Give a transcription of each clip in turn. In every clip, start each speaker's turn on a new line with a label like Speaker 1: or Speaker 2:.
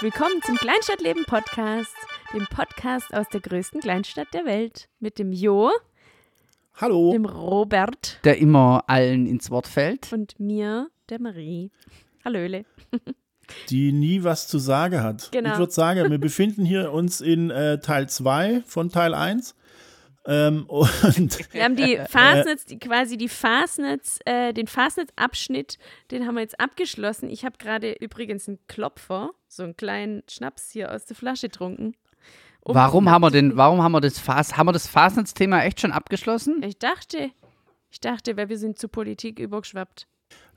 Speaker 1: herzlich willkommen zum Kleinstadtleben Podcast, dem Podcast aus der größten Kleinstadt der Welt mit dem Jo,
Speaker 2: Hallo.
Speaker 1: dem Robert
Speaker 3: Der immer allen ins Wort fällt.
Speaker 1: und mir, der Marie. Hallöle.
Speaker 2: Die nie was zu sagen hat.
Speaker 1: Genau.
Speaker 2: Ich würde sagen, wir befinden hier uns in äh, Teil 2 von Teil 1. Ähm, und
Speaker 1: Wir haben die Fasnetz, die, quasi die Fasnetz, äh, den Fasnetz-Abschnitt, den haben wir jetzt abgeschlossen. Ich habe gerade übrigens einen Klopfer, so einen kleinen Schnaps hier aus der Flasche getrunken. Um-
Speaker 3: Warum haben wir denn, warum haben wir das Fas, haben wir das Fastnetz-Thema echt schon abgeschlossen?
Speaker 1: Ich dachte, ich dachte, weil wir sind zur Politik übergeschwappt.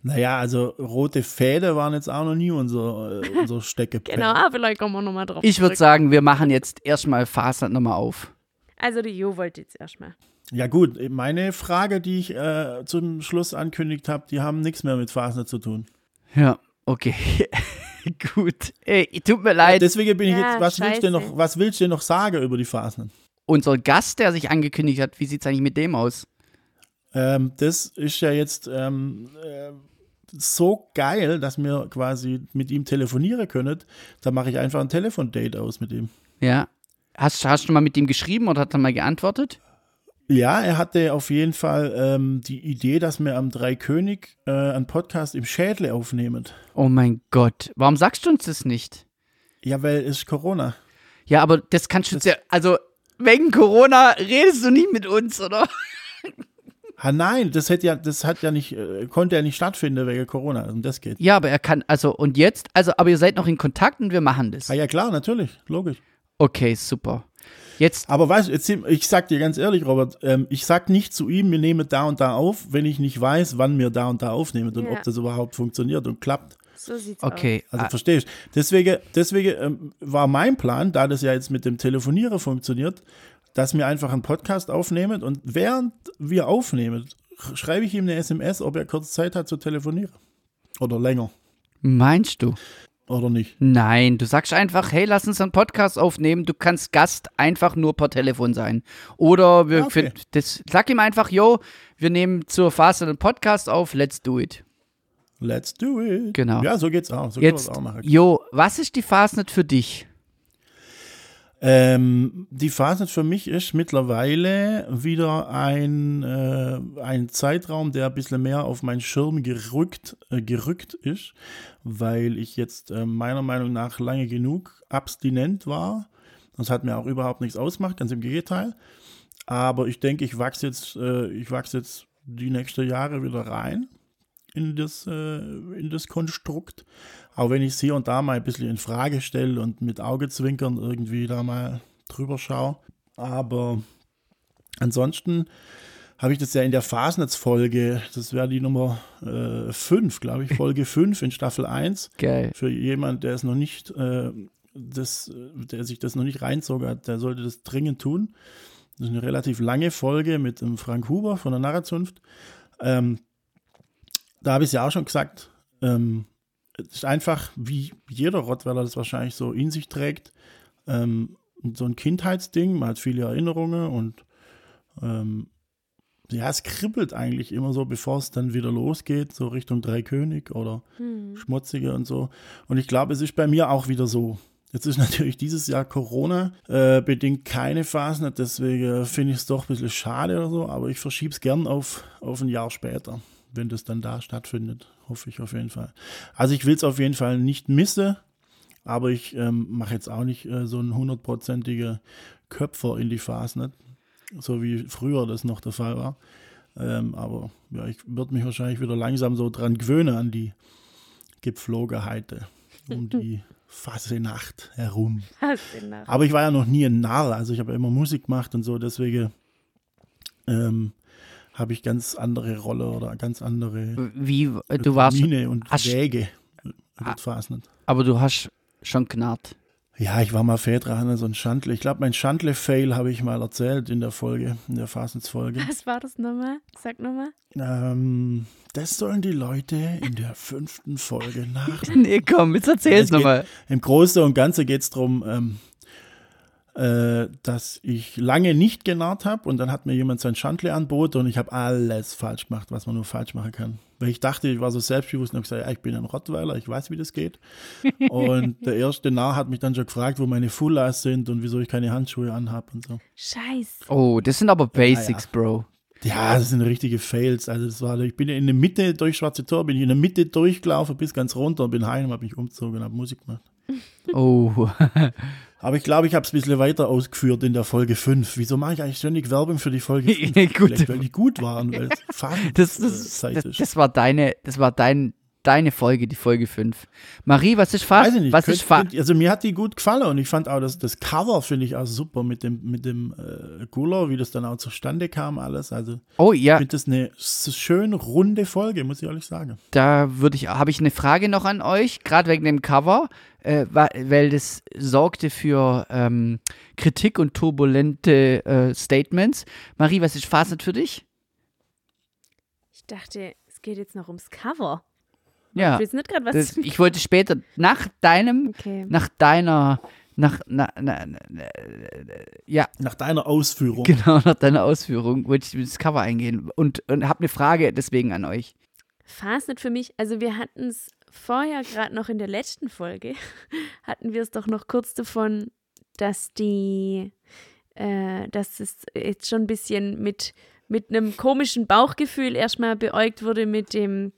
Speaker 2: naja, also rote Fäden waren jetzt auch noch nie unser, äh, unser Steckepack.
Speaker 1: Genau, vielleicht kommen wir nochmal drauf
Speaker 3: Ich würde sagen, wir machen jetzt erstmal Fastnet nochmal auf.
Speaker 1: Also der Jo wollte jetzt erstmal.
Speaker 2: Ja gut, meine Frage, die ich äh, zum Schluss ankündigt habe, die haben nichts mehr mit Fasnet zu tun.
Speaker 3: Ja, okay. Gut. Ey, tut mir leid.
Speaker 2: Deswegen bin ich
Speaker 1: Ja,
Speaker 2: jetzt, was willst, du noch, was willst du denn noch sagen über die Fasnet?
Speaker 3: Unser Gast, der sich angekündigt hat, wie sieht es eigentlich mit dem aus?
Speaker 2: Ähm, das ist ja jetzt ähm, äh, so geil, dass wir quasi mit ihm telefonieren können. Da mache ich einfach ein Telefondate aus mit ihm.
Speaker 3: Ja. Hast, hast du mal mit ihm geschrieben oder hat er mal geantwortet?
Speaker 2: Ja, er hatte auf jeden Fall ähm, die Idee, dass wir am Dreikönig äh, einen Podcast im Schädle aufnehmen.
Speaker 3: Oh mein Gott. Warum sagst du uns das nicht?
Speaker 2: Ja, weil es ist Corona.
Speaker 3: Ja, aber das kannst du jetzt ja, also wegen Corona redest du nie mit uns, oder?
Speaker 2: Ha, nein, das hätte ja, das hat ja nicht, äh, konnte ja nicht stattfinden wegen Corona. Und das geht.
Speaker 3: Ja, aber er kann, also und jetzt, also, aber ihr seid noch in Kontakt und wir machen das.
Speaker 2: Ah, ja, klar, natürlich, logisch.
Speaker 3: Okay, super. Jetzt,
Speaker 2: Aber weißt du, ich sag dir ganz ehrlich, Robert, ähm, ich sag nicht zu ihm, wir nehmen da und da auf, wenn ich nicht weiß, wann wir da und da aufnehmen und
Speaker 1: Ja.
Speaker 2: ob das überhaupt funktioniert und klappt.
Speaker 1: So sieht's
Speaker 3: okay.
Speaker 2: Also
Speaker 3: ah,
Speaker 2: verstehst du? Deswegen, deswegen ähm, war mein Plan, da das ja jetzt mit dem Telefonieren funktioniert, dass wir einfach einen Podcast aufnehmen und während wir aufnehmen, schreibe ich ihm eine SMS, ob er kurz Zeit hat zu telefonieren. Oder länger.
Speaker 3: meinst du?
Speaker 2: Oder nicht.
Speaker 3: Nein, du sagst einfach, hey, lass uns einen Podcast aufnehmen. Du kannst Gast einfach nur per Telefon sein. Oder wir
Speaker 2: Ah, okay.
Speaker 3: find- das, sag ihm einfach, yo, wir nehmen zur Phase einen Podcast auf, let's do it.
Speaker 2: Let's do it.
Speaker 3: Genau.
Speaker 2: Ja, so geht's auch. So
Speaker 3: Jetzt,
Speaker 2: auch machen.
Speaker 3: yo, was ist die Fastnet für dich?
Speaker 2: Ähm, die Phase für mich ist mittlerweile wieder ein, äh, ein Zeitraum, der ein bisschen mehr auf meinen Schirm gerückt, äh, gerückt ist, weil ich jetzt äh, meiner Meinung nach lange genug abstinent war. Das hat mir auch überhaupt nichts ausgemacht, ganz im Gegenteil. Aber ich denke, ich wachse jetzt, äh, ich wachse jetzt die nächsten Jahre wieder rein in das, äh, in das Konstrukt. Auch wenn ich es hier und da mal ein bisschen in Frage stelle und mit Augezwinkern irgendwie da mal drüber schaue. Aber ansonsten habe ich das ja in der Fasnetz-Folge, das wäre die Nummer 5, glaube ich, Folge 5 in Staffel 1.
Speaker 3: Geil.
Speaker 2: Für jemand, der es noch nicht, äh, das, äh, der sich das noch nicht reinzogen hat, der sollte das dringend tun. Das ist eine relativ lange Folge mit dem Frank Huber von der Narrazunft. Ähm, da habe ich es ja auch schon gesagt, ähm, es ist einfach, wie jeder Rottweiler das wahrscheinlich so in sich trägt, ähm, so ein Kindheitsding, man hat viele Erinnerungen und ähm, ja, es kribbelt eigentlich immer so, bevor es dann wieder losgeht, so Richtung Dreikönig oder
Speaker 1: Hm.
Speaker 2: Schmutzige und so. Und ich glaube, es ist bei mir auch wieder so. Jetzt ist natürlich dieses Jahr Corona äh, bedingt keine Phasen, deswegen finde ich es doch ein bisschen schade oder so, aber ich verschiebe es gern auf, auf ein Jahr später, wenn das dann da stattfindet. Hoffe ich auf jeden Fall. Also ich will es auf jeden Fall nicht missen, aber ich ähm, mache jetzt auch nicht äh, so einen hundertprozentigen Köpfer in die Phasen, so wie früher das noch der Fall war. Ähm, aber ja, ich würde mich wahrscheinlich wieder langsam so dran gewöhnen an die Gepflogenheiten um die Fassenacht herum.
Speaker 1: Nach.
Speaker 2: Aber ich war ja noch nie ein Narr, also ich habe ja immer Musik gemacht und so, deswegen ähm, habe ich ganz andere Rolle oder ganz andere
Speaker 3: Wie, äh, du warst,
Speaker 2: Termine und
Speaker 3: hast-
Speaker 2: Wege
Speaker 3: Ah.
Speaker 2: Fasnet.
Speaker 3: aber du hast schon knarrt.
Speaker 2: Ja, ich war mal Väter, so ein Schandle. Ich glaube, mein Schandle-Fail habe ich mal erzählt in der Folge, in der Fasnetsfolge.
Speaker 1: Was war das nochmal? Sag nochmal.
Speaker 2: Ähm, das sollen die Leute in der fünften Folge nach.
Speaker 3: Nee, komm, jetzt erzähl's
Speaker 2: Es
Speaker 3: nochmal.
Speaker 2: Im Großen und Ganzen geht es darum, ähm, äh, dass ich lange nicht genarrt habe und dann hat mir jemand sein Schandle anboten und ich habe alles falsch gemacht, was man nur falsch machen kann. Weil ich dachte, ich war so selbstbewusst und habe gesagt, ja, ich bin ein Rottweiler, ich weiß, wie das geht. und der erste Narr hat mich dann schon gefragt, wo meine Fullas sind und wieso ich keine Handschuhe anhabe und so.
Speaker 1: Scheiße.
Speaker 3: Oh, das sind aber Basics, Bro.
Speaker 2: Ja, das sind richtige Fails. Also das war, ich bin ja in der Mitte durch Schwarze Tor, bin ich in der Mitte durchgelaufen bis ganz runter und bin heim, habe mich umgezogen und habe Musik gemacht.
Speaker 3: Oh.
Speaker 2: Aber ich glaube, ich habe es ein bisschen weiter ausgeführt in der Folge 5. Wieso mache ich eigentlich ständig Werbung für die Folge 5?
Speaker 3: Gut.
Speaker 2: Vielleicht, weil die gut waren, weil fast
Speaker 3: Das,
Speaker 2: äh,
Speaker 3: das, das, das war deine, das war dein, deine Folge, die Folge 5. Marie, was ist fast?
Speaker 2: Weiß ich nicht.
Speaker 3: Was
Speaker 2: könnt-
Speaker 3: ist fa
Speaker 2: könnt- also mir hat die gut gefallen und ich fand auch das, das Cover finde ich auch super mit dem mit dem äh, Cooler, wie das dann auch zustande kam alles. Also
Speaker 3: Oh
Speaker 2: ich
Speaker 3: ja,
Speaker 2: finde das eine schön runde Folge, muss ich ehrlich sagen.
Speaker 3: da würde ich, habe ich eine Frage noch an euch, gerade wegen dem Cover, äh, weil das sorgte für ähm, Kritik und turbulente äh, Statements. Marie, was ist Fazit für dich?
Speaker 1: Ich dachte, es geht jetzt noch ums Cover.
Speaker 3: Ja,
Speaker 1: Ich weiß nicht gerade, was.
Speaker 3: das, ich wollte später nach deinem,
Speaker 1: okay.
Speaker 3: nach deiner, nach, na, na, na, na, ja,
Speaker 2: Nach deiner Ausführung.
Speaker 3: genau, nach deiner Ausführung wollte ich das Cover eingehen und, und habe eine Frage deswegen an euch.
Speaker 1: Fastnet für mich, also wir hatten es vorher gerade noch in der letzten Folge, hatten wir es doch noch kurz davon, dass die, äh, dass es jetzt schon ein bisschen mit, mit einem komischen Bauchgefühl erstmal beäugt wurde mit dem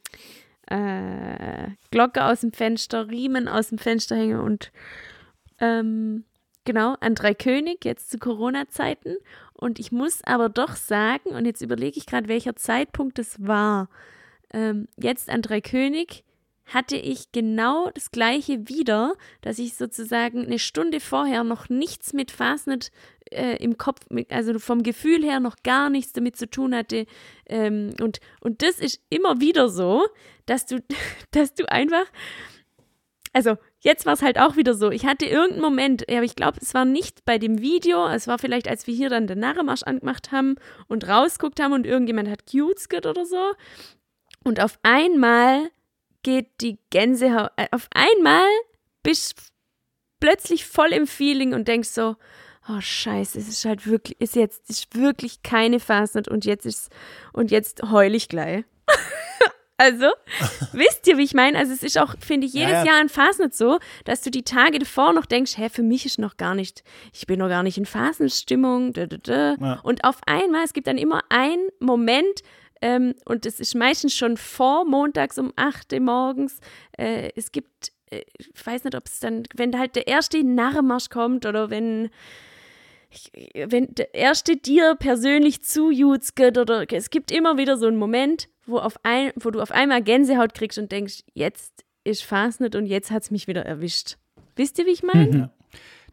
Speaker 1: äh, Glocke aus dem Fenster, Riemen aus dem Fenster hängen und ähm, genau, an Drei König, jetzt zu Corona-Zeiten. Und ich muss aber doch sagen, und jetzt überlege ich gerade, welcher Zeitpunkt es war. Ähm, jetzt an Drei König hatte ich genau das gleiche wieder, dass ich sozusagen eine Stunde vorher noch nichts mit Fastnet äh, im Kopf, also vom Gefühl her noch gar nichts damit zu tun hatte. Ähm, und, und das ist immer wieder so, dass du, dass du einfach, also jetzt war es halt auch wieder so. Ich hatte irgendeinen Moment, aber ich glaube, es war nicht bei dem Video, es war vielleicht, als wir hier dann den Narrenmarsch angemacht haben und rausguckt haben und irgendjemand hat Cutesket oder so. Und auf einmal geht die Gänsehaut, äh, auf einmal bist plötzlich voll im Feeling und denkst so, oh scheiße, es ist halt wirklich, ist jetzt, ist wirklich keine Fastnet und jetzt ist, und jetzt heul ich gleich. Also, wisst ihr, wie ich meine? Also, es ist auch, finde ich, jedes
Speaker 2: Ja, ja.
Speaker 1: Jahr in Fastnet so, dass du die Tage davor noch denkst, hä, für mich ist noch gar nicht, ich bin noch gar nicht in da.
Speaker 2: Ja.
Speaker 1: Und auf einmal, es gibt dann immer einen Moment, ähm, und es ist meistens schon vor montags um 8 Uhr morgens. Äh, es gibt, äh, ich weiß nicht, ob es dann, wenn halt der erste Narrenmarsch kommt oder wenn, ich, wenn der erste dir persönlich zujutzt oder es gibt immer wieder so einen Moment, wo, auf ein, wo du auf einmal Gänsehaut kriegst und denkst, jetzt ist Fastnet und jetzt hat es mich wieder erwischt. Wisst ihr, wie ich meine?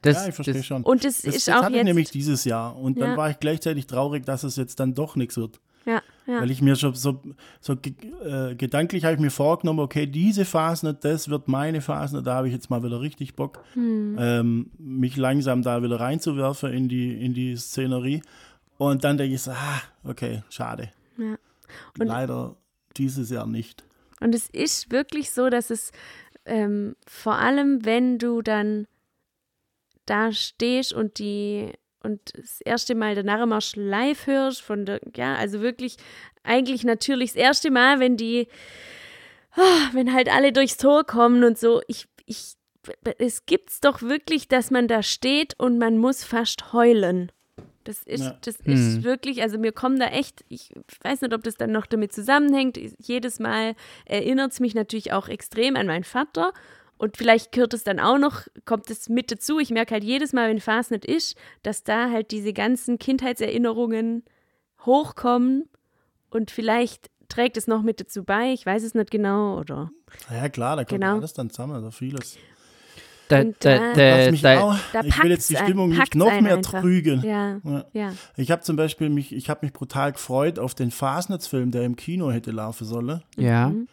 Speaker 3: Das,
Speaker 2: ja, ich verstehe
Speaker 3: das,
Speaker 2: schon.
Speaker 1: Und das,
Speaker 2: das,
Speaker 1: ist
Speaker 2: das
Speaker 1: auch
Speaker 2: hatte ich
Speaker 1: jetzt.
Speaker 2: nämlich dieses Jahr und dann
Speaker 1: Ja.
Speaker 2: war ich gleichzeitig traurig, dass es jetzt dann doch nichts wird.
Speaker 1: ja, ja.
Speaker 2: Weil ich mir schon so, so äh, gedanklich habe ich mir vorgenommen, okay, diese Phase, das wird meine Phase, da habe ich jetzt mal wieder richtig Bock,
Speaker 1: Hm.
Speaker 2: ähm, mich langsam da wieder reinzuwerfen in die, in die Szenerie. Und dann denke ich so, ah, okay, schade.
Speaker 1: Ja. Und-
Speaker 2: Leider dieses Jahr nicht.
Speaker 1: Und es ist wirklich so, dass es ähm, vor allem, wenn du dann da stehst und die und das erste Mal der Narrenmarsch live hörst, von der, ja, also wirklich eigentlich natürlich das erste Mal, wenn die, ah, wenn halt alle durchs Tor kommen und so, ich, ich, es gibt's doch wirklich, dass man da steht und man muss fast heulen. Das ist,
Speaker 2: Ja.
Speaker 1: das
Speaker 3: Hm.
Speaker 1: ist wirklich, also mir kommen da echt, ich weiß nicht, ob das dann noch damit zusammenhängt. Jedes Mal erinnert es mich natürlich auch extrem an meinen Vater. Und vielleicht gehört es dann auch noch, kommt es mit dazu. Ich merke halt jedes Mal, wenn Fastnet ist, dass da halt diese ganzen Kindheitserinnerungen hochkommen. Und vielleicht trägt es noch mit dazu bei. Ich weiß es nicht genau. Oder
Speaker 2: Ja, klar, da kommt
Speaker 1: Genau.
Speaker 2: alles dann zusammen, also vieles.
Speaker 3: da, da,
Speaker 1: da-
Speaker 3: da, da,
Speaker 2: auch,
Speaker 1: da
Speaker 2: ich will jetzt die Stimmung nicht noch mehr
Speaker 1: einfach.
Speaker 2: trügen.
Speaker 1: ja,
Speaker 2: Ja.
Speaker 1: ja.
Speaker 2: Ich habe zum Beispiel mich, ich habe mich brutal gefreut auf den Fasnetz-Film, der im Kino hätte laufen sollen.
Speaker 3: ja.
Speaker 1: Mhm.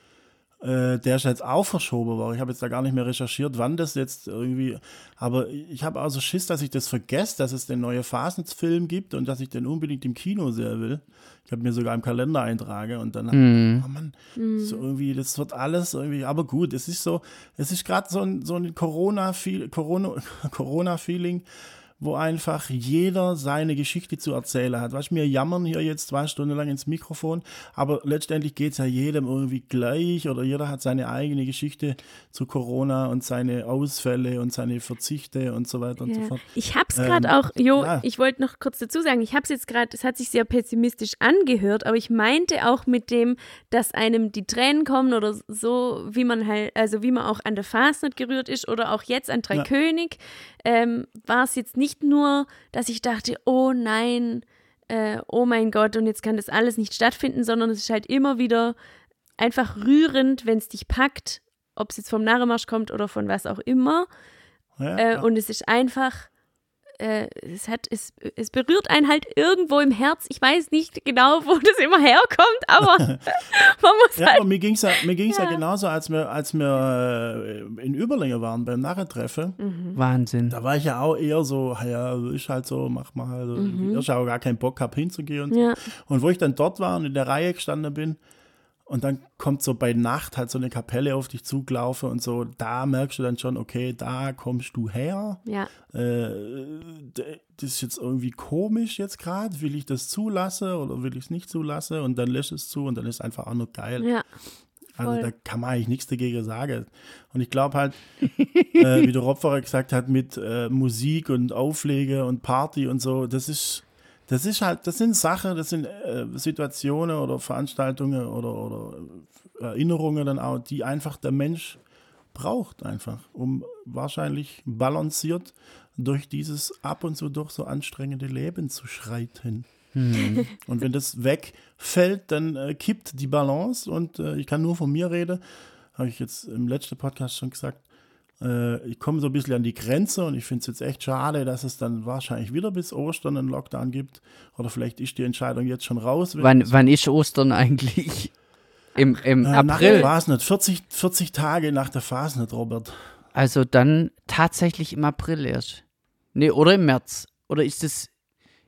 Speaker 2: Äh, der ist jetzt auch verschoben worden. Ich habe jetzt da gar nicht mehr recherchiert, wann das jetzt irgendwie. Aber ich habe auch so Schiss, dass ich das vergesse, dass es den neuen Fasnetz-Film gibt und dass ich den unbedingt im Kino sehen will. Ich habe mir sogar im Kalender eintrage und dann,
Speaker 3: Hm.
Speaker 2: oh Mann, so irgendwie, das wird alles irgendwie, aber gut, es ist so, es ist gerade so ein, so ein Corona-Feeling, Corona, Corona-Feeling, wo einfach jeder seine Geschichte zu erzählen hat. Weißt, wir jammern hier jetzt zwei Stunden lang ins Mikrofon, aber letztendlich geht es ja jedem irgendwie gleich oder jeder hat seine eigene Geschichte zu Corona und seine Ausfälle und seine Verzichte und so weiter und so
Speaker 1: Ja.
Speaker 2: fort.
Speaker 1: Ich habe es
Speaker 2: Ähm,
Speaker 1: gerade auch, Jo,
Speaker 2: ja.
Speaker 1: ich wollte noch kurz dazu sagen, ich habe es jetzt gerade, es hat sich sehr pessimistisch angehört, aber ich meinte auch mit dem, dass einem die Tränen kommen oder so, wie man halt, also wie man auch an der Fastnet gerührt ist oder auch jetzt an
Speaker 2: Ja.
Speaker 1: Dreikönig, ähm, war es jetzt nicht nur, dass ich dachte, oh nein, äh, oh mein Gott, und jetzt kann das alles nicht stattfinden, sondern es ist halt immer wieder einfach rührend, wenn es dich packt, ob es jetzt vom Narrenmarsch kommt oder von was auch immer.
Speaker 2: Ja,
Speaker 1: Äh,
Speaker 2: ja.
Speaker 1: Und es ist einfach, äh, es, hat, es, es berührt einen halt irgendwo im Herz. Ich weiß nicht genau, wo das immer herkommt, aber man muss
Speaker 2: Ja,
Speaker 1: halt.
Speaker 2: aber mir ging es ja, mir ging's ja.
Speaker 1: Ja.
Speaker 2: genauso, als wir, als wir äh, in Überlänge waren beim Narrentreffen.
Speaker 1: Mhm.
Speaker 3: Wahnsinn.
Speaker 2: Da war ich ja auch eher so, ja, ist halt so, mach mal. Also, Ich auch gar keinen Bock habe hinzugehen. Und, so.
Speaker 1: Mhm. Ja.
Speaker 2: und wo ich dann dort war und in der Reihe gestanden bin, und dann kommt so bei Nacht halt so eine Kapelle auf dich zugelaufen und so, da merkst du dann schon, okay, da kommst du her.
Speaker 1: Ja,
Speaker 2: Äh, das ist jetzt irgendwie komisch jetzt gerade. Will ich das zulassen oder will ich es nicht zulassen? Und dann lässt es zu und dann ist einfach auch nur geil.
Speaker 1: ja,
Speaker 2: Also
Speaker 1: Voll.
Speaker 2: da kann man eigentlich nichts dagegen sagen. Und ich glaube halt, äh, wie der Robferer gesagt hat, mit äh, Musik und Auflege und Party und so, das ist, das ist halt, das sind Sachen, das sind äh, Situationen oder Veranstaltungen oder, oder Erinnerungen dann auch, die einfach der Mensch braucht einfach, um wahrscheinlich balanciert durch dieses ab und zu doch so anstrengende Leben zu schreiten. Und wenn das wegfällt, dann äh, kippt die Balance und äh, ich kann nur von mir reden, habe ich jetzt im letzten Podcast schon gesagt, äh, ich komme so ein bisschen an die Grenze und ich finde es jetzt echt schade, dass es dann wahrscheinlich wieder bis Ostern einen Lockdown gibt oder vielleicht ist die Entscheidung jetzt schon raus.
Speaker 3: Wann, wann ist Ostern eigentlich? Im, im
Speaker 2: äh, nach der
Speaker 3: April.
Speaker 2: Fasnet, 40, 40 Tage nach der Fasnet, Robert.
Speaker 3: Also dann tatsächlich im April erst. Nee, oder im März. Oder ist das,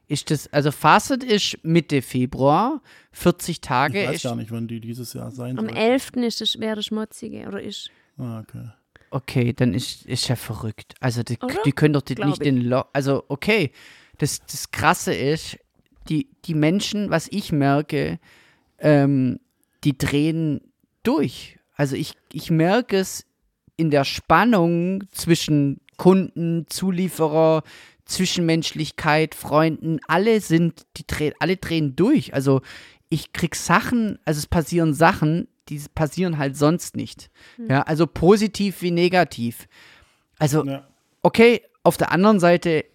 Speaker 3: ist das, also Fastnet ist Mitte Februar, 40
Speaker 2: Ich
Speaker 3: Tage
Speaker 2: weiß
Speaker 3: ist,
Speaker 2: gar nicht, wann die dieses Jahr sein
Speaker 1: am
Speaker 2: soll.
Speaker 1: 11. ist das wäre der Schmutzige oder ist.
Speaker 2: Ah, okay.
Speaker 3: okay, dann ist, ist ja verrückt. Also die, die können doch die, nicht den, Lo also okay, das, das Krasse ist, die, die Menschen, was ich merke, ähm, die drehen durch. Also ich, ich merke es in der Spannung zwischen Kunden, Zulieferer, Zwischenmenschlichkeit, Freunden, alle sind, die drehen, alle drehen durch. Also ich krieg Sachen, also es passieren Sachen, die passieren halt sonst nicht. Ja, also positiv wie negativ. Also
Speaker 2: Ja.
Speaker 3: okay, auf der anderen Seite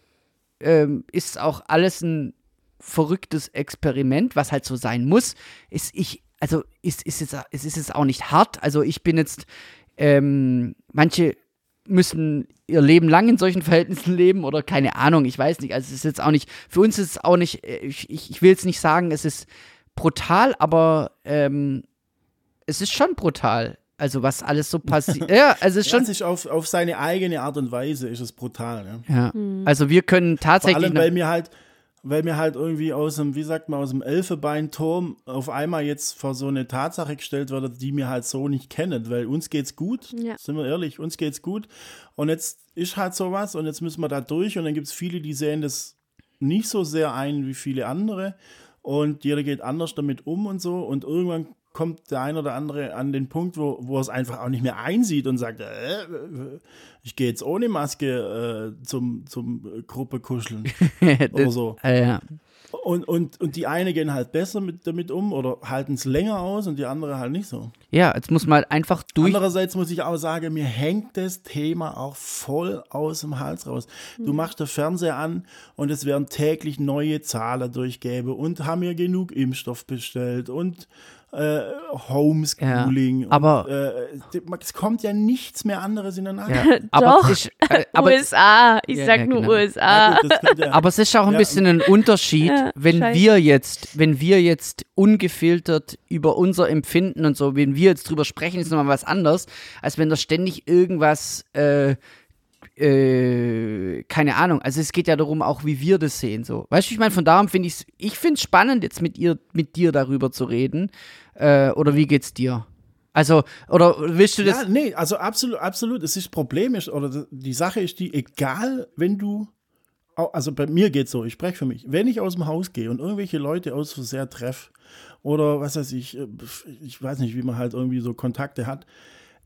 Speaker 3: ähm, ist auch alles ein verrücktes Experiment, was halt so sein muss. Ist ich, also ist, ist jetzt, es ist jetzt auch nicht hart. Also ich bin jetzt, ähm, manche müssen ihr Leben lang in solchen Verhältnissen leben oder keine Ahnung, ich weiß nicht. Also es ist jetzt auch nicht, für uns ist es auch nicht, äh, ich, ich will jetzt nicht sagen, es ist brutal, aber ähm, es ist schon brutal. Also was alles so passiert. ja, also es ist
Speaker 2: Ja,
Speaker 3: schon
Speaker 2: es ist auf, auf seine eigene Art und Weise ist es brutal. Ja.
Speaker 3: Ja, also wir können
Speaker 2: Vor
Speaker 3: tatsächlich.
Speaker 2: allem,
Speaker 3: noch-
Speaker 2: weil mir halt, weil mir halt irgendwie aus dem, wie sagt man, aus dem Elfenbeinturm auf einmal jetzt vor so eine Tatsache gestellt wird, die mir halt so nicht kennen, weil uns geht's gut,
Speaker 1: Ja.
Speaker 2: sind wir ehrlich, uns geht's gut. Und jetzt ist halt sowas und jetzt müssen wir da durch und dann gibt es viele, die sehen das nicht so sehr ein wie viele andere und jeder geht anders damit um und so und irgendwann kommt der ein oder andere an den Punkt, wo, wo er es einfach auch nicht mehr einsieht und sagt, äh, ich gehe jetzt ohne Maske äh, zum, zum Gruppe kuscheln oder so.
Speaker 3: äh, ja.
Speaker 2: Und, und, und die eine gehen halt besser mit, damit um oder halten es länger aus und die andere halt nicht so.
Speaker 3: ja, jetzt muss man halt einfach durch.
Speaker 2: Andererseits muss ich auch sagen, mir hängt das Thema auch voll aus dem Hals raus. Du machst den Fernseher an und es werden täglich neue Zahlen durchgeben und haben mir genug Impfstoff bestellt und äh, Homeschooling.
Speaker 3: Ja, aber-
Speaker 2: und, äh, es kommt ja nichts mehr anderes in den Nacken.
Speaker 3: Ja, aber,
Speaker 1: Doch.
Speaker 3: ist, äh, aber,
Speaker 1: USA, ich
Speaker 3: Ja,
Speaker 1: sag
Speaker 3: ja,
Speaker 1: nur
Speaker 3: genau.
Speaker 1: USA.
Speaker 2: Ja, gut,
Speaker 3: aber es ist auch ein
Speaker 2: Ja.
Speaker 3: bisschen ein Unterschied, wenn
Speaker 1: scheiße.
Speaker 3: wir jetzt, wenn wir jetzt ungefiltert über unser Empfinden und so, wenn wir jetzt drüber sprechen, ist nochmal was anderes, als wenn da ständig irgendwas, äh, keine Ahnung. Also es geht ja darum, auch wie wir das sehen. So, weißt du, ich meine, von darum finde ich ich finde es spannend, jetzt mit ihr, mit dir darüber zu reden. Äh, oder wie geht's dir? Also, oder willst du das?
Speaker 2: Ja, nee, also absolut, absolut. Es ist das Problem ist, oder die Sache ist die, egal, wenn du also bei mir geht's so, ich spreche für mich. Wenn ich aus dem Haus gehe und irgendwelche Leute aus Versehen treffe oder was weiß ich, äh, ich weiß nicht, wie man halt irgendwie so Kontakte hat,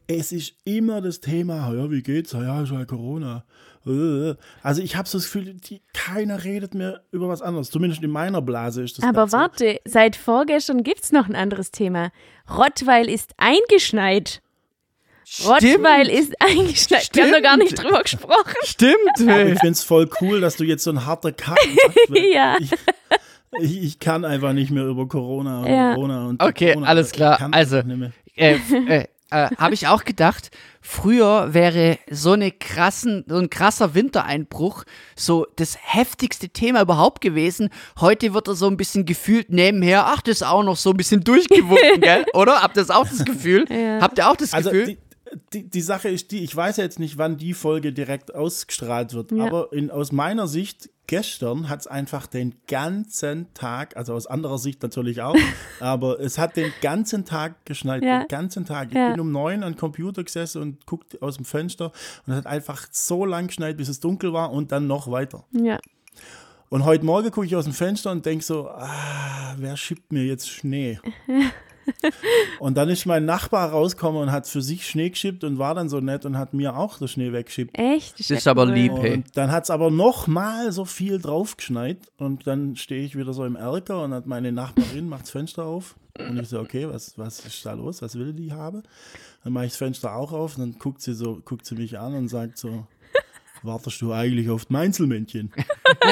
Speaker 2: es ist immer das Thema, ja, wie geht's? Ja, ist halt Corona. Äh. Also ich habe so das Gefühl, die, keiner redet mehr über was anderes. Zumindest in meiner Blase ist das
Speaker 1: Aber
Speaker 2: so.
Speaker 1: warte, seit vorgestern gibt es noch ein anderes Thema. Rottweil ist eingeschneit. Rottweil ist eingeschneit. Wir haben da gar nicht
Speaker 3: Stimmt.
Speaker 1: drüber gesprochen.
Speaker 3: Stimmt. Hey.
Speaker 2: ich finde es voll cool, dass du jetzt so ein harter machst. weil
Speaker 1: Ja.
Speaker 2: Ich, ich, ich kann einfach nicht mehr über Corona und
Speaker 1: Ja.
Speaker 2: Corona und
Speaker 3: Okay,
Speaker 2: Corona.
Speaker 3: alles klar. Also, äh, äh, äh, habe ich auch gedacht, früher wäre so, eine krassen, so ein krasser Wintereinbruch so das heftigste Thema überhaupt gewesen. Heute wird er so ein bisschen gefühlt nebenher, ach, das ist auch noch so ein bisschen durchgewunken, gell? Oder? Habt ihr das auch das Gefühl?
Speaker 1: Ja.
Speaker 3: Habt ihr auch das
Speaker 2: Also
Speaker 3: Gefühl?
Speaker 2: die, die, die Sache ist die, ich weiß ja jetzt nicht, wann die Folge direkt ausgestrahlt wird,
Speaker 1: Ja.
Speaker 2: aber in, aus meiner Sicht, gestern hat es einfach den ganzen Tag, also aus anderer Sicht natürlich auch, aber es hat den ganzen Tag geschneit,
Speaker 1: Ja.
Speaker 2: den ganzen Tag. Ich
Speaker 1: Ja.
Speaker 2: bin um neun an den Computer gesessen und guckt aus dem Fenster und es hat einfach so lang geschneit, bis es dunkel war und dann noch weiter.
Speaker 1: Ja.
Speaker 2: Und heute Morgen gucke ich aus dem Fenster und denke so, ah, wer schippt mir jetzt Schnee? und dann ist mein Nachbar rausgekommen und hat für sich Schnee geschippt und war dann so nett und hat mir auch den Schnee weggeschippt.
Speaker 1: Echt?
Speaker 3: Das ist aber lieb, hey.
Speaker 2: Und dann hat es aber noch mal so viel draufgeschneit und dann stehe ich wieder so im Erker und hat meine Nachbarin macht das Fenster auf und ich so, okay, was, was ist da los? Was will die haben? Dann mache ich das Fenster auch auf und dann guckt sie so, guckt sie mich an und sagt so, wartest du eigentlich auf die Mainzelmännchen?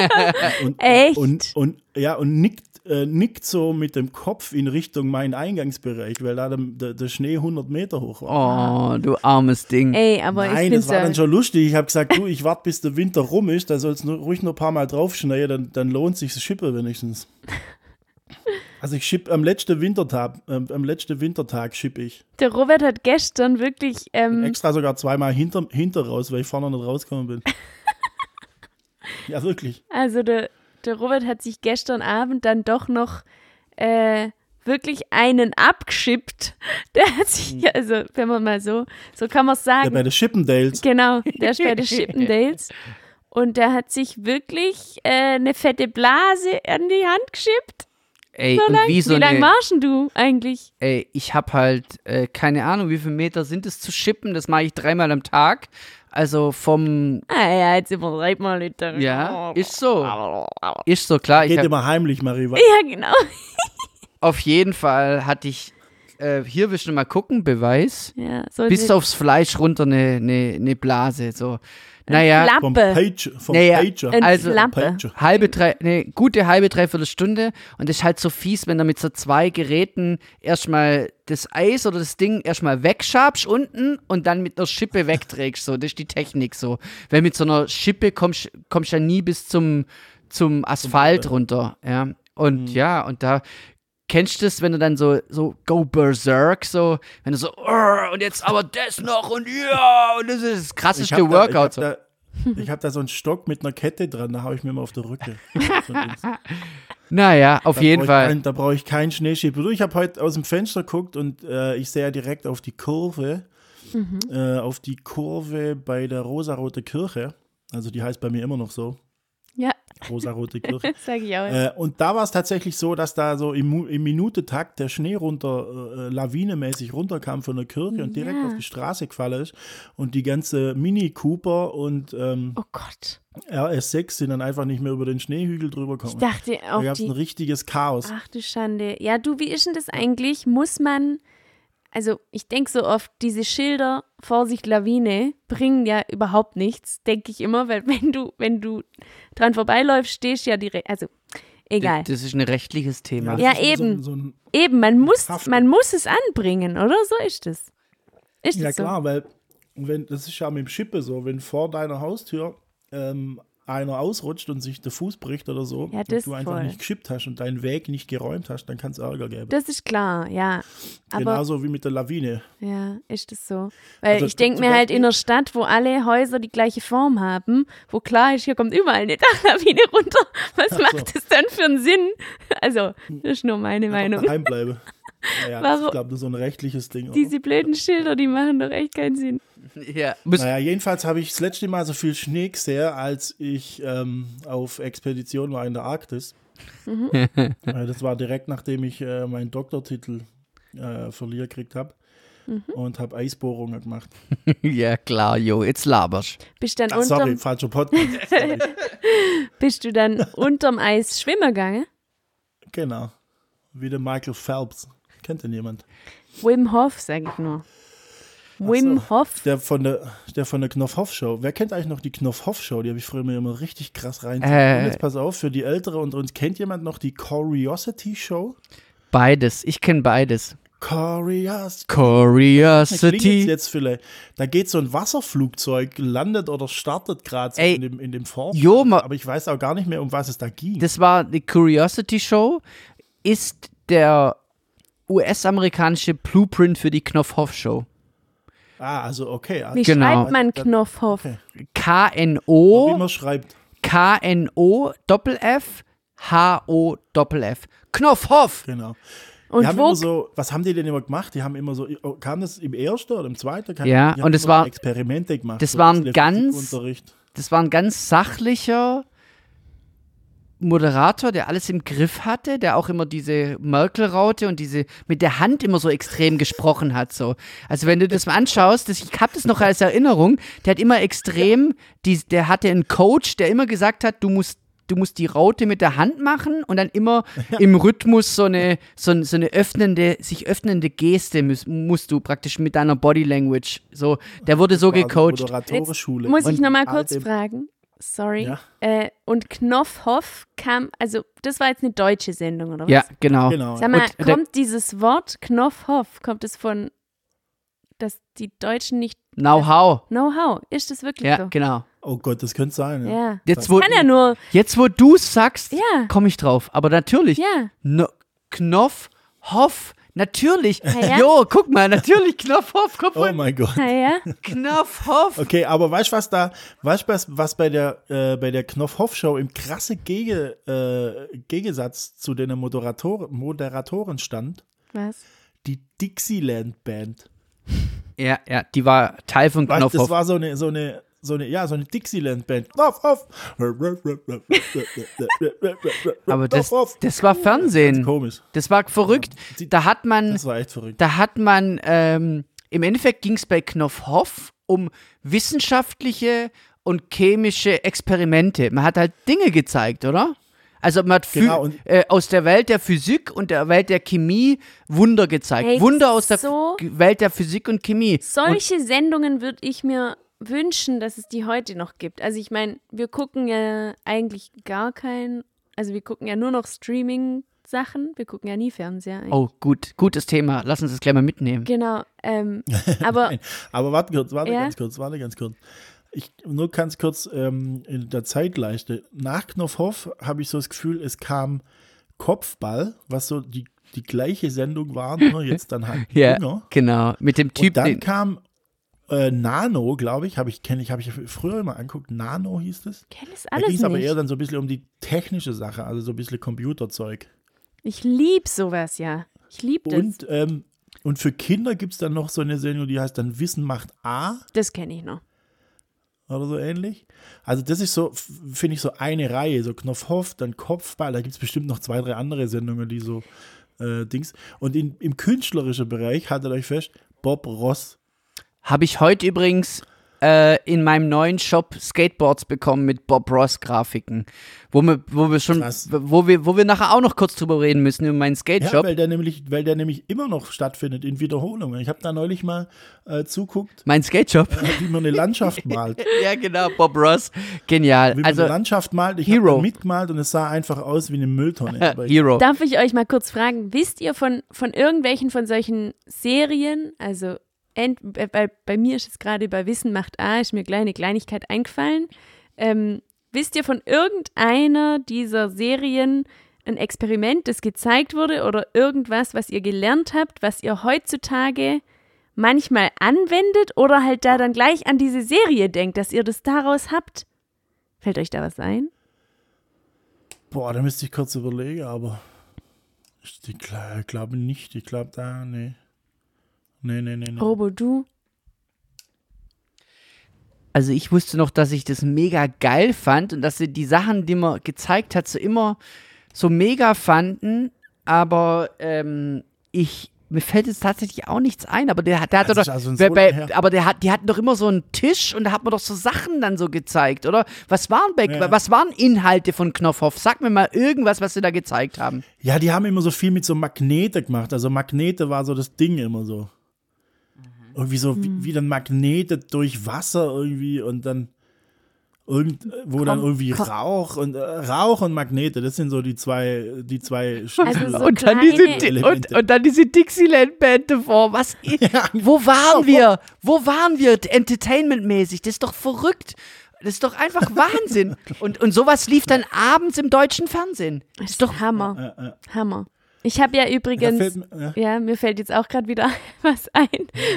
Speaker 2: und,
Speaker 1: Echt?
Speaker 2: Und, und, ja, und nickt, äh, nickt so mit dem Kopf in Richtung mein Eingangsbereich, weil da der, der, der Schnee 100 Meter hoch war.
Speaker 3: Oh, du armes Ding.
Speaker 1: Ey, aber ich
Speaker 2: Nein, das war dann schon lustig. Ich habe gesagt, du, ich warte, bis der Winter rum ist, da soll es ruhig noch ein paar Mal draufschneien, dann, dann lohnt sich das Schippe wenigstens. Also ich schipp am letzten Wintertag, ähm, am letzten Wintertag schipp ich.
Speaker 1: der Robert hat gestern wirklich, ähm,
Speaker 2: Extra sogar zweimal hinter, hinter raus, weil ich vorne nicht rausgekommen bin. ja, wirklich.
Speaker 1: also der, der Robert hat sich gestern Abend dann doch noch äh, wirklich einen abgeschippt. Der hat sich, also wenn man mal so, so kann man es
Speaker 2: Hm.
Speaker 1: Sagen.
Speaker 2: bei den Chippendales.
Speaker 1: Genau, der ist bei den Chippendales. Und der hat sich wirklich äh, eine fette Blase an die Hand geschippt.
Speaker 3: Ey,
Speaker 1: So lang.
Speaker 3: wie so
Speaker 1: Wie lange
Speaker 3: eine,
Speaker 1: warst denn du eigentlich?
Speaker 3: ey, ich hab halt äh, keine Ahnung, wie viele Meter sind es zu schippen. Das mache ich dreimal am Tag. Also vom,
Speaker 1: Ah ja, jetzt übertreibt mal nicht. damit.
Speaker 3: ja, ist so. Ist so, klar. Ich
Speaker 2: Geht
Speaker 3: hab,
Speaker 2: immer heimlich, Marie. wa-
Speaker 1: Ja, genau.
Speaker 3: auf jeden Fall hatte ich, äh, hier willst du mal gucken, Beweis.
Speaker 1: Ja, so
Speaker 3: Bis aufs Fleisch runter eine, eine, eine Blase. So. Naja,
Speaker 2: Vom
Speaker 1: Flappe.
Speaker 2: Page, vom
Speaker 3: Naja,
Speaker 2: Pager.
Speaker 1: Ein
Speaker 3: Also,
Speaker 1: Flappe.
Speaker 2: Pager.
Speaker 3: halbe, drei, eine gute halbe, dreiviertel Stunde. Und das ist halt so fies, wenn du mit so zwei Geräten erstmal das Eis oder das Ding erstmal wegschabst unten und dann mit einer Schippe wegträgst. So, das ist die Technik so. Weil mit so einer Schippe kommst kommst ja nie bis zum, zum Asphalt runter. Ja. Und ja, und da kennst du das, wenn du dann so, so go berserk, so, wenn du so, "Urgh, und jetzt aber das noch und ja, und das ist das
Speaker 2: Ich
Speaker 3: krasseste
Speaker 2: hab da,
Speaker 3: Workout.
Speaker 2: ich
Speaker 3: so.
Speaker 2: hab da, ich habe da so einen Stock mit einer Kette dran, da hau ich mir mal auf der Rücke.
Speaker 3: Naja, auf
Speaker 2: Da
Speaker 3: jeden Fall.
Speaker 2: Kein, da brauche ich keinen Schneeschieber. Du, ich habe heute aus dem Fenster geguckt und äh, ich sehe ja direkt auf die Kurve,
Speaker 1: Mhm.
Speaker 2: äh, auf die Kurve bei der Rosarote Kirche. Also die heißt bei mir immer noch so, Rosarote Kirche.
Speaker 1: sag ich auch.
Speaker 2: äh, und da war es tatsächlich so, dass da so im, im Minutentakt der Schnee runter, äh, lawinemäßig runterkam von der Kirche und direkt
Speaker 1: Ja.
Speaker 2: auf die Straße gefallen ist. Und die ganze Mini Cooper und ähm,
Speaker 1: oh Gott.
Speaker 2: RS6 sind dann einfach nicht mehr über den Schneehügel drüber
Speaker 1: Ich
Speaker 2: gekommen.
Speaker 1: dachte
Speaker 2: Da
Speaker 1: auf
Speaker 2: gab es ein richtiges Chaos.
Speaker 1: Ach du Schande. Ja, du, wie ist denn das eigentlich? Muss man. Also, ich denke so oft, diese Schilder, Vorsicht, Lawine, bringen ja überhaupt nichts, denke ich immer, weil wenn du, wenn du dran vorbeiläufst, stehst du ja direkt. Also, egal.
Speaker 3: Das ist ein rechtliches Thema.
Speaker 1: Ja,
Speaker 2: so ein-
Speaker 1: eben.
Speaker 2: So ein,
Speaker 1: Eben, man muss, man muss es anbringen, oder? So ist es. Ist
Speaker 2: Ja
Speaker 1: es so?
Speaker 2: klar, weil wenn, das ist ja mit dem Schippe so, wenn vor deiner Haustür ähm, einer ausrutscht und sich der Fuß bricht oder so
Speaker 1: Ja,
Speaker 2: und
Speaker 1: das
Speaker 2: du einfach
Speaker 1: voll.
Speaker 2: nicht geschippt hast und deinen Weg nicht geräumt hast, dann kann es Ärger geben.
Speaker 1: Das ist klar, ja. Aber
Speaker 2: Genauso wie mit der Lawine.
Speaker 1: ja, ist das so. Weil
Speaker 2: Also
Speaker 1: ich denke mir halt in einer Stadt, wo alle Häuser die gleiche Form haben, wo klar ist, hier kommt überall eine Dachlawine runter. Was
Speaker 2: Ach so.
Speaker 1: macht das dann für einen Sinn? Also, das ist nur meine Meinung.
Speaker 2: daheim das
Speaker 1: Warum-
Speaker 2: ist, glaube ich, so ein rechtliches Ding.
Speaker 1: Diese blöden Schilder, die machen doch echt keinen Sinn.
Speaker 3: Ja.
Speaker 2: Naja, jedenfalls habe ich das letzte Mal so viel Schnee gesehen, als ich ähm, auf Expedition war in der Arktis. Äh, das war direkt nachdem ich äh, meinen Doktortitel äh, verliehen gekriegt habe und habe Eisbohrungen gemacht.
Speaker 3: ja, klar, jo, jetzt laberst.
Speaker 1: Bist, dann
Speaker 2: Ach, sorry, falscher Podcast.
Speaker 1: Bist du dann unterm Eis schwimmen gegangen?
Speaker 2: genau. Wie der Michael Phelps. Kennt denn jemand?
Speaker 1: Wim Hof, sag ich nur. Wim
Speaker 2: so.
Speaker 1: Hof.
Speaker 2: Der von der, der von der Knopf-Hoff-Show. Wer kennt eigentlich noch die Knopf-Hoff-Show? Die habe ich früher mir immer richtig krass rein.
Speaker 3: Äh.
Speaker 2: Jetzt pass auf, für die Ältere unter uns, kennt jemand noch die Curiosity-Show?
Speaker 3: Beides. Ich kenne beides.
Speaker 2: Curiosity.
Speaker 3: Curiosity.
Speaker 2: jetzt vielleicht. Da geht so ein Wasserflugzeug, landet oder startet gerade so in dem, in dem Form.
Speaker 3: jo,
Speaker 2: aber ich weiß auch gar nicht mehr, um was es da ging.
Speaker 3: Das war die Curiosity Show, ist der US-amerikanische Blueprint für die Knopfhoff Show.
Speaker 2: ah, also okay. Also,
Speaker 1: Wie
Speaker 3: Genau.
Speaker 1: schreibt man Knopfhof?
Speaker 2: Okay. wie
Speaker 3: K-N-O,
Speaker 2: man schreibt.
Speaker 3: K-N-O, Doppel-F, H-O-Doppel-F. Knopfhoff.
Speaker 2: Genau.
Speaker 1: Und
Speaker 2: die haben
Speaker 1: wo
Speaker 2: immer so, was haben die denn immer gemacht? Die haben immer so, oh, kam das im ersten oder im zweiten? Keine
Speaker 3: Ja, und
Speaker 2: haben
Speaker 3: es
Speaker 2: immer
Speaker 3: war-
Speaker 2: Experimente gemacht.
Speaker 3: das
Speaker 2: so ein bisschen
Speaker 3: ganz-. Das war ein ganz sachlicher Moderator, der alles im Griff hatte, der auch immer diese Merkel-Raute und diese mit der Hand immer so extrem gesprochen hat. So. Also wenn du das mal anschaust, das, ich habe das noch als Erinnerung, der hat immer extrem, die, der hatte einen Coach, der immer gesagt hat, du musst Du musst die Raute mit der Hand machen und dann immer im Rhythmus so eine, so, so eine öffnende, sich öffnende Geste musst, musst du praktisch mit deiner Body Language. So, der wurde so gecoacht.
Speaker 2: Moderatorenschule.
Speaker 1: muss ich nochmal kurz fragen? Sorry.
Speaker 2: Ja.
Speaker 1: Äh, und Knopfhoff kam, also das war jetzt eine deutsche Sendung, oder was?
Speaker 3: Ja, genau.
Speaker 2: Genau.
Speaker 1: Sag mal,
Speaker 3: Und der-
Speaker 1: kommt dieses Wort Knopfhoff, kommt es von, dass die Deutschen nicht
Speaker 3: Know-how.
Speaker 1: Know-how? Ist das wirklich
Speaker 3: Ja,
Speaker 1: so?
Speaker 3: genau.
Speaker 2: Oh Gott, das könnte sein. Ja.
Speaker 1: Ja.
Speaker 3: Jetzt wo,
Speaker 1: Kann ja nur,
Speaker 3: jetzt, wo du sagst,
Speaker 1: Ja.
Speaker 3: komme ich drauf. Aber natürlich,
Speaker 1: ja.
Speaker 3: no, Knopf, Hoff, natürlich.
Speaker 1: Ja, ja.
Speaker 3: Jo, guck mal, natürlich Knopf, Hoff, guck
Speaker 2: Oh
Speaker 3: mal.
Speaker 2: mein Gott.
Speaker 1: Na ja.
Speaker 3: Knopf, Hoff.
Speaker 2: Okay, aber weißt du, was da, weißt du, was, was bei der, äh, bei der Knopf-Hoff-Show im krasse Gege, äh, Gegensatz zu den Moderator Moderatoren stand?
Speaker 1: Was?
Speaker 2: Die Dixieland Band.
Speaker 3: Ja, ja, die war Teil von
Speaker 2: Weißt,
Speaker 3: Knopf,
Speaker 2: das war so eine, so eine, so eine, ja, so eine Dixieland Band. Knopf, Hoff.
Speaker 3: Aber das, das war Fernsehen.
Speaker 2: Komisch.
Speaker 3: Das war verrückt. Da hat man,
Speaker 2: Das war echt verrückt.
Speaker 3: da hat man, ähm, im Endeffekt ging es bei Knopf Hoff um wissenschaftliche und chemische Experimente. Man hat halt Dinge gezeigt, oder? Also man hat
Speaker 2: Genau, und-
Speaker 3: äh, aus der Welt der Physik und der Welt der Chemie Wunder gezeigt.
Speaker 1: Hey,
Speaker 3: Wunder aus der
Speaker 1: so-
Speaker 3: Welt der Physik und Chemie. Und
Speaker 1: Solche Sendungen würde ich mir wünschen, dass es die heute noch gibt. Also ich meine, wir gucken ja eigentlich gar kein, also wir gucken ja nur noch Streaming-Sachen, wir gucken ja nie Fernseher. eigentlich.
Speaker 3: oh, gut, gutes Thema. Lass uns das gleich mal mitnehmen.
Speaker 1: Genau, ähm, aber
Speaker 2: Nein, aber warte kurz, warte
Speaker 1: Ja?
Speaker 2: ganz kurz, warte ganz kurz. Ich, nur ganz kurz ähm, in der Zeitleiste. Nach Knopfhoff habe ich so das Gefühl, es kam Kopfball, was so die, die gleiche Sendung war, nur jetzt dann halt
Speaker 3: Ja,
Speaker 2: jünger.
Speaker 3: genau. Mit dem Typ,
Speaker 2: Und dann kam äh, Nano, glaube ich, habe ich, kenne ich, habe ich früher immer angeguckt. Nano hieß es.
Speaker 1: kenn es
Speaker 2: Da
Speaker 1: alles
Speaker 2: es aber
Speaker 1: nicht.
Speaker 2: eher dann so ein bisschen um die technische Sache, also so ein bisschen Computerzeug.
Speaker 1: Ich lieb sowas, ja. Ich lieb das.
Speaker 2: Und, ähm, und für Kinder gibt es dann noch so eine Sendung, die heißt dann Wissen macht A.
Speaker 1: Das kenne ich noch.
Speaker 2: oder so ähnlich. Also das ist so, finde ich, so eine Reihe, so Knopfhoff, dann Kopfball, da gibt es bestimmt noch zwei, drei andere Sendungen, die so äh, Dings. Und in, im künstlerischen Bereich, haltet euch fest, Bob Ross.
Speaker 3: Habe ich heute übrigens äh, in meinem neuen Shop Skateboards bekommen mit Bob Ross Grafiken, wo wir, wo wir schon,
Speaker 2: Krass.
Speaker 3: wo wir, wo wir nachher auch noch kurz drüber reden müssen über meinen Skate
Speaker 2: Ja,
Speaker 3: Shop.
Speaker 2: weil der nämlich, weil der nämlich immer noch stattfindet in Wiederholungen. Ich habe da neulich mal äh, zuguckt,
Speaker 3: mein Skate Shop.
Speaker 2: äh, wie man eine Landschaft malt.
Speaker 3: ja, genau, Bob Ross. Genial.
Speaker 2: Wie man
Speaker 3: Also
Speaker 2: eine Landschaft malt. Ich habe mitgemalt und es sah einfach aus wie eine Mülltonne.
Speaker 3: Hero.
Speaker 1: Darf ich euch mal kurz fragen, wisst ihr von, von irgendwelchen von solchen Serien, also ent, bei, bei, bei mir ist es gerade bei Wissen macht A, ist mir gleich eine Kleinigkeit eingefallen. Ähm, wisst ihr von irgendeiner dieser Serien ein Experiment, das gezeigt wurde oder irgendwas, was ihr gelernt habt, was ihr heutzutage manchmal anwendet oder halt da dann gleich an diese Serie denkt, dass ihr das daraus habt? Fällt euch da was ein?
Speaker 2: boah, da müsste ich kurz überlegen, aber Ich gl- glaube nicht. Ich glaube da, nee. Nee, nee, nee, nee.
Speaker 1: Robo, du?
Speaker 3: Also ich wusste noch, dass ich das mega geil fand und dass sie die Sachen, die man gezeigt hat, so immer so mega fanden. Aber ähm, ich mir fällt jetzt tatsächlich auch nichts ein. Aber der, hat- der hat
Speaker 2: Das
Speaker 3: doch,
Speaker 2: also so
Speaker 3: bei, bei, aber der hat, die hatten doch immer so einen Tisch und da hat man doch so Sachen dann so gezeigt, oder? Was waren bei,
Speaker 2: Ja.
Speaker 3: was waren Inhalte von Knopfhoff? Sag mir mal irgendwas, was sie da gezeigt haben.
Speaker 2: Ja, die haben immer so viel mit so Magnete gemacht. Also Magnete war so das Ding immer so. Irgendwie so wie, wie dann Magnete durch Wasser irgendwie und dann irgend, wo dann irgendwie
Speaker 1: komm.
Speaker 2: Rauch und äh, Rauch und Magnete, das sind so die zwei, die zwei
Speaker 1: Also so
Speaker 3: und, dann diese, und, und dann diese Dixieland-Band davor. Was? wo waren wir? Wo waren wir entertainmentmäßig? Das ist doch verrückt. Das ist doch einfach Wahnsinn. Und, und sowas lief dann abends im deutschen Fernsehen.
Speaker 1: Das ist doch Hammer. Hammer. Ich habe ja übrigens,
Speaker 2: fällt ja.
Speaker 1: ja, mir fällt jetzt auch gerade wieder was ein,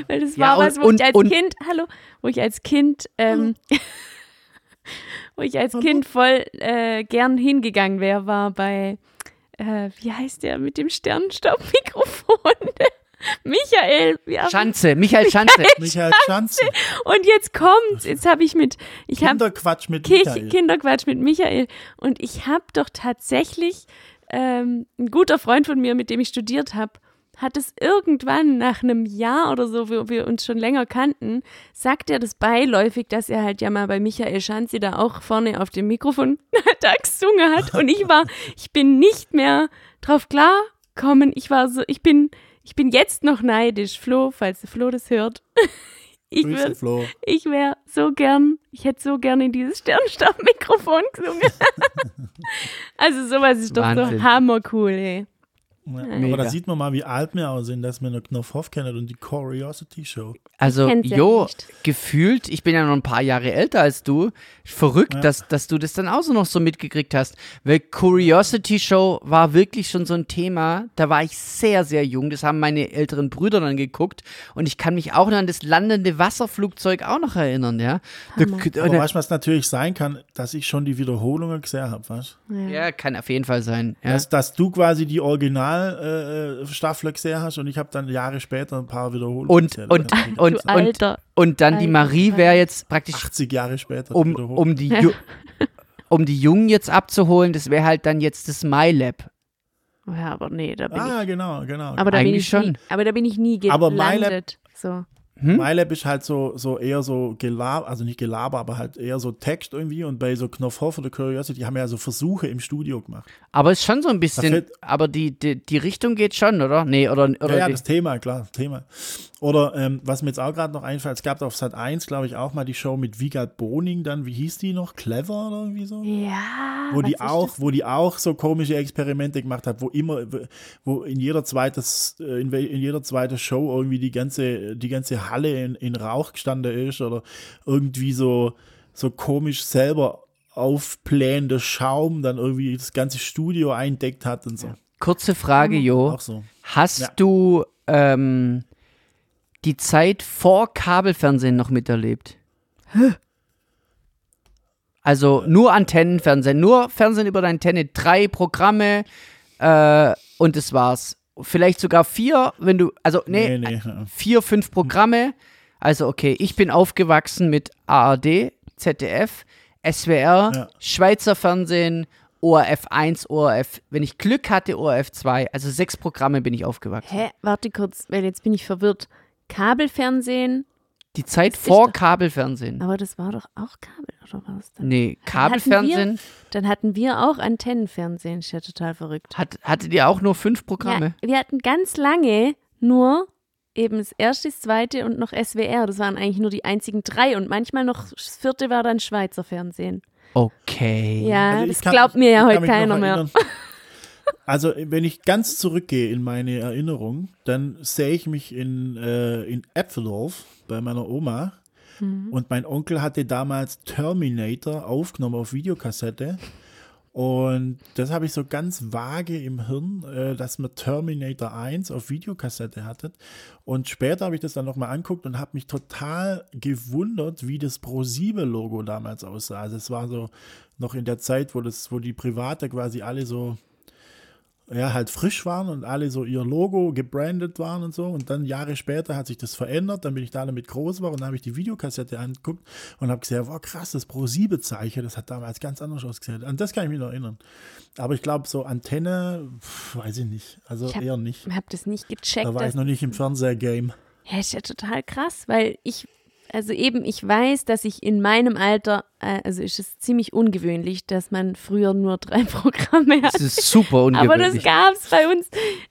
Speaker 1: weil das
Speaker 3: Ja,
Speaker 1: war
Speaker 3: und-
Speaker 1: was, wo
Speaker 3: und-
Speaker 1: ich als
Speaker 3: und-
Speaker 1: Kind, hallo, wo ich als Kind, ähm, wo ich als Kind voll äh, gern hingegangen wäre, war bei, äh, wie heißt der mit dem Sternenstaubmikrofon? Michael, ja.
Speaker 3: Schanze, Michael Schanze.
Speaker 2: Michael Schanze.
Speaker 1: Und jetzt kommt's. Jetzt habe ich mit, ich habe
Speaker 2: Kinderquatsch mit Michael.
Speaker 1: Kinderquatsch mit Michael. Und ich habe doch tatsächlich, ähm, ein guter Freund von mir, mit dem ich studiert habe, hat es irgendwann nach einem Jahr oder so, wo wir uns schon länger kannten, sagt er das beiläufig, dass er halt ja mal bei Michael Schanzi da auch vorne auf dem Mikrofon da gesungen hat. Und ich war, ich bin nicht mehr drauf klarkommen. Ich war so, ich bin, ich bin jetzt noch neidisch. Flo, falls Flo das hört. Ich wäre so gern, ich hätte so gern in dieses Sternstabmikrofon gesungen. also sowas ist doch
Speaker 3: Wahnsinn.
Speaker 1: so hammercool, ey.
Speaker 2: Ja, aber da sieht man mal, wie alt wir auch sind, dass wir noch Knopfhoff kennen und die Curiosity Show.
Speaker 3: Also,
Speaker 1: ja
Speaker 3: Jo,
Speaker 1: nicht.
Speaker 3: gefühlt, ich bin ja noch ein paar Jahre älter als du. Verrückt,
Speaker 2: Ja.
Speaker 3: dass, dass du das dann auch so noch so mitgekriegt hast. Weil Curiosity Show war wirklich schon so ein Thema. Da war ich sehr, sehr jung. Das haben meine älteren Brüder dann geguckt. Und ich kann mich auch noch an das landende Wasserflugzeug auch noch erinnern, ja. Da-
Speaker 2: Aber weißt du, was natürlich sein kann, dass ich schon die Wiederholungen gesehen habe, weißt
Speaker 3: ja, kann auf jeden Fall sein. Ja.
Speaker 2: Dass, dass du quasi die Originalstaffel äh, Staffel gesehen hast und ich habe dann Jahre später ein paar Wiederholungen
Speaker 3: Und-
Speaker 2: gesehen.
Speaker 3: und- und-
Speaker 2: sagen.
Speaker 1: Alter.
Speaker 3: Und dann die
Speaker 1: Alter
Speaker 3: Marie wäre jetzt praktisch
Speaker 2: 80 Jahre später.
Speaker 3: um,
Speaker 2: wiederholt.
Speaker 3: um, die Ju um die Jungen jetzt abzuholen, das wäre halt dann jetzt das MyLab.
Speaker 1: Ja, aber nee, da bin ich.
Speaker 2: ah, genau, genau.
Speaker 1: Aber da bin
Speaker 3: eigentlich
Speaker 1: ich nie,
Speaker 3: schon.
Speaker 1: aber da bin ich nie
Speaker 2: Aber
Speaker 1: gelandet. So.
Speaker 3: Hm?
Speaker 2: MyLab ist halt so, so eher so Gelaber, also nicht Gelaber, aber halt eher so Text irgendwie. Und bei so Knopfhoff oder Curiosity haben wir ja so Versuche im Studio gemacht.
Speaker 3: Aber ist schon so ein bisschen,
Speaker 2: fällt-
Speaker 3: aber die, die, die Richtung geht schon, oder? Nee, oder, oder
Speaker 2: ja, ja, das Thema, klar, das Thema. Oder ähm, was mir jetzt auch gerade noch einfällt, es gab auf Sat 1, glaube ich, auch mal die Show mit Wiegald Boning, dann, wie hieß die noch? Clever oder irgendwie so?
Speaker 1: Ja.
Speaker 2: wo
Speaker 1: was
Speaker 2: die
Speaker 1: ist
Speaker 2: auch,
Speaker 1: das?
Speaker 2: wo die auch so komische Experimente gemacht hat, wo immer, wo in jeder zweites, äh, in, in jeder zweite Show irgendwie die ganze, die ganze Halle in, in Rauch gestanden ist oder irgendwie so, so komisch selber aufblähender Schaum dann irgendwie das ganze Studio eindeckt hat und so.
Speaker 3: kurze Frage, Jo.
Speaker 2: Auch so.
Speaker 3: Hast
Speaker 2: Ja.
Speaker 3: du ähm, die Zeit vor Kabelfernsehen noch miterlebt? Also nur Antennenfernsehen, nur Fernsehen über deine Antenne, drei Programme äh, und das war's. Vielleicht sogar vier, wenn du, also nee,
Speaker 2: Nee, nee.
Speaker 3: vier, fünf Programme. Also okay, ich bin aufgewachsen mit ARD, ZDF, SWR,
Speaker 2: Ja.
Speaker 3: Schweizer Fernsehen, ORF 1, ORF, wenn ich Glück hatte, ORF 2. Also sechs Programme bin ich aufgewachsen.
Speaker 1: Hä? Warte kurz, weil jetzt bin ich verwirrt. Kabelfernsehen,
Speaker 3: Die Zeit vor
Speaker 1: doch-
Speaker 3: Kabelfernsehen.
Speaker 1: aber das war doch auch Kabel, oder war das dann?
Speaker 3: Nee,
Speaker 1: Hatten
Speaker 3: Kabelfernsehen
Speaker 1: Dann hatten wir auch Antennenfernsehen, ist ja total verrückt.
Speaker 3: hat, hattet ihr auch nur fünf Programme?
Speaker 1: Ja, wir hatten ganz lange nur eben das erste, das zweite und noch SWR. Das waren eigentlich nur die einzigen drei und manchmal noch das vierte war dann Schweizer Fernsehen.
Speaker 3: Okay.
Speaker 1: Ja,
Speaker 2: Also
Speaker 1: das
Speaker 2: kann
Speaker 1: glaubt mir ja heute keiner mehr.
Speaker 2: Also, wenn ich ganz zurückgehe in meine Erinnerung, dann sehe ich mich in, äh, in Äpfeldorf bei meiner Oma.
Speaker 1: Mhm.
Speaker 2: Und mein Onkel hatte damals Terminator aufgenommen auf Videokassette. Und das habe ich so ganz vage im Hirn, äh, dass man Terminator 1 auf Videokassette hattet. Und später habe ich das dann nochmal anguckt und habe mich total gewundert, wie das Pro-7-Logo damals aussah. Also es war so noch in der Zeit, wo das, wo die Private quasi alle so ja, halt frisch waren und alle so ihr Logo gebrandet waren und so. Und dann Jahre später hat sich das verändert, dann bin ich da damit groß war und dann habe ich die Videokassette angeguckt und habe gesehen, wow, krass, das Pro-7-Zeichen, das hat damals ganz anders ausgesehen. An das kann ich mich noch erinnern. Aber ich glaube, so Antenne, pf, weiß ich nicht. Also
Speaker 1: Ich hab-
Speaker 2: eher nicht.
Speaker 1: Ich habe das nicht gecheckt.
Speaker 2: Da war ich noch nicht im Fernsehgame.
Speaker 1: Ja, ist ja total krass, weil ich, also eben, ich weiß, dass ich in meinem Alter, äh, also ist es ziemlich ungewöhnlich, dass man früher nur drei Programme
Speaker 3: Das
Speaker 1: hat.
Speaker 3: ist super
Speaker 1: Aber das
Speaker 3: ungewöhnlich.
Speaker 1: gab es bei uns.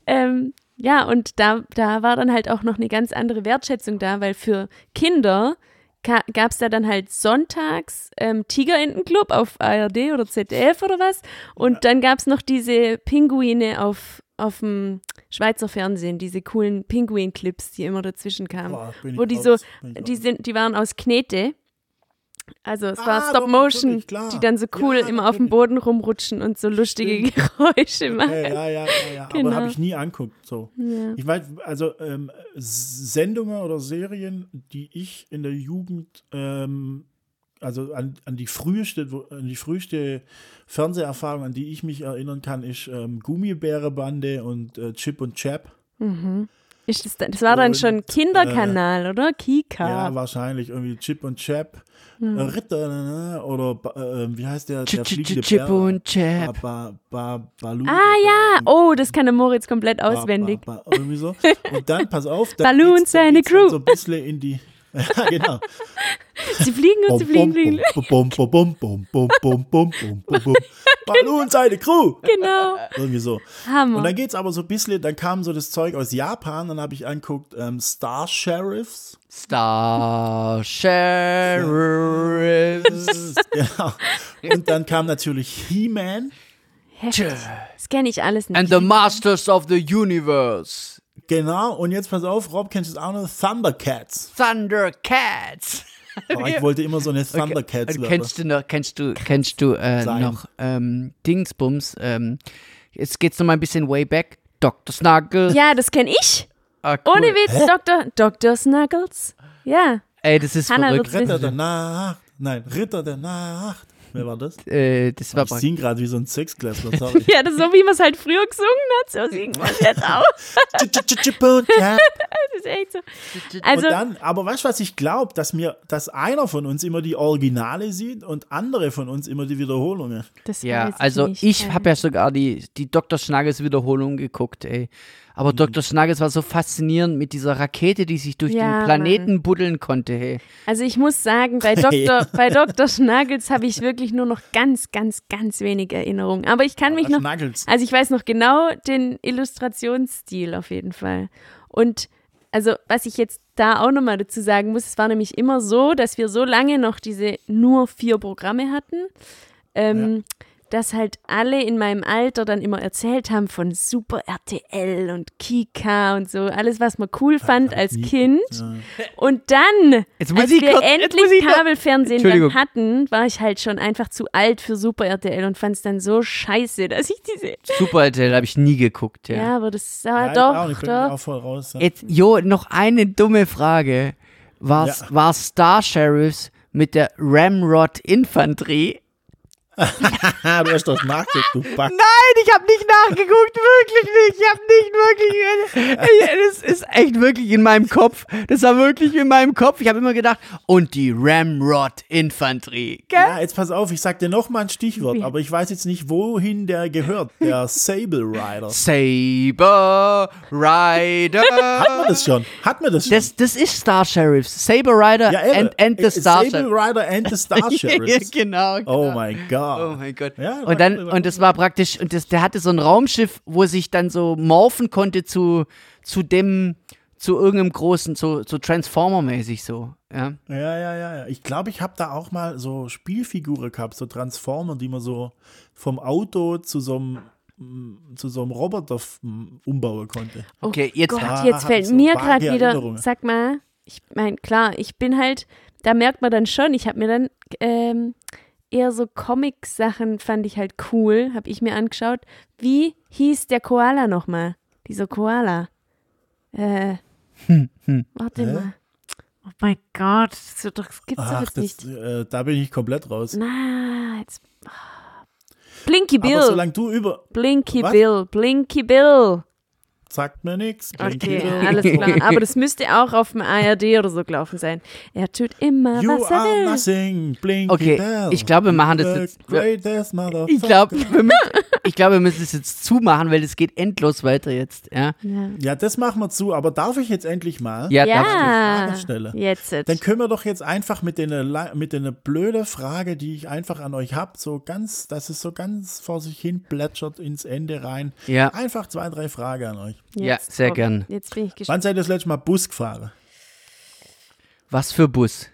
Speaker 1: Ähm, ja, und da, da war dann halt auch noch eine ganz andere Wertschätzung da, weil für Kinder gab es da dann halt sonntags ähm, Tigerentenclub auf ARD oder ZDF oder was. Und dann gab es noch diese Pinguine auf, auf dem Schweizer Fernsehen, diese coolen Pinguin-Clips, die immer dazwischen kamen.
Speaker 2: Boah,
Speaker 1: wo die
Speaker 2: raus,
Speaker 1: so, Die, sind, die waren aus Knete. Also es war
Speaker 2: Ah,
Speaker 1: Stop
Speaker 2: doch,
Speaker 1: Motion, die dann so cool
Speaker 2: Ja,
Speaker 1: immer auf dem. Boden rumrutschen und so lustige Geräusche machen.
Speaker 2: Ja, ja, ja, ja, ja.
Speaker 1: Genau.
Speaker 2: aber habe ich nie anguckt. So.
Speaker 1: Ja.
Speaker 2: Ich weiß, also ähm, Sendungen oder Serien, die ich in der Jugend, ähm, also an, an die früheste, an die früheste Fernseherfahrung, an die ich mich erinnern kann, ist ähm, Gummibärebande und äh, Chip und Chap.
Speaker 1: Ist das, dann- das war dann
Speaker 2: Und,
Speaker 1: schon Kinderkanal, oder? Kika.
Speaker 2: Ja, wahrscheinlich irgendwie Chip und Chap. Äh, Ritter ne, oder ba- äh, wie heißt der, der
Speaker 3: Ch- Ch- Chip
Speaker 2: Bär?
Speaker 3: und Chap.
Speaker 2: Ba, ba, ba, Balu,
Speaker 1: ah ja, oh, das kann der Moritz komplett auswendig.
Speaker 2: Irgendwie so. Und dann, pass auf, dann geht's- dann
Speaker 1: seine
Speaker 2: dann
Speaker 1: Crew.
Speaker 2: So ein bisschen in die. Ja, genau.
Speaker 1: Sie fliegen und sie fliegen, fliegen.
Speaker 2: Bum, bum, bum, bum, bum, bum, bum, bum, bum, bum. Balloon, seine Crew.
Speaker 1: Genau.
Speaker 2: Irgendwie so. Und
Speaker 1: Hammer.
Speaker 2: dann geht's aber so ein bisschen, dann kam so das Zeug aus Japan, dann habe ich anguckt, ähm, Star Sheriffs.
Speaker 3: Star Sheriffs.
Speaker 2: genau. Und dann kam natürlich He-Man.
Speaker 1: Das kenne ich alles nicht.
Speaker 3: And the Masters of the Universe.
Speaker 2: Genau. Und jetzt pass auf, Rob, kennst du das auch noch? Thundercats.
Speaker 3: Thundercats.
Speaker 2: Aber ich wollte immer so eine Thundercats
Speaker 3: Und
Speaker 2: werden.
Speaker 3: kennst du noch, kennst du, kennst du äh, noch ähm, Dingsbums? Ähm, jetzt geht's noch mal ein bisschen way back. Dr. Snuggle.
Speaker 1: ja, das kenne ich.
Speaker 3: Ah, cool.
Speaker 1: Ohne Witz, Dr. Dr. Snuggles. Ja.
Speaker 3: Ey, das ist
Speaker 1: Hannah
Speaker 3: verrückt.
Speaker 2: Ritter der Nacht. Nein, Ritter der Nacht. Wer war das?
Speaker 3: Äh, das war
Speaker 2: Ich sing gerade wie so ein Sechsklässler, sorry.
Speaker 1: Ja, das ist so, wie man es halt früher gesungen hat. So singen wir es jetzt auch. Das ist echt so. Also,
Speaker 2: und dann, aber weißt du, was ich glaube, dass mir, dass einer von uns immer die Originale sieht und andere von uns immer die Wiederholungen.
Speaker 1: das
Speaker 3: Ja,
Speaker 1: weiß ich
Speaker 3: also
Speaker 1: nicht.
Speaker 3: ich habe ja sogar die, die Dr. Snuggles Wiederholung geguckt, ey. Aber Dr. Snuggles war so faszinierend mit dieser Rakete, die sich durch
Speaker 1: Ja,
Speaker 3: den Planeten buddeln konnte, hey.
Speaker 1: Also ich muss sagen, bei Dr. bei Dr. Schnuggles habe ich wirklich nur noch ganz, ganz, ganz wenig Erinnerungen. Aber ich kann mich noch,
Speaker 2: Schnuggles.
Speaker 1: also ich weiß noch genau den Illustrationsstil auf jeden Fall. Und also was ich jetzt da auch nochmal dazu sagen muss, es war nämlich immer so, dass wir so lange noch diese nur vier Programme hatten, ähm, dass halt alle in meinem Alter dann immer erzählt haben von Super RTL und Kika und so, alles, was man cool fand als Kind.
Speaker 2: Ja.
Speaker 1: Und dann,
Speaker 3: Jetzt muss
Speaker 1: als
Speaker 3: ich
Speaker 1: wir
Speaker 3: kurz- jetzt muss
Speaker 1: endlich
Speaker 3: ich
Speaker 1: Kabelfernsehen dann hatten, war ich halt schon einfach zu alt für Super RTL und fand es dann so scheiße, dass ich diese.
Speaker 3: Super RTL habe ich nie geguckt, ja.
Speaker 1: Ja, aber das
Speaker 2: Ja,
Speaker 1: war
Speaker 2: ich auch
Speaker 1: doch,
Speaker 2: nicht, bin auch
Speaker 1: doch.
Speaker 2: voll raus. Ja.
Speaker 3: Jetzt, Jo, noch eine dumme Frage. War's,
Speaker 2: Ja.
Speaker 3: War Star Sheriffs mit der Ramrod Infanterie?
Speaker 2: Du hast doch nachgeguckt, du Back.
Speaker 3: Nein, ich habe nicht nachgeguckt, wirklich nicht. Ich habe nicht wirklich. Das ist echt wirklich in meinem Kopf. Das war wirklich in meinem Kopf. Ich habe immer gedacht, und die Ramrod Infanterie. Gell?
Speaker 2: Ja, jetzt pass auf, ich sag dir noch mal ein Stichwort, aber ich weiß jetzt nicht, wohin der gehört. Der Sable Rider.
Speaker 3: Saber Rider.
Speaker 2: Hat man das schon? Hat man das schon?
Speaker 3: Das, das ist Star Sheriffs. Saber Rider
Speaker 2: ja,
Speaker 3: and, and the
Speaker 2: Äh,
Speaker 3: Star
Speaker 2: Sable
Speaker 3: Sheriffs.
Speaker 2: Rider and the Star Sheriffs.
Speaker 3: genau, genau.
Speaker 2: Oh mein Gott.
Speaker 3: Oh mein Gott.
Speaker 2: Ja,
Speaker 3: und dann, und das war praktisch, und das, der hatte so ein Raumschiff, wo sich dann so morphen konnte zu, zu dem, zu irgendeinem großen, so, so Transformer-mäßig so. Ja.
Speaker 2: Ja, ja, ja, ja. Ich glaube, ich habe da auch mal so Spielfiguren gehabt, so Transformer, die man so vom Auto zu so einem mm, zu so einem Roboter f- m, umbauen konnte.
Speaker 3: Okay, jetzt.
Speaker 1: Gott,
Speaker 2: Da
Speaker 1: jetzt fällt
Speaker 2: so
Speaker 1: mir gerade wieder, sag mal, ich meine, klar, ich bin halt, da merkt man dann schon, ich habe mir dann ähm, eher so Comic-Sachen fand ich halt cool, habe ich mir angeschaut. Wie hieß der Koala nochmal? Dieser Koala. Äh, warte
Speaker 2: Hä?
Speaker 1: mal. Oh mein Gott, das, das gibt's doch
Speaker 2: Ach,
Speaker 1: jetzt
Speaker 2: das,
Speaker 1: nicht.
Speaker 2: äh, da bin ich komplett raus.
Speaker 1: Na, jetzt. Blinky
Speaker 2: Aber
Speaker 1: Bill.
Speaker 2: solange du über.
Speaker 1: Blinky
Speaker 2: Was?
Speaker 1: Bill. Blinky Bill.
Speaker 2: Sagt mir nichts.
Speaker 1: Okay, alles klar. Aber das müsste auch auf dem ARD oder so gelaufen sein. Er tut immer,
Speaker 2: You
Speaker 1: was er will.
Speaker 2: nothing, Blinky
Speaker 3: Okay,
Speaker 2: Bell.
Speaker 3: ich glaube, wir machen das
Speaker 2: The
Speaker 3: jetzt-. Ich glaube, ich glaub, wir müssen es jetzt zumachen, weil es geht endlos weiter jetzt. Ja,
Speaker 1: Ja,
Speaker 2: Ja, das machen wir zu. Aber darf ich jetzt endlich mal?
Speaker 3: ja,
Speaker 1: ja.
Speaker 2: stelle.
Speaker 1: jetzt.
Speaker 2: Dann können wir doch jetzt einfach mit der mit der blöde Frage, die ich einfach an euch habe, so ganz, dass es so ganz vor sich hin plätschert ins Ende rein.
Speaker 3: Ja,
Speaker 2: Einfach zwei, drei Fragen an euch.
Speaker 3: Ja,
Speaker 1: Jetzt
Speaker 3: sehr
Speaker 1: komm,
Speaker 3: gern.
Speaker 1: Jetzt bin ich gespannt.
Speaker 2: Wann seid ihr das letzte Mal Bus gefahren?
Speaker 3: was für Bus?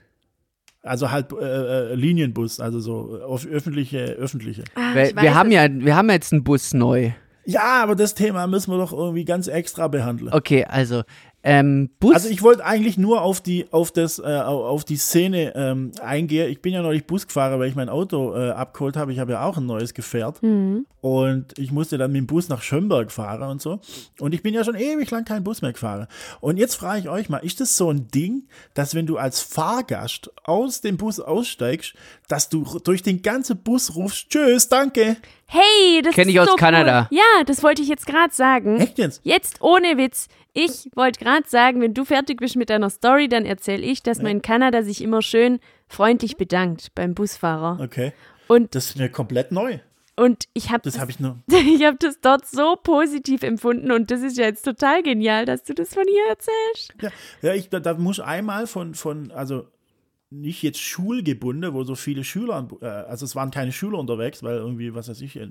Speaker 2: Also halt äh, äh, Linienbus, also so auf öffentliche, öffentliche.
Speaker 1: Ah, weiß
Speaker 3: wir haben
Speaker 1: es.
Speaker 3: ja, wir haben jetzt einen Bus neu.
Speaker 2: Ja, aber das Thema müssen wir doch irgendwie ganz extra behandeln.
Speaker 3: Okay, also ähm, Bus.
Speaker 2: Also ich wollte eigentlich nur auf die auf das äh, au- auf die Szene ähm, eingehen. Ich bin ja neulich Bus gefahren, weil ich mein Auto äh, abgeholt habe. Ich habe ja auch ein neues Gefährt
Speaker 1: Mhm.
Speaker 2: und ich musste dann mit dem Bus nach Schönberg fahren und so. Und ich bin ja schon ewig lang kein Bus mehr gefahren. Und jetzt frage ich euch mal, ist das so ein Ding, dass wenn du als Fahrgast aus dem Bus aussteigst, dass du durch den ganzen Bus rufst, tschüss, danke.
Speaker 1: Hey, das
Speaker 3: Kenn
Speaker 1: ist
Speaker 3: ich aus
Speaker 1: so
Speaker 3: Kanada.
Speaker 1: Cool. Ja, das wollte ich jetzt gerade sagen.
Speaker 2: Echt jetzt?
Speaker 1: Jetzt ohne Witz. Ich wollte gerade sagen, wenn du fertig bist mit deiner Story, dann erzähle ich, dass man in Kanada sich immer schön freundlich bedankt beim Busfahrer.
Speaker 2: Okay.
Speaker 1: Und,
Speaker 2: Das ist mir komplett neu.
Speaker 1: und ich habe
Speaker 2: Das
Speaker 1: das,
Speaker 2: habe ich nur.
Speaker 1: ich hab das dort so positiv empfunden und das ist ja jetzt total genial, dass du das von hier erzählst.
Speaker 2: Ja, ja ich, da, da muss einmal von, von, also nicht jetzt schulgebunden, wo so viele Schüler, äh, also es waren keine Schüler unterwegs, weil irgendwie, was weiß ich, äh,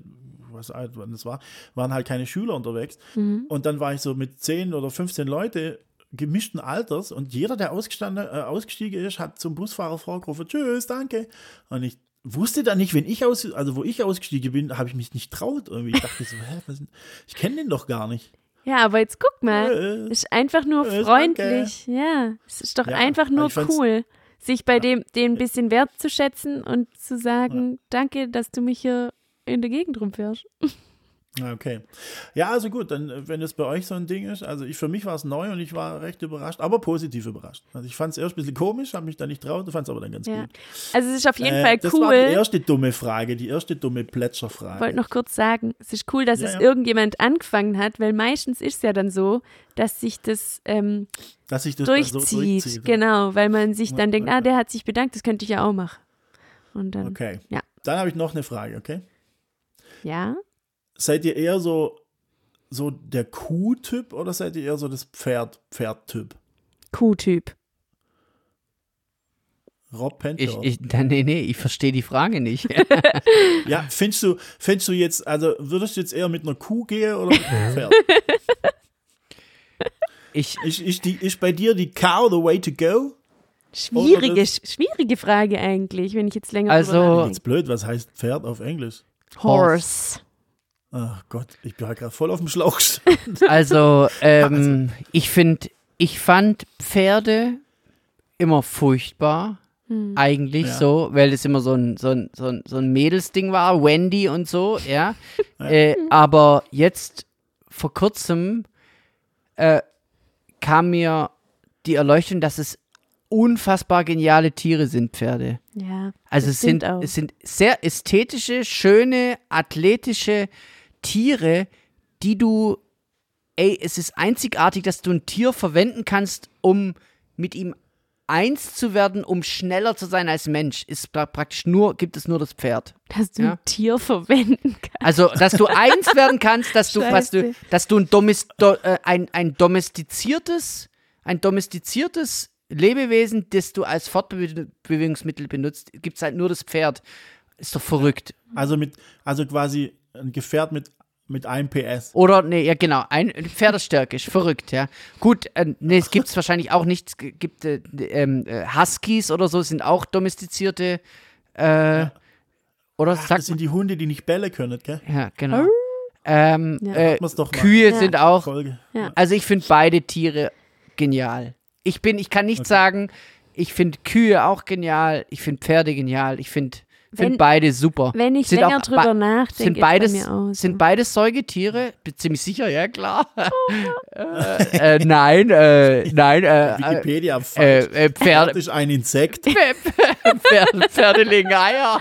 Speaker 2: was alt wann das war, waren halt keine Schüler unterwegs. Und dann war ich so mit 10 oder 15 Leute gemischten Alters und jeder, der ausgestanden, äh, ausgestiegen ist, hat zum Busfahrer vorgerufen, tschüss, danke. Und ich wusste dann nicht, wenn ich aus, also wo ich ausgestiegen bin, habe ich mich nicht traut irgendwie. Ich dachte so, hä, was, ich kenne den doch gar nicht.
Speaker 1: Ja, aber jetzt guck mal.
Speaker 2: Äh,
Speaker 1: Ist einfach nur
Speaker 2: Äh,
Speaker 1: freundlich. Ja, es ist doch
Speaker 2: Ja,
Speaker 1: einfach nur cool, sich bei dem den ein bisschen wertzuschätzen und zu sagen, danke, dass du mich hier in der Gegend rumfährst.
Speaker 2: Okay. Ja, also gut, dann, äh, wenn es bei euch so ein Ding ist, also ich, für mich war es neu und ich war recht überrascht, aber positiv überrascht. Also ich fand es erst ein bisschen komisch, habe mich da nicht traut, fand es aber dann ganz
Speaker 1: Ja.
Speaker 2: gut.
Speaker 1: Also es ist auf jeden
Speaker 2: Äh,
Speaker 1: Fall
Speaker 2: Das war die
Speaker 1: cool.
Speaker 2: erste dumme Frage, die erste dumme
Speaker 1: Ich
Speaker 2: Plätscherfrage.
Speaker 1: wollte noch kurz sagen, es ist cool, dass
Speaker 2: Ja,
Speaker 1: es
Speaker 2: ja.
Speaker 1: irgendjemand angefangen hat, weil meistens ist es ja dann so, dass sich das ähm,
Speaker 2: Dass ich das dann
Speaker 1: durchzieht.
Speaker 2: so durchzieht.
Speaker 1: Genau, weil man sich dann denkt, ah, der hat sich bedankt, das könnte ich ja auch machen. Und dann,
Speaker 2: Okay.
Speaker 1: Ja.
Speaker 2: Dann habe ich noch eine Frage, okay?
Speaker 1: ja,
Speaker 2: Seid ihr eher so, so der Kuh-Typ oder seid ihr eher so das Pferd, Pferd-Typ?
Speaker 1: Kuhtyp.
Speaker 2: Rob Penter.
Speaker 3: ich, ich, nee, nee, ich verstehe die Frage nicht.
Speaker 2: Ja, findest du, findest du jetzt, also würdest du jetzt eher mit einer Kuh gehen oder mit einem Pferd?
Speaker 3: Ich,
Speaker 2: ist, ist, die, ist bei dir die Cow the way to go?
Speaker 1: Schwierige, schwierige Frage eigentlich, wenn ich jetzt länger
Speaker 3: Also-
Speaker 2: Jetzt blöd, was heißt Pferd auf Englisch?
Speaker 1: Horse.
Speaker 2: Ach Gott, ich bin halt gerade voll auf dem Schlauch. gestanden.
Speaker 3: also, ähm, ich finde, ich fand Pferde immer furchtbar. Eigentlich
Speaker 2: Ja.
Speaker 3: so, weil es immer so ein, so ein, so ein, so ein Mädelsding war, Wendy und so, ja. Äh, aber jetzt vor kurzem äh, kam mir die Erleuchtung, dass es unfassbar geniale Tiere sind, Pferde.
Speaker 1: Ja.
Speaker 3: Also es sind,
Speaker 1: auch.
Speaker 3: es sind sehr ästhetische, schöne, athletische Tiere, die du, ey, es ist einzigartig, dass du ein Tier verwenden kannst, um mit ihm eins zu werden, um schneller zu sein als Mensch. Ist pra- praktisch nur, gibt es nur das Pferd.
Speaker 1: dass du
Speaker 3: Ja.
Speaker 1: ein Tier verwenden kannst.
Speaker 3: Also, dass du eins werden kannst, dass du, was du, dass du ein, Domis, do, äh, ein, ein domestiziertes, ein domestiziertes Lebewesen, das du als Fortbewegungsmittel benutzt, gibt es halt nur das Pferd. Ist doch verrückt.
Speaker 2: Also mit, also quasi ein Gefährt mit, mit einem PS.
Speaker 3: Oder, nee, ja genau, ein Pferdestärke ist verrückt, ja. Gut, äh, nee, es gibt es wahrscheinlich auch nicht. Gibt äh, ähm, äh, Huskies oder so, sind auch domestizierte, äh, oder
Speaker 2: Ach,
Speaker 3: sagt
Speaker 2: das sind die Hunde, die nicht bellen können, gell?
Speaker 3: Ja, genau. Ähm,
Speaker 1: Ja.
Speaker 3: äh. Kühe
Speaker 1: Ja.
Speaker 3: sind auch.
Speaker 2: Folge.
Speaker 1: Ja.
Speaker 3: Also ich finde beide Tiere genial. Ich bin, ich kann nicht sagen, ich finde Kühe auch genial, ich finde Pferde genial, ich finde Sind
Speaker 1: Wenn-
Speaker 3: beide super.
Speaker 1: Wenn ich
Speaker 3: sind
Speaker 1: länger
Speaker 3: auch
Speaker 1: drüber nachdenke,
Speaker 3: sind beides,
Speaker 1: bei mir auch so.
Speaker 3: sind beides Säugetiere? Bin ziemlich sicher, ja klar.
Speaker 1: Oh.
Speaker 3: äh, äh, nein, äh, nein, äh, äh,
Speaker 2: Wikipedia
Speaker 3: äh,
Speaker 2: falsch.
Speaker 3: äh, Pferde,
Speaker 2: Das ist ein Insekt.
Speaker 3: Pferde, Pferde legen Eier.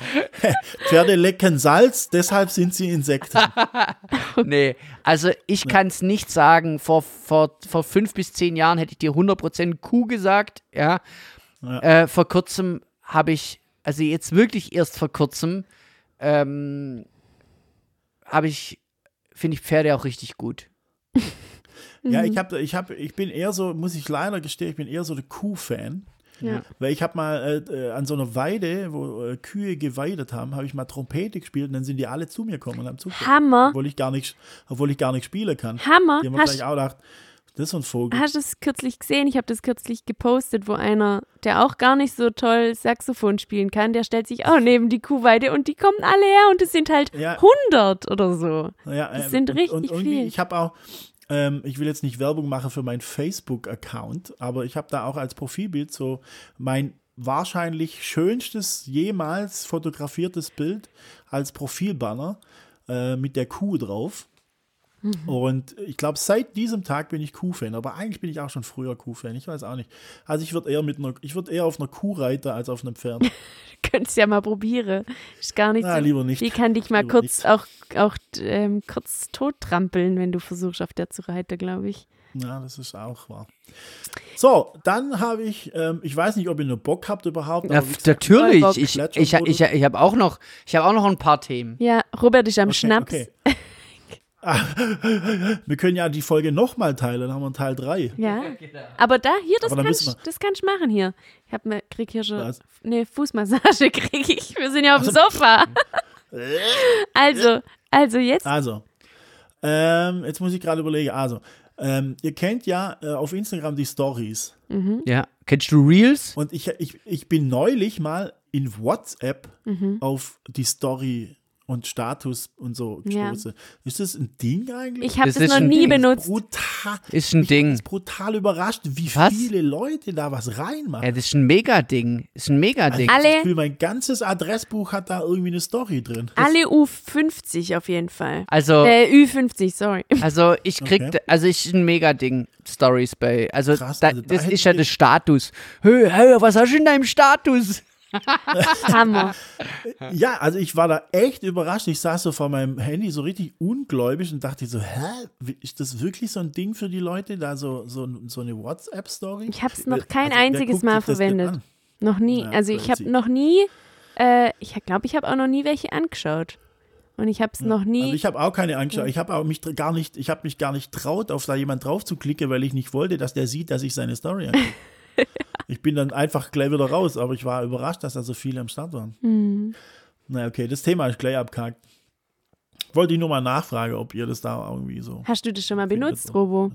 Speaker 2: Pferde lecken Salz, deshalb sind sie Insekten.
Speaker 3: Nee, also ich kann es nicht sagen. Vor, vor, vor fünf bis zehn Jahren hätte ich dir 100% Kuh gesagt. Ja.
Speaker 2: Ja.
Speaker 3: Äh, vor kurzem habe ich, also jetzt wirklich erst vor kurzem, ähm, habe ich, finde ich Pferde auch richtig gut.
Speaker 2: Ja, ich, hab, ich, hab, ich bin eher so, muss ich leider gestehen, ich bin eher so der Kuh-Fan.
Speaker 1: Ja.
Speaker 2: Weil ich habe mal äh, äh, an so einer Weide, wo äh, Kühe geweidet haben, habe ich mal Trompete gespielt und dann sind die alle zu mir gekommen und haben zugehört.
Speaker 1: Hammer,
Speaker 2: Obwohl ich gar nicht, obwohl ich gar nicht spielen kann.
Speaker 1: Hammer.
Speaker 2: Die haben
Speaker 1: Hast,
Speaker 2: gleich auch gedacht, das ist so ein Vogel.
Speaker 1: hast du es kürzlich gesehen? Ich habe das kürzlich gepostet, wo einer, der auch gar nicht so toll Saxophon spielen kann, der stellt sich auch neben die Kuhweide und die kommen alle her und es sind halt
Speaker 2: Ja.
Speaker 1: 100 oder so.
Speaker 2: Ja,
Speaker 1: Das
Speaker 2: ähm,
Speaker 1: sind
Speaker 2: und-
Speaker 1: richtig
Speaker 2: und irgendwie,
Speaker 1: viel.
Speaker 2: Ich habe auch, ähm, ich will jetzt nicht Werbung machen für meinen Facebook-Account, aber ich habe da auch als Profilbild so mein wahrscheinlich schönstes jemals fotografiertes Bild als Profilbanner äh, mit der Kuh drauf.
Speaker 1: Mhm.
Speaker 2: Und ich glaube, seit diesem Tag bin ich Kuh-Fan, aber eigentlich bin ich auch schon früher Kuh-Fan. Ich weiß auch nicht. Also ich würde eher mit einer, ich würde eher auf einer Kuh reiten als auf einem Pferd.
Speaker 1: Könntest ja mal probieren. Ist gar nicht
Speaker 2: Na,
Speaker 1: so.
Speaker 2: lieber nicht.
Speaker 1: Die kann dich mal
Speaker 2: Lieber
Speaker 1: kurz auch, auch ähm, kurz tot trampeln, wenn du versuchst, auf der zu reiten, glaube ich.
Speaker 2: Ja, das ist auch wahr. So, dann habe ich, ähm, ich weiß nicht, ob ihr nur Bock habt überhaupt.
Speaker 3: Ja,
Speaker 2: gesagt,
Speaker 3: natürlich. Ich, ich, ich, ich, ich habe auch noch, ich habe auch noch ein paar Themen.
Speaker 1: Ja, Robert ist am
Speaker 2: okay,
Speaker 1: Schnaps.
Speaker 2: okay. Wir können ja die Folge nochmal teilen, dann haben wir einen Teil 3.
Speaker 1: Ja. Aber da, hier, das kannst,
Speaker 2: wir-
Speaker 1: das kannst du machen hier. Ich hab mir, krieg hier schon
Speaker 2: Was?
Speaker 1: eine Fußmassage, krieg ich. Wir sind ja auf dem Sofa. also, also jetzt.
Speaker 2: Also, ähm, jetzt muss ich gerade überlegen. Also, ähm, ihr kennt ja äh, auf Instagram die Stories.
Speaker 3: Ja. Kennst du Reels?
Speaker 2: Und ich, ich, ich bin neulich mal in WhatsApp
Speaker 1: Mhm.
Speaker 2: auf die Story und Status und so
Speaker 1: Ja.
Speaker 2: gestoßen. Ist das ein Ding eigentlich?
Speaker 1: Ich habe
Speaker 3: Das
Speaker 1: das,
Speaker 3: ist
Speaker 1: noch nie
Speaker 3: Ding.
Speaker 1: benutzt.
Speaker 2: brutal.
Speaker 3: Ist ein
Speaker 2: Ich bin
Speaker 3: Ding.
Speaker 2: jetzt brutal überrascht, wie
Speaker 3: Was?
Speaker 2: viele Leute da was reinmachen.
Speaker 3: Ja, das ist ein Mega-Ding. Ist ein Mega-Ding.
Speaker 2: Ich
Speaker 1: Alle-
Speaker 2: das Gefühl, mein ganzes Adressbuch hat da irgendwie eine Story drin.
Speaker 1: Alle U50 auf jeden Fall.
Speaker 3: Also,
Speaker 1: Äh, Ü50, sorry.
Speaker 3: also ich krieg,
Speaker 2: Okay.
Speaker 3: also ich ist ein Mega-Ding, Stories bei. Also,
Speaker 2: Krass, also da
Speaker 3: das ist ja
Speaker 2: ich-
Speaker 3: der Status. Hö, hö, was hast du in deinem Status?
Speaker 1: Hammer.
Speaker 2: Ja, also ich war da echt überrascht. Ich saß so vor meinem Handy so richtig ungläubig und dachte so, hä, ist das wirklich so ein Ding für die Leute, da so, so, so eine WhatsApp-Story?
Speaker 1: Ich habe es noch kein
Speaker 2: Also,
Speaker 1: einziges Mal verwendet. Noch nie.
Speaker 2: Ja,
Speaker 1: also ich habe noch nie, äh, ich glaube, ich habe auch noch nie welche angeschaut. Und ich habe es noch nie.
Speaker 2: Also ich habe auch keine angeschaut. Ich habe mich gar nicht, ich habe mich gar nicht traut, auf da jemand drauf zu klicken, weil ich nicht wollte, dass der sieht, dass ich seine Story angucke. ich bin dann einfach gleich wieder raus, aber ich war überrascht, dass da so viele am Start waren.
Speaker 1: Hm.
Speaker 2: Na okay, das Thema ist gleich abgehakt. Wollte ich nur mal nachfragen, ob ihr das da irgendwie so.
Speaker 1: Hast du das schon mal benutzt. Robo?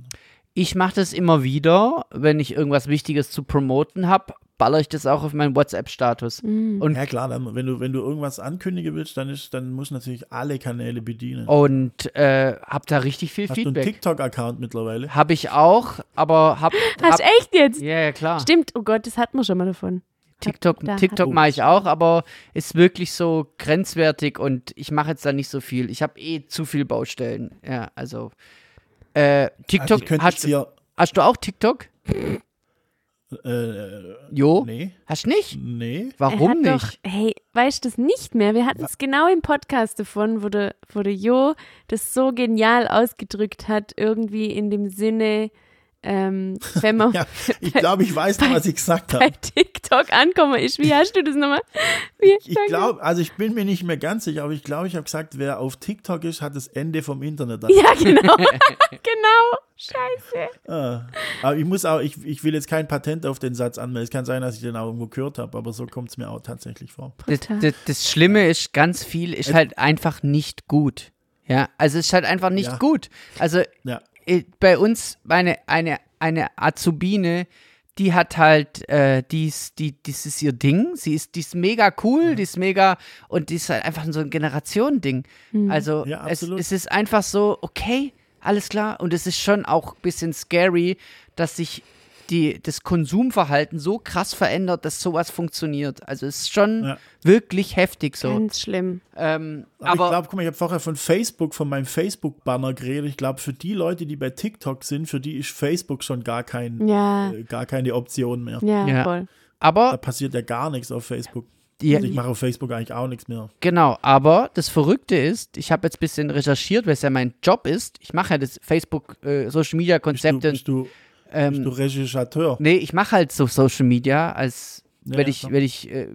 Speaker 3: Ich mache das immer wieder, wenn ich irgendwas Wichtiges zu promoten habe, baller ich das auch auf meinen WhatsApp-Status.
Speaker 1: Hm.
Speaker 3: Und,
Speaker 2: Ja klar, dann, wenn du wenn du irgendwas ankündigen willst, dann ist, dann musst du natürlich alle Kanäle bedienen.
Speaker 3: und äh, hab da richtig viel
Speaker 2: Hast du einen
Speaker 3: Feedback.
Speaker 2: TikTok-Account mittlerweile?
Speaker 3: Habe ich auch, aber hab.
Speaker 1: Hast
Speaker 3: hab
Speaker 1: echt jetzt?
Speaker 3: ja, ja, klar.
Speaker 1: Stimmt, oh Gott, das hatten wir schon mal davon.
Speaker 3: TikTok,
Speaker 1: Da-
Speaker 3: TikTok mache ich auch, aber ist wirklich so grenzwertig und ich mache jetzt da nicht so viel. Ich habe eh zu viel Baustellen. Ja, also. Äh,
Speaker 2: Also
Speaker 3: TikTok,
Speaker 2: ich könnte
Speaker 3: hast,
Speaker 2: jetzt hier.
Speaker 3: hast du auch TikTok?
Speaker 2: Äh,
Speaker 3: Jo?
Speaker 2: nee,
Speaker 3: Hast nicht?
Speaker 2: nee.
Speaker 3: Warum
Speaker 1: er hat
Speaker 3: nicht?
Speaker 1: Doch, hey, weißt du das nicht mehr? Wir hatten es genau im Podcast davon, wo der, wo der Jo das so genial ausgedrückt hat, irgendwie in dem Sinne, ähm, wenn man
Speaker 2: Ja, ich glaube, ich weiß noch, was ich gesagt
Speaker 1: bei
Speaker 2: habe.
Speaker 1: TikTok ankommen ist. Wie hast du das nochmal? Wie,
Speaker 2: Ich glaube, also ich bin mir nicht mehr ganz sicher, aber ich glaube, ich habe gesagt, wer auf TikTok ist, hat das Ende vom Internet.
Speaker 1: Ja, genau. genau. Scheiße.
Speaker 2: Ah. Aber ich muss auch, ich, ich will jetzt kein Patent auf den Satz anmelden. Es kann sein, dass ich den auch irgendwo gehört habe, aber so kommt es mir auch tatsächlich vor.
Speaker 3: Das, das, das Schlimme ist, ganz viel ist halt einfach nicht gut. Ja, also es ist halt einfach nicht
Speaker 2: Ja.
Speaker 3: gut. Also
Speaker 2: Ja.
Speaker 3: bei uns meine eine eine Azubine, die hat halt äh, die ist, die das ist ihr Ding. Sie ist die ist mega cool, die ist mega und die ist halt einfach so ein Generationending. Also
Speaker 2: Ja,
Speaker 3: es, es ist einfach so okay, alles klar und es ist schon auch ein bisschen scary, dass sich die, das Konsumverhalten so krass verändert, dass sowas funktioniert. Also es ist schon
Speaker 2: Ja.
Speaker 3: wirklich heftig so.
Speaker 1: Ganz schlimm.
Speaker 3: Ähm,
Speaker 2: Aber,
Speaker 3: aber
Speaker 2: ich glaube, guck mal, ich habe vorher von Facebook, von meinem Facebook-Banner geredet. Ich glaube, für die Leute, die bei TikTok sind, für die ist Facebook schon gar, kein,
Speaker 1: Ja,
Speaker 2: äh, gar keine Option mehr.
Speaker 1: ja,
Speaker 3: Ja.
Speaker 1: voll.
Speaker 2: Da
Speaker 3: aber
Speaker 2: passiert ja gar nichts auf Facebook.
Speaker 3: die,
Speaker 2: Also ich mache auf Facebook eigentlich auch nichts mehr.
Speaker 3: Genau, aber das Verrückte ist, ich habe jetzt ein bisschen recherchiert, weil es ja mein Job ist. Ich mache ja das Facebook äh, Social Media
Speaker 2: Bist du,
Speaker 3: Konzepte.
Speaker 2: bist du,
Speaker 3: ähm,
Speaker 2: bist du Regissateur?
Speaker 3: nee, ich mache halt so Social Media als
Speaker 2: Ja,
Speaker 3: wenn
Speaker 2: ja,
Speaker 3: ich,
Speaker 2: klar.
Speaker 3: wenn ich äh,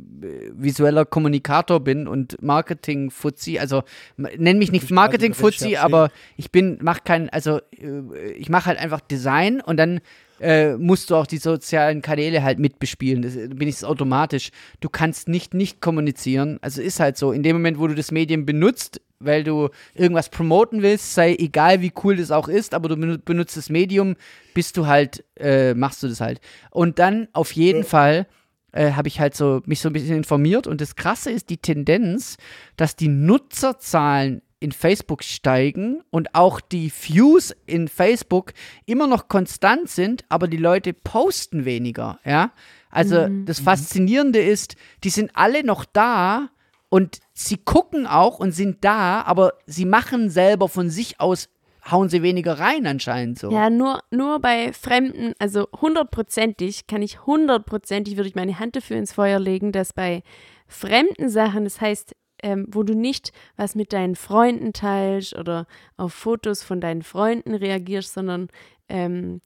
Speaker 3: visueller Kommunikator bin und Marketing-Fuzzi, also nenn mich nicht
Speaker 2: quasi
Speaker 3: Marketing-Fuzzi, aber ich bin, mach kein, also äh, ich mache halt einfach Design und dann äh, musst du auch die sozialen Kanäle halt mitbespielen. Das, bin ich es automatisch. Du kannst nicht nicht kommunizieren. Also ist halt so. In dem Moment, wo du das Medium benutzt, weil du irgendwas promoten willst, sei egal wie cool das auch ist, aber du benu- benutzt das Medium, bist du halt, äh, machst du das halt. Und dann auf jeden
Speaker 2: Ja.
Speaker 3: Fall äh, habe ich halt so mich so ein bisschen informiert und das Krasse ist die Tendenz, dass die Nutzerzahlen in Facebook steigen und auch die Views in Facebook immer noch konstant sind, aber die Leute posten weniger, ja. Also das Faszinierende ist, die sind alle noch da und sie gucken auch und sind da, aber sie machen selber von sich aus, hauen sie weniger rein anscheinend so.
Speaker 1: Ja, nur, nur bei Fremden, also hundertprozentig, kann ich hundertprozentig, würde ich meine Hand dafür ins Feuer legen, dass bei fremden Sachen, das heißt, ähm, wo du nicht was mit deinen Freunden teilst oder auf Fotos von deinen Freunden reagierst, sondern ähm,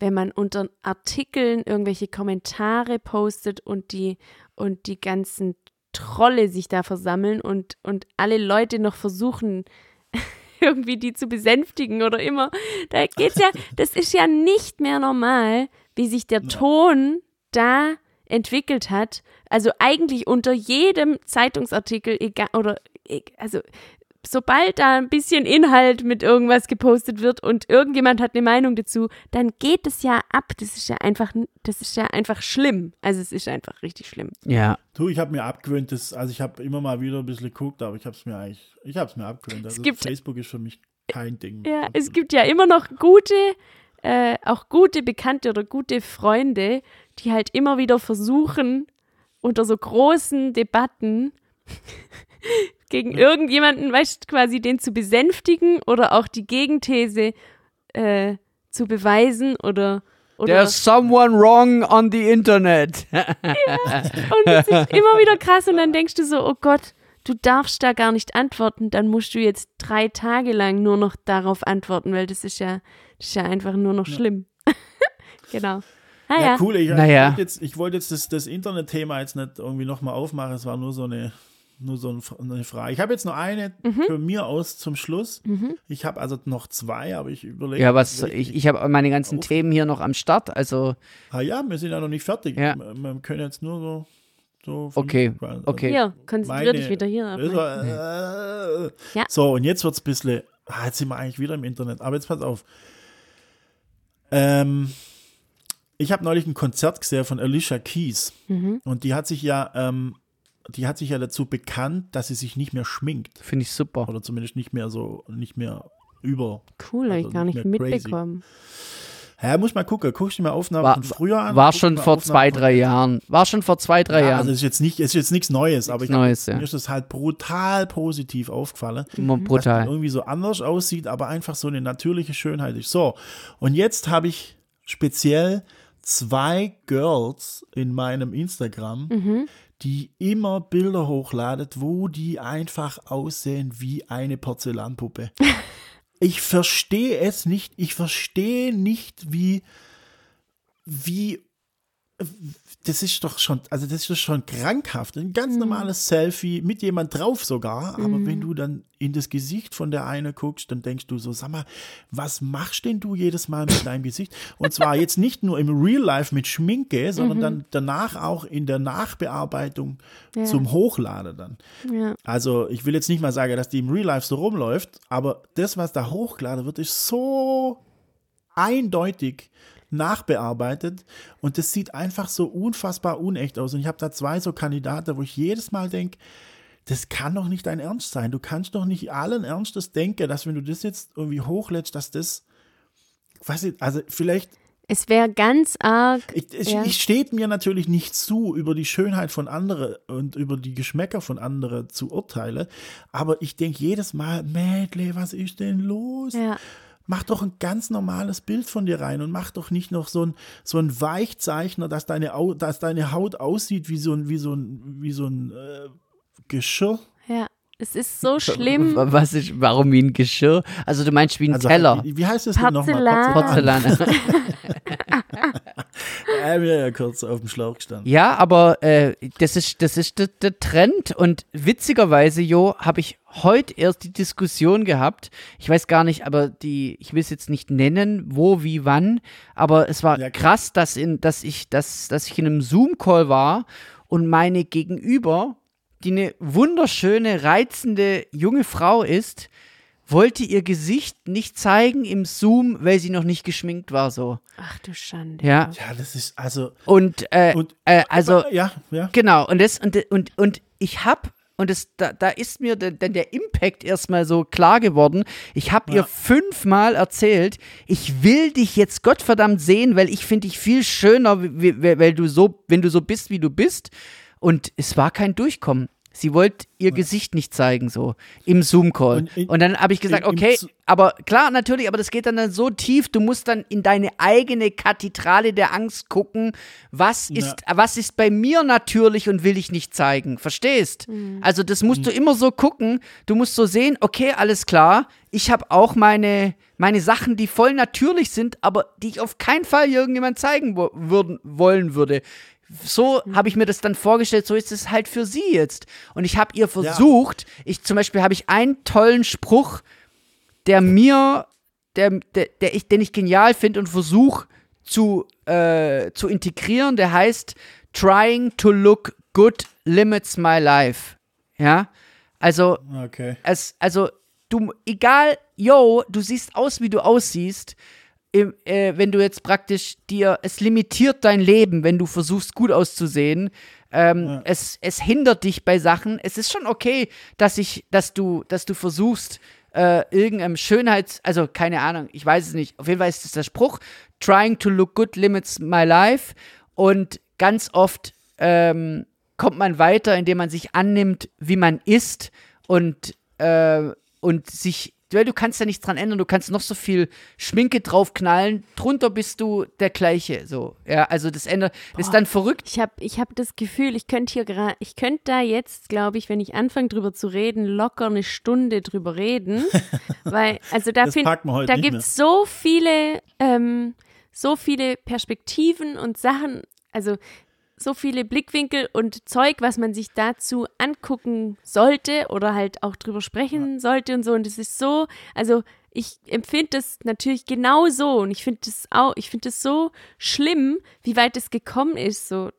Speaker 1: wenn man unter Artikeln irgendwelche Kommentare postet und die und die ganzen Trolle sich da versammeln und, und alle Leute noch versuchen, irgendwie die zu besänftigen oder immer. Da geht's ja, das ist ja nicht mehr normal, wie sich der Ton da entwickelt hat. Also eigentlich unter jedem Zeitungsartikel, egal, oder e- also sobald da ein bisschen Inhalt mit irgendwas gepostet wird und irgendjemand hat eine Meinung dazu, dann geht es ja ab. Das ist ja einfach, das ist ja einfach schlimm. Also es ist einfach richtig schlimm.
Speaker 3: Ja.
Speaker 2: Du, ich habe mir abgewöhnt, das, also ich habe immer mal wieder ein bisschen geguckt, aber ich habe es mir eigentlich, ich habe es mir abgewöhnt. Also
Speaker 1: gibt-
Speaker 2: Facebook ist für mich kein Ding.
Speaker 1: Ja, es gibt ja immer noch gute, äh, auch gute Bekannte oder gute Freunde, die halt immer wieder versuchen, unter so großen Debatten gegen irgendjemanden, weißt du, quasi den zu besänftigen oder auch die Gegenthese äh, zu beweisen oder oder
Speaker 3: There's someone wrong on the internet.
Speaker 1: und es ist immer wieder krass und dann denkst du so, oh Gott, du darfst da gar nicht antworten, dann musst du jetzt drei Tage lang nur noch darauf antworten, weil das ist ja, das ist ja einfach nur noch schlimm. genau. Ah
Speaker 2: Ja,
Speaker 1: ja,
Speaker 2: cool. Ich,
Speaker 3: Naja.
Speaker 2: ich wollte jetzt, ich wollte jetzt das, das Internet-Thema jetzt nicht irgendwie nochmal aufmachen. Es war nur so eine, nur so ein- eine Frage. Ich habe jetzt noch eine
Speaker 1: Mhm.
Speaker 2: für mir aus zum Schluss. Ich habe also noch zwei, aber ich überlege.
Speaker 3: ja, was, ich, ich habe meine ganzen Themen hier noch am Start, also
Speaker 2: Ah ja, wir sind ja noch nicht fertig.
Speaker 3: Ja.
Speaker 2: Wir, wir können jetzt nur so. so
Speaker 3: Okay,
Speaker 2: also
Speaker 3: okay.
Speaker 1: hier, konzentrier
Speaker 2: meine-
Speaker 1: dich wieder hier. auf
Speaker 2: Also, äh,
Speaker 1: Ja.
Speaker 2: So, und jetzt wird es ein bisschen. Ah, jetzt sind wir eigentlich wieder im Internet. Aber jetzt pass auf. Ähm, ich habe neulich ein Konzert gesehen von Alicia Keys.
Speaker 1: Mhm.
Speaker 2: Und die hat sich ja, ähm, die hat sich ja dazu bekannt, dass sie sich nicht mehr schminkt.
Speaker 3: finde ich super.
Speaker 2: Oder zumindest nicht mehr so, nicht mehr über.
Speaker 1: Cool, habe
Speaker 2: also
Speaker 1: ich gar
Speaker 2: nicht
Speaker 1: mitbekommen.
Speaker 2: Ja, muss mal gucken. Guckst du mir Aufnahmen
Speaker 3: War-
Speaker 2: von früher an?
Speaker 3: War schon vor
Speaker 2: Aufnahmen
Speaker 3: zwei, drei Jahren. War schon vor zwei, drei
Speaker 2: Ja,
Speaker 3: Jahren.
Speaker 2: also ist jetzt nicht, ist jetzt nichts Neues, aber ich
Speaker 3: Neues, ja.
Speaker 2: mir ist es halt brutal positiv aufgefallen.
Speaker 3: Immer
Speaker 2: dass die
Speaker 3: brutal.
Speaker 2: irgendwie so anders aussieht, aber einfach so eine natürliche Schönheit ist. So, und jetzt habe ich speziell zwei Girls in meinem Instagram, die immer Bilder hochladet, wo die einfach aussehen wie eine Porzellanpuppe. ich verstehe es nicht. Ich verstehe nicht, wie, wie das ist doch schon, also das ist doch schon krankhaft. Ein ganz normales Selfie mit jemand drauf sogar, aber wenn du dann in das Gesicht von der eine guckst, dann denkst du so, sag mal, was machst denn du jedes Mal mit deinem Gesicht? Und zwar jetzt nicht nur im Real Life mit Schminke, sondern dann danach auch in der Nachbearbeitung
Speaker 1: Ja.
Speaker 2: zum Hochladen dann.
Speaker 1: Ja.
Speaker 2: Also ich will jetzt nicht mal sagen, dass die im Real Life so rumläuft, aber das, was da hochgeladen wird, ist so eindeutig nachbearbeitet und das sieht einfach so unfassbar unecht aus. Und ich habe da zwei so Kandidaten, wo ich jedes Mal denke, das kann doch nicht dein Ernst sein. Du kannst doch nicht allen Ernstes denken, dass wenn du das jetzt irgendwie hochlädst, dass das, weiß ich, also vielleicht
Speaker 1: Es wäre ganz arg.
Speaker 2: Ich, ich,
Speaker 1: Ja.
Speaker 2: ich steht mir natürlich nicht zu, über die Schönheit von anderen und über die Geschmäcker von anderen zu urteilen. Aber ich denke jedes Mal, Mädle, was ist denn los?
Speaker 1: Ja.
Speaker 2: Mach doch ein ganz normales Bild von dir rein und mach doch nicht noch so ein, so ein Weichzeichner, dass deine, Au dass deine Haut aussieht wie so ein, wie so ein, wie so ein äh, Geschirr.
Speaker 1: Ja. Es ist so schlimm.
Speaker 3: Was ist, warum wie ein Geschirr? Also du meinst wie ein
Speaker 2: Also,
Speaker 3: Teller.
Speaker 2: Wie, wie heißt das denn nochmal?
Speaker 1: Porzellan.
Speaker 3: Porzellan.
Speaker 2: Äh, mir ja kurz auf dem Schlauch gestanden.
Speaker 3: Ja, aber äh, das ist, das ist der, der Trend und witzigerweise, Jo, habe ich heute erst die Diskussion gehabt. Ich weiß gar nicht, aber die, ich will es jetzt nicht nennen, wo, wie, wann, aber es war
Speaker 2: Ja,
Speaker 3: krass, dass, in, dass, ich, dass, dass ich in einem Zoom-Call war und meine Gegenüber, die eine wunderschöne, reizende junge Frau ist, wollte ihr Gesicht nicht zeigen im Zoom, weil sie noch nicht geschminkt war, so.
Speaker 1: Ach du Schande.
Speaker 3: Ja.
Speaker 2: Ja, das ist also.
Speaker 3: Und, äh,
Speaker 2: Und,
Speaker 3: äh, also,
Speaker 2: ja, ja.
Speaker 3: Genau, und das, und, und, und ich hab, und das, da, da ist mir dann der, der Impact erstmal so klar geworden. Ich habe ihr
Speaker 2: Ja.
Speaker 3: fünfmal erzählt, ich will dich jetzt Gottverdammt sehen, weil ich finde dich viel schöner, weil du so, wenn du so bist, wie du bist. Und es war kein Durchkommen. Sie wollte ihr Gesicht nicht zeigen, so im Zoom-Call.
Speaker 2: Und
Speaker 3: Und, dann habe ich gesagt, okay, aber klar, natürlich, aber das geht dann, dann so tief, du musst dann in deine eigene Kathedrale der Angst gucken, was ist, was ist bei mir natürlich und will ich nicht zeigen, verstehst? Also das musst du immer so gucken, du musst so sehen, okay, alles klar, ich habe auch meine, meine Sachen, die voll natürlich sind, aber die ich auf keinen Fall irgendjemand zeigen wo, würden, wollen würde. So habe ich mir das dann vorgestellt, so ist es halt für sie jetzt. Und ich habe ihr versucht, ich zum Beispiel habe ich einen tollen Spruch, der mir, der, der, der ich, den ich genial finde und versuche zu, äh, zu integrieren, der heißt Trying to look good limits my life. Ja, also
Speaker 2: Okay.
Speaker 3: es, also du, egal, yo, du siehst aus, wie du aussiehst, im, äh, wenn du jetzt praktisch dir, es limitiert dein Leben, wenn du versuchst, gut auszusehen. Ähm, es, es hindert dich bei Sachen. Es ist schon okay, dass ich, dass du, dass du versuchst, äh, irgendeinem Schönheits-, also keine Ahnung, ich weiß es nicht. Auf jeden Fall ist es der Spruch, trying to look good limits my life. Und ganz oft ähm, kommt man weiter, indem man sich annimmt, wie man ist und, äh, und sich, weil du kannst ja nichts dran ändern, du kannst noch so viel Schminke draufknallen, drunter bist du der gleiche, so, ja, also das ändert, das ist dann verrückt.
Speaker 1: Ich habe ich hab das Gefühl, ich könnte hier gerade, ich könnte da jetzt, glaube ich, wenn ich anfange drüber zu reden, locker eine Stunde drüber reden. weil, also da,
Speaker 2: Das
Speaker 1: find-
Speaker 2: packen wir heute
Speaker 1: da gibt
Speaker 2: mehr.
Speaker 1: es so viele, ähm, so viele Perspektiven und Sachen, also so viele Blickwinkel und Zeug, was man sich dazu angucken sollte oder halt auch drüber sprechen sollte und so. Und es ist so, also ich empfinde das natürlich genau so und ich finde das auch, ich finde das so schlimm, wie weit es gekommen ist. So,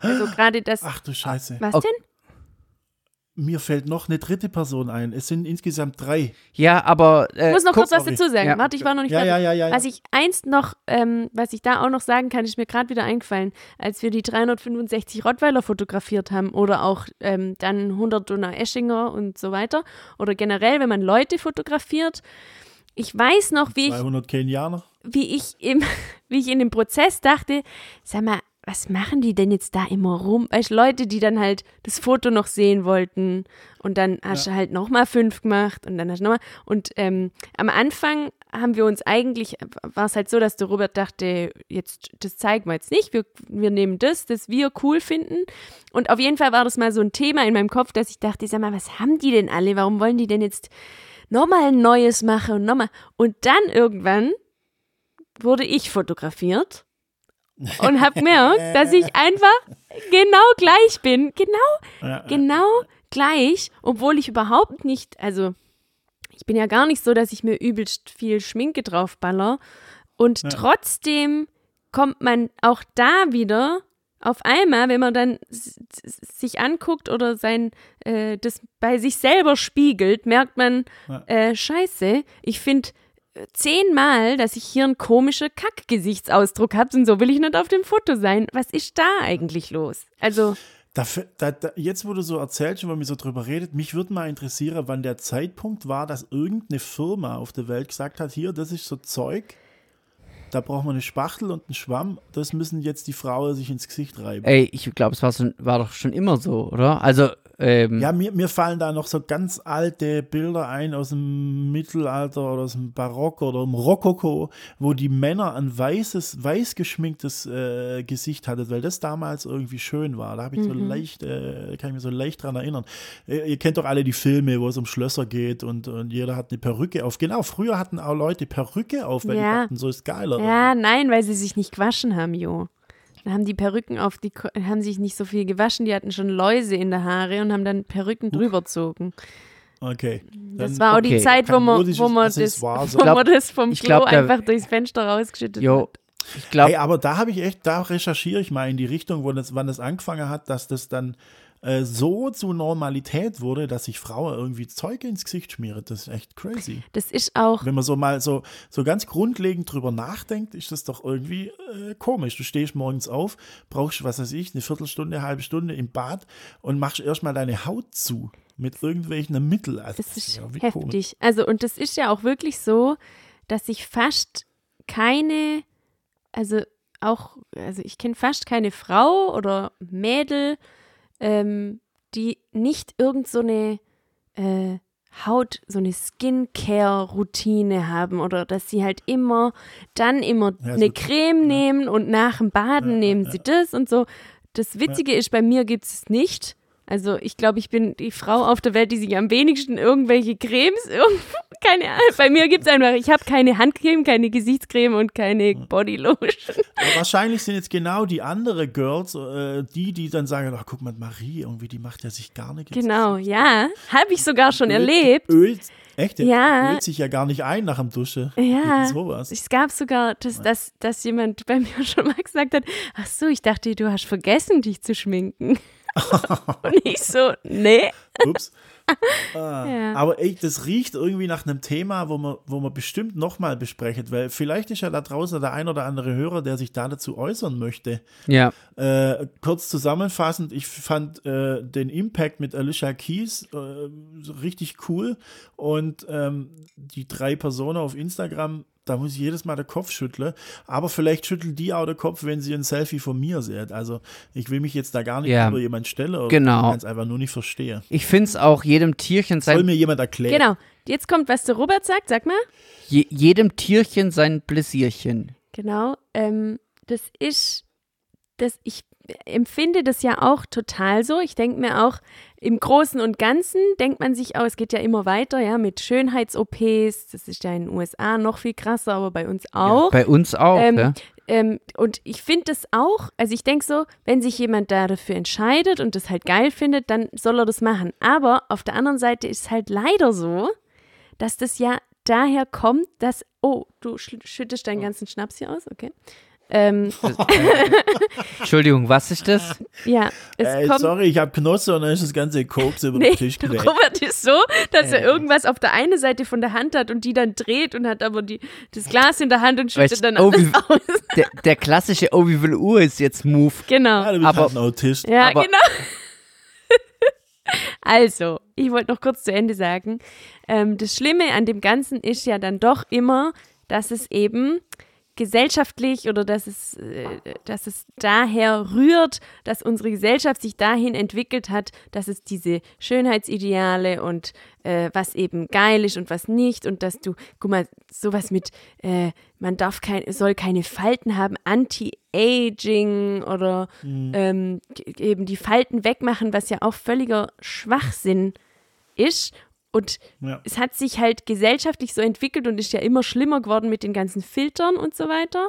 Speaker 1: also gerade das.
Speaker 2: Ach du Scheiße.
Speaker 1: was
Speaker 3: okay.
Speaker 1: denn?
Speaker 2: Mir fällt noch eine dritte Person ein. Es sind insgesamt drei.
Speaker 3: Ja, aber äh,
Speaker 1: Ich muss noch kurz was dazu sagen.
Speaker 3: Ja.
Speaker 1: Warte, ich war noch nicht
Speaker 2: Ja,
Speaker 1: fertig.
Speaker 2: ja, ja, ja, ja.
Speaker 1: Was ich einst noch, ähm, was ich da auch noch sagen kann, ist mir gerade wieder eingefallen, als wir die 365 Rottweiler fotografiert haben oder auch ähm, dann 100 Donau-Eschinger und so weiter oder generell, wenn man Leute fotografiert. Ich weiß noch, wie ich
Speaker 2: 200 Kenianer.
Speaker 1: wie ich im, wie ich in dem Prozess dachte, sag mal, was machen die denn jetzt da immer rum? Weißt Leute, die dann halt das Foto noch sehen wollten und dann hast du halt nochmal fünf gemacht und dann hast du nochmal. Und ähm, am Anfang haben wir uns eigentlich, war es halt so, dass der Robert dachte, jetzt, das zeigen wir jetzt nicht, wir, wir nehmen das, das wir cool finden. Und auf jeden Fall war das mal so ein Thema in meinem Kopf, dass ich dachte, sag mal, was haben die denn alle? Warum wollen die denn jetzt nochmal ein neues machen und nochmal? Und dann irgendwann wurde ich fotografiert und habe gemerkt, dass ich einfach genau gleich bin. Genau,
Speaker 2: Ja,
Speaker 1: genau gleich, obwohl ich überhaupt nicht, also ich bin ja gar nicht so, dass ich mir übelst viel Schminke draufballer. Und trotzdem kommt man auch da wieder auf einmal, wenn man dann sich anguckt oder sein äh, das bei sich selber spiegelt, merkt man,
Speaker 2: Ja.
Speaker 1: äh, scheiße, ich finde zehnmal, dass ich hier einen komischen Kack-Gesichtsausdruck habe und so will ich nicht auf dem Foto sein. Was ist da eigentlich los? Also,
Speaker 2: Da, da, da, jetzt, wo du so erzählst und wenn wir so drüber redet, mich würde mal interessieren, wann der Zeitpunkt war, dass irgendeine Firma auf der Welt gesagt hat, hier, das ist so Zeug, da braucht man eine Spachtel und einen Schwamm. Das müssen jetzt die Frauen sich ins Gesicht reiben.
Speaker 3: Ey, ich glaube, es war, schon, war doch schon immer so, oder? Also, ähm,
Speaker 2: Ja, mir, mir fallen da noch so ganz alte Bilder ein aus dem Mittelalter oder aus dem Barock oder im Rokoko, wo die Männer ein weißes, weiß geschminktes äh, Gesicht hatten, weil das damals irgendwie schön war. Da habe ich so leicht, äh, kann ich mich so leicht dran erinnern. Äh, ihr kennt doch alle die Filme, wo es um Schlösser geht und, und jeder hat eine Perücke auf. Genau, früher hatten auch Leute Perücke auf, weil die
Speaker 1: Ja.
Speaker 2: dachten, so ist geiler.
Speaker 1: Ja, nein, weil sie sich nicht gewaschen haben, Jo. Dann haben die Perücken auf die, haben sich nicht so viel gewaschen, die hatten schon Läuse in der Haare und haben dann Perücken drüber gezogen.
Speaker 2: Okay.
Speaker 1: Das war auch die
Speaker 3: okay.
Speaker 1: Zeit, wo man, wo man, das,
Speaker 2: Accessoire, so.
Speaker 1: wo
Speaker 3: glaub-
Speaker 1: man das vom Klo
Speaker 3: glaub, da-
Speaker 1: einfach durchs Fenster rausgeschüttet
Speaker 3: jo,
Speaker 1: hat.
Speaker 3: ich glaube,
Speaker 2: Hey, aber da habe ich echt, da recherchiere ich mal in die Richtung, wo das, wann das angefangen hat, dass das dann äh, so zur Normalität wurde, dass sich Frauen irgendwie Zeug ins Gesicht schmieren. Das ist echt crazy.
Speaker 1: Das ist auch,
Speaker 2: Wenn man so mal so, so ganz grundlegend drüber nachdenkt, ist das doch irgendwie äh, komisch. Du stehst morgens auf, brauchst, was weiß ich, eine Viertelstunde, eine halbe Stunde im Bad und machst erstmal deine Haut zu mit irgendwelchen Mitteln. Also,
Speaker 1: das ist
Speaker 2: ja
Speaker 1: heftig.
Speaker 2: komisch.
Speaker 1: Also, und das ist ja auch wirklich so, dass ich fast keine, also auch, also ich kenne fast keine Frau oder Mädel, ähm, die nicht irgend so eine äh, Haut, so eine Skincare-Routine haben oder dass sie halt immer, dann immer
Speaker 2: Ja,
Speaker 1: eine Creme nehmen und nach dem Baden nehmen sie das und so. Das Witzige ist, bei mir gibt es nicht. Also ich glaube, ich bin die Frau auf der Welt, die sich am wenigsten irgendwelche Cremes, keine Ahnung. Bei mir gibt es einfach, ich habe keine Handcreme, keine Gesichtscreme und keine Bodylotion.
Speaker 2: Aber wahrscheinlich sind jetzt genau die andere Girls, äh, die, die dann sagen, ach guck mal, Marie, irgendwie, die macht ja sich gar nicht ins
Speaker 1: Genau, ja. Habe ich sogar schon
Speaker 2: Ölt-
Speaker 1: erlebt.
Speaker 2: Ölt, echt? Der
Speaker 1: Ja.
Speaker 2: Ölt sich ja gar nicht ein nach dem Dusche.
Speaker 1: Ja,
Speaker 2: Sowas.
Speaker 1: es gab sogar, dass, dass, dass jemand bei mir schon mal gesagt hat, ach so, ich dachte, du hast vergessen, dich zu schminken. Und ich so, nee.
Speaker 2: Ups. Ah,
Speaker 1: Ja.
Speaker 2: Aber ey, das riecht irgendwie nach einem Thema, wo man, wo man bestimmt nochmal besprechen, weil vielleicht ist ja da draußen der ein oder andere Hörer, der sich da dazu äußern möchte.
Speaker 3: ja,
Speaker 2: Äh, kurz zusammenfassend, ich fand äh, den Impact mit Alicia Keys äh, richtig cool und ähm, die drei Personen auf Instagram, da muss ich jedes Mal den Kopf schütteln, aber vielleicht schüttelt die auch den Kopf, wenn sie ein Selfie von mir sieht. Also ich will mich jetzt da gar nicht
Speaker 3: Ja.
Speaker 2: über jemand stellen oder
Speaker 3: Genau.
Speaker 2: ganz einfach nur nicht verstehe.
Speaker 3: ich finde es auch jedem Tierchen
Speaker 2: Soll
Speaker 3: sein,
Speaker 2: mir jemand erklären?
Speaker 1: Genau. Jetzt kommt, was der Robert sagt, sag mal.
Speaker 3: je, jedem Tierchen sein Bläsierchen.
Speaker 1: Genau. Ähm, das ist, das, ich empfinde das ja auch total so. Ich denke mir auch, im Großen und Ganzen denkt man sich auch, es geht ja immer weiter, ja, mit Schönheits-OPs. Das ist ja in den USA noch viel krasser, aber bei uns auch.
Speaker 3: Bei uns auch,
Speaker 1: Ähm,
Speaker 3: ja.
Speaker 1: Ähm, und ich finde das auch, also ich denke so, wenn sich jemand da dafür entscheidet und das halt geil findet, dann soll er das machen. Aber auf der anderen Seite ist es halt leider so, dass das ja daher kommt, dass, oh, du sch- schüttest deinen ganzen Schnaps hier aus, okay. Ähm,
Speaker 3: Entschuldigung, was ist das?
Speaker 1: ja, es
Speaker 2: Äh,
Speaker 1: kommt.
Speaker 2: sorry, ich habe Knosse und dann ist das ganze Koks über
Speaker 1: Nee,
Speaker 2: den Tisch gewählt.
Speaker 1: Robert ist so, dass er irgendwas auf der einen Seite von der Hand hat und die dann dreht und hat aber die, das Glas in der Hand und schüttet
Speaker 3: Weißt,
Speaker 1: dann
Speaker 3: oh,
Speaker 1: alles aus.
Speaker 3: Der, der klassische Oh, wie viel Uhr ist jetzt Move?
Speaker 1: Genau.
Speaker 2: Ja, du bist
Speaker 3: Aber-
Speaker 2: halt ein Autist.
Speaker 1: Ja,
Speaker 3: Aber-
Speaker 1: genau. also, ich wollte noch kurz zu Ende sagen. Ähm, das Schlimme an dem Ganzen ist ja dann doch immer, dass es eben gesellschaftlich oder dass es, äh, dass es daher rührt, dass unsere Gesellschaft sich dahin entwickelt hat, dass es diese Schönheitsideale und äh, was eben geil ist und was nicht und dass du, guck mal, sowas mit, äh, man darf kein, soll keine Falten haben, Anti-Aging oder ähm, g- eben die Falten wegmachen, was ja auch völliger Schwachsinn ist. Und
Speaker 2: Ja.
Speaker 1: es hat sich halt gesellschaftlich so entwickelt und ist ja immer schlimmer geworden mit den ganzen Filtern und so weiter.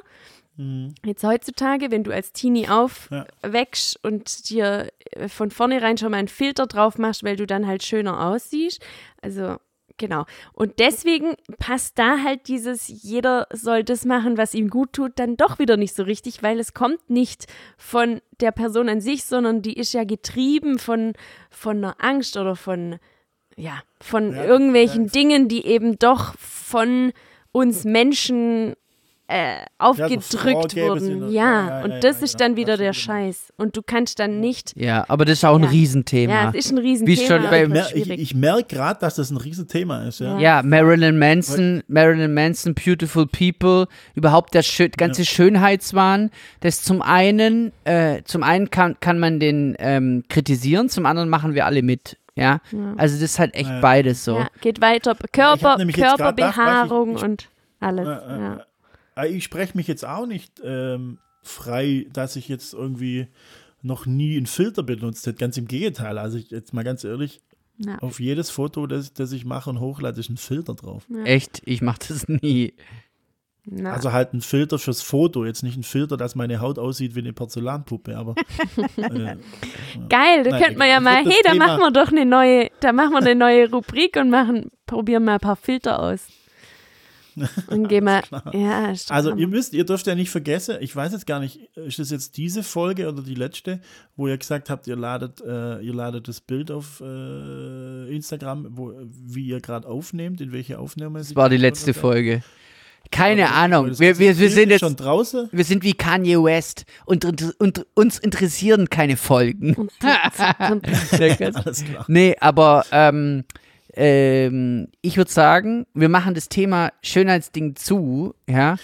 Speaker 1: Jetzt heutzutage, wenn du als Teenie aufwächst und dir äh, von vornherein schon mal einen Filter drauf machst, weil du dann halt schöner aussiehst. Also, genau. Und deswegen passt da halt dieses, jeder soll das machen, was ihm gut tut, dann doch wieder nicht so richtig, weil es kommt nicht von der Person an sich, sondern die ist ja getrieben von, von einer Angst oder von, ja, von
Speaker 2: Ja,
Speaker 1: irgendwelchen
Speaker 2: ja.
Speaker 1: Dingen, die eben doch von uns Menschen äh, aufgedrückt
Speaker 2: vorgäbe
Speaker 1: wurden. Ja,
Speaker 2: ja, ja,
Speaker 1: und
Speaker 2: ja,
Speaker 1: das
Speaker 2: ja,
Speaker 1: ist dann wieder der
Speaker 2: genau.
Speaker 1: Scheiß. Und du kannst dann nicht.
Speaker 3: Ja, aber das ist auch ein
Speaker 1: Ja.
Speaker 3: Riesenthema.
Speaker 1: Ja, es ist ein Riesenthema.
Speaker 2: Ich, mer ich, ich merke gerade, dass das ein Riesenthema ist. Ja.
Speaker 3: Ja, Marilyn Manson, Marilyn Manson, Beautiful People, überhaupt der schö ganze Schönheitswahn. Das zum einen, äh, zum einen kann, kann man den ähm, kritisieren, zum anderen machen wir alle mit. Ja, also das ist halt echt
Speaker 2: Ja.
Speaker 3: beides so.
Speaker 1: Ja, geht weiter.
Speaker 2: Ich
Speaker 1: Körper,
Speaker 2: gedacht,
Speaker 1: Körperbehaarung
Speaker 2: du, ich-
Speaker 1: und alles.
Speaker 2: Äh, äh,
Speaker 1: ja.
Speaker 2: Ich spreche mich jetzt auch nicht ähm, frei, dass ich jetzt irgendwie noch nie einen Filter benutzt hätte. Ganz im Gegenteil. Also ich, jetzt mal ganz ehrlich,
Speaker 1: Ja.
Speaker 2: auf jedes Foto, das, das ich mache und hochlade, ist ein Filter drauf.
Speaker 3: Echt, ich mach das nie.
Speaker 1: Na,
Speaker 2: Also halt ein Filter fürs Foto, jetzt nicht ein Filter, dass meine Haut aussieht wie eine Porzellanpuppe, aber äh,
Speaker 1: Geil, da
Speaker 2: Nein,
Speaker 1: könnte man ja mal, hey, da
Speaker 2: Thema-
Speaker 1: machen wir doch eine neue, da machen wir eine neue Rubrik und machen, probieren mal ein paar Filter aus. Und gehen mal, ja,
Speaker 2: Also ihr müsst, ihr dürft ja nicht vergessen, ich weiß jetzt gar nicht, ist das jetzt diese Folge oder die letzte, wo ihr gesagt habt, ihr ladet, äh, ihr ladet das Bild auf äh, Instagram, wo, wie ihr gerade aufnehmt, in welche Aufnahme
Speaker 3: Das war die letzte Folge. Keine
Speaker 2: Aber
Speaker 3: Ahnung. Wir, wir, wir sind jetzt,
Speaker 2: schon draußen.
Speaker 3: wir sind wie Kanye West und, und, und uns interessieren keine Folgen.
Speaker 2: Alles klar.
Speaker 3: Nee, aber ähm, ähm, ich würde sagen, wir machen das Thema Schönheitsding zu, ja.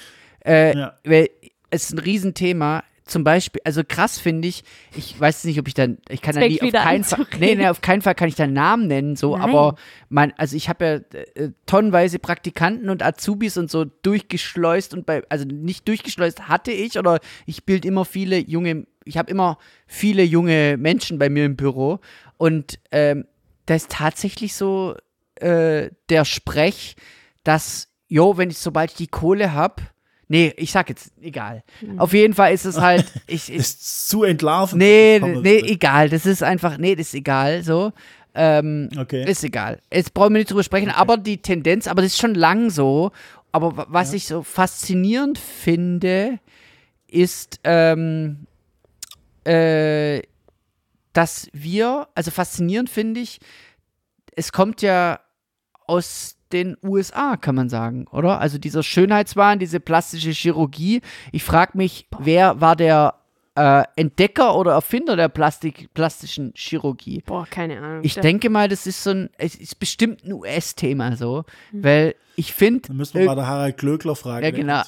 Speaker 3: Äh,
Speaker 2: Ja.
Speaker 3: Weil es ist ein Riesenthema. Zum Beispiel, also krass finde ich, ich weiß nicht, ob ich dann, ich kann da
Speaker 1: Fängt
Speaker 3: nie auf keinen Fall, nee, nee, auf keinen Fall kann ich da einen Namen nennen, so,
Speaker 1: Nein.
Speaker 3: aber mein, also ich habe ja äh, tonnenweise Praktikanten und Azubis und so durchgeschleust und bei, also nicht durchgeschleust hatte ich oder ich bild immer viele junge, ich habe immer viele junge Menschen bei mir im Büro und ähm, da ist tatsächlich so äh, der Sprech, dass, jo, wenn ich, sobald ich die Kohle habe, nee, ich sag jetzt, egal. Auf jeden Fall ist es halt, ich, ich
Speaker 2: Ist zu entlarven.
Speaker 3: nee, nee, egal, das ist einfach, nee, das ist egal, so. Ähm,
Speaker 2: Okay.
Speaker 3: ist egal. Jetzt brauchen wir nicht drüber sprechen, aber die Tendenz, aber das ist schon lang so. Aber wa- was ich so faszinierend finde, ist, ähm, äh, dass wir, also faszinierend finde ich, es kommt ja aus den USA, kann man sagen, oder? Also dieser Schönheitswahn, diese plastische Chirurgie. Ich frage mich, wer war der äh, Entdecker oder Erfinder der Plastik, plastischen Chirurgie?
Speaker 1: Boah, keine Ahnung.
Speaker 3: Ich denke mal, das ist so ein, es ist bestimmt ein US-Thema so, weil ich finde,
Speaker 2: Dann müssen wir mal der Harald Glöckler fragen.
Speaker 3: Ja, genau.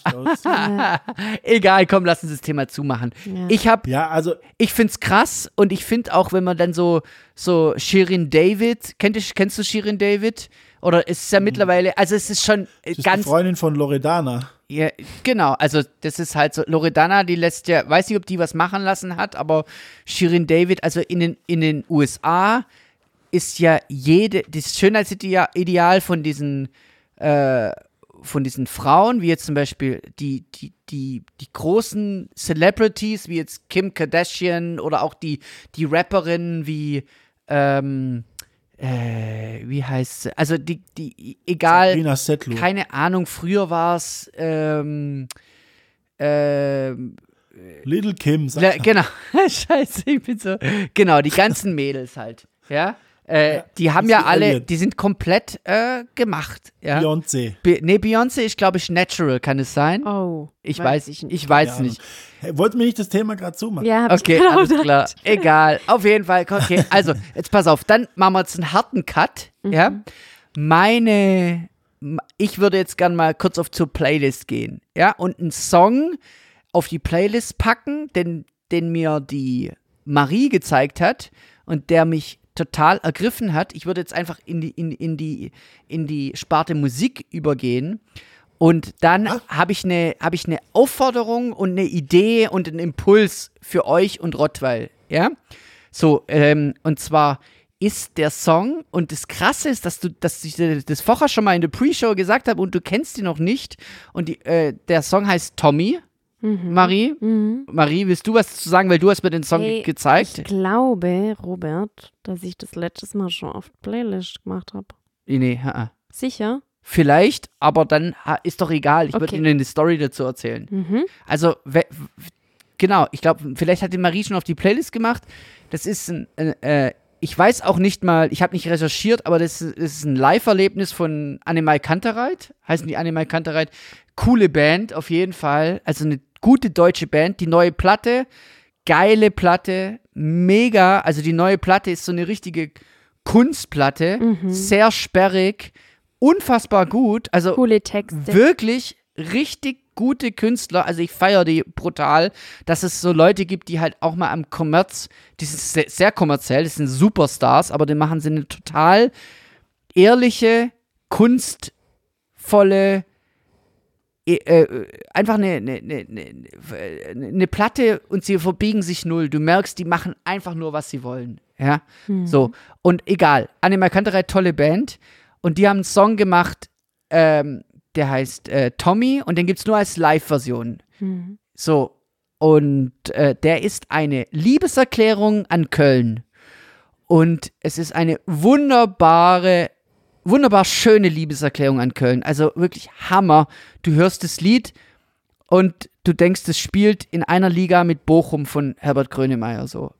Speaker 3: egal, komm, lass uns das Thema zumachen.
Speaker 1: Ja.
Speaker 3: Ich habe
Speaker 2: ja, also
Speaker 3: ich find's krass und ich find auch, wenn man dann so, so Shirin David, kennt kennst du Shirin David? Oder ist es ja mittlerweile, also es ist schon
Speaker 2: das ist die
Speaker 3: ganz,
Speaker 2: Freundin von Loredana.
Speaker 3: ja, genau, also das ist halt so, Loredana, die lässt ja, weiß nicht, ob die was machen lassen hat, aber Shirin David, also in den, in den USA ist ja jede, das Schönheitsideal Ideal von diesen, äh, von diesen Frauen, wie jetzt zum Beispiel die, die, die, die großen Celebrities, wie jetzt Kim Kardashian oder auch die, die Rapperinnen wie, ähm, äh, wie heißt sie? Also die, die, egal.
Speaker 2: Sabrina Settler.
Speaker 3: Keine Ahnung, früher war es ähm, ähm,
Speaker 2: Little Kim. Sag
Speaker 3: le- genau, scheiße, ich bin so, genau, die ganzen Mädels halt, ja, äh, die haben ja alle,
Speaker 2: Elliott.
Speaker 3: die sind komplett äh, gemacht, ja.
Speaker 2: Beyoncé.
Speaker 3: Be nee, Beyoncé ist, glaube ich, natural, kann es sein?
Speaker 1: Oh.
Speaker 3: ich weiß, ich, ich weiß
Speaker 2: Ja,
Speaker 3: nicht.
Speaker 2: Hey, wollten wir nicht das Thema gerade zumachen?
Speaker 1: Ja, hab
Speaker 3: Okay,
Speaker 1: ich genau
Speaker 3: alles
Speaker 1: gedacht.
Speaker 3: klar. Egal. Auf jeden Fall. Okay, also, jetzt pass auf. Dann machen wir jetzt einen harten Cut. Ja. Meine. Ich würde jetzt gern mal kurz auf zur Playlist gehen. Ja. Und einen Song auf die Playlist packen, den, den mir die Marie gezeigt hat und der mich total ergriffen hat. Ich würde jetzt einfach in die, in, in die, in die Sparte Musik übergehen. Und dann habe ich eine habe ich eine Aufforderung und eine Idee und einen Impuls für euch und Rottweil, ja? So ähm, und zwar ist der Song und das Krasse ist, dass du, dass ich das vorher schon mal in der Pre-Show gesagt habe und du kennst ihn noch nicht und die, äh, der Song heißt Tommy. Marie, Marie, willst du was zu sagen, weil du hast mir den Song
Speaker 1: Hey,
Speaker 3: gezeigt?
Speaker 1: Ich glaube, Robert, dass ich das letztes Mal schon auf Playlist gemacht habe.
Speaker 3: Nee, ha,
Speaker 1: Sicher?
Speaker 3: vielleicht, aber dann ha, ist doch egal. Ich würde
Speaker 1: Okay.
Speaker 3: Ihnen eine Story dazu erzählen.
Speaker 1: Mhm.
Speaker 3: Also, genau, ich glaube, vielleicht hat die Marie schon auf die Playlist gemacht. Das ist ein, äh, äh, ich weiß auch nicht mal, ich habe nicht recherchiert, aber das ist, das ist ein Live-Erlebnis von Annemai Kantereit. Heißen die Annemai Kantereit? coole Band, auf jeden Fall. Also eine gute deutsche Band. Die neue Platte, geile Platte, mega. Also die neue Platte ist so eine richtige Kunstplatte, sehr sperrig, unfassbar gut. Also
Speaker 1: Coole Texte.
Speaker 3: wirklich richtig gute Künstler. Also ich feiere die brutal, dass es so Leute gibt, die halt auch mal am Kommerz, die sind sehr, sehr kommerziell, das sind Superstars, aber die machen sie eine total ehrliche, kunstvolle, äh, äh, einfach eine, eine, eine, eine, Platte und sie verbiegen sich null. Du merkst, die machen einfach nur, was sie wollen. Ja, so. Und egal, Anima Kanterei, tolle Band. Und die haben einen Song gemacht, ähm, der heißt äh, Tommy und den gibt es nur als Live-Version. So, und äh, der ist eine Liebeserklärung an Köln. Und es ist eine wunderbare, wunderbar schöne Liebeserklärung an Köln. Also wirklich Hammer. Du hörst das Lied und du denkst, es spielt in einer Liga mit Bochum von Herbert Grönemeyer so.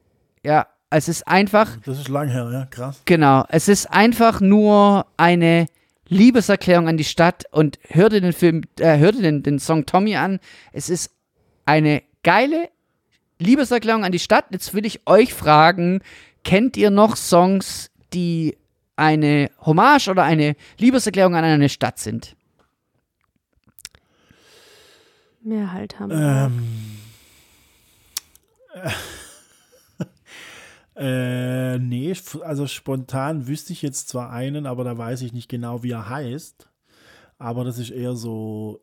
Speaker 3: Ja, es ist einfach
Speaker 2: Das ist lang her, ja, krass.
Speaker 3: Genau, es ist einfach nur eine Liebeserklärung an die Stadt und hör dir den Film, äh, hör dir den, den Song Tommy an. Es ist eine geile Liebeserklärung an die Stadt. Jetzt will ich euch fragen, kennt ihr noch Songs, die eine Hommage oder eine Liebeserklärung an eine Stadt sind?
Speaker 1: Mehr halt haben.
Speaker 2: Ähm, äh, nee, also spontan wüsste ich jetzt zwar einen, aber da weiß ich nicht genau, wie er heißt. Aber das ist eher so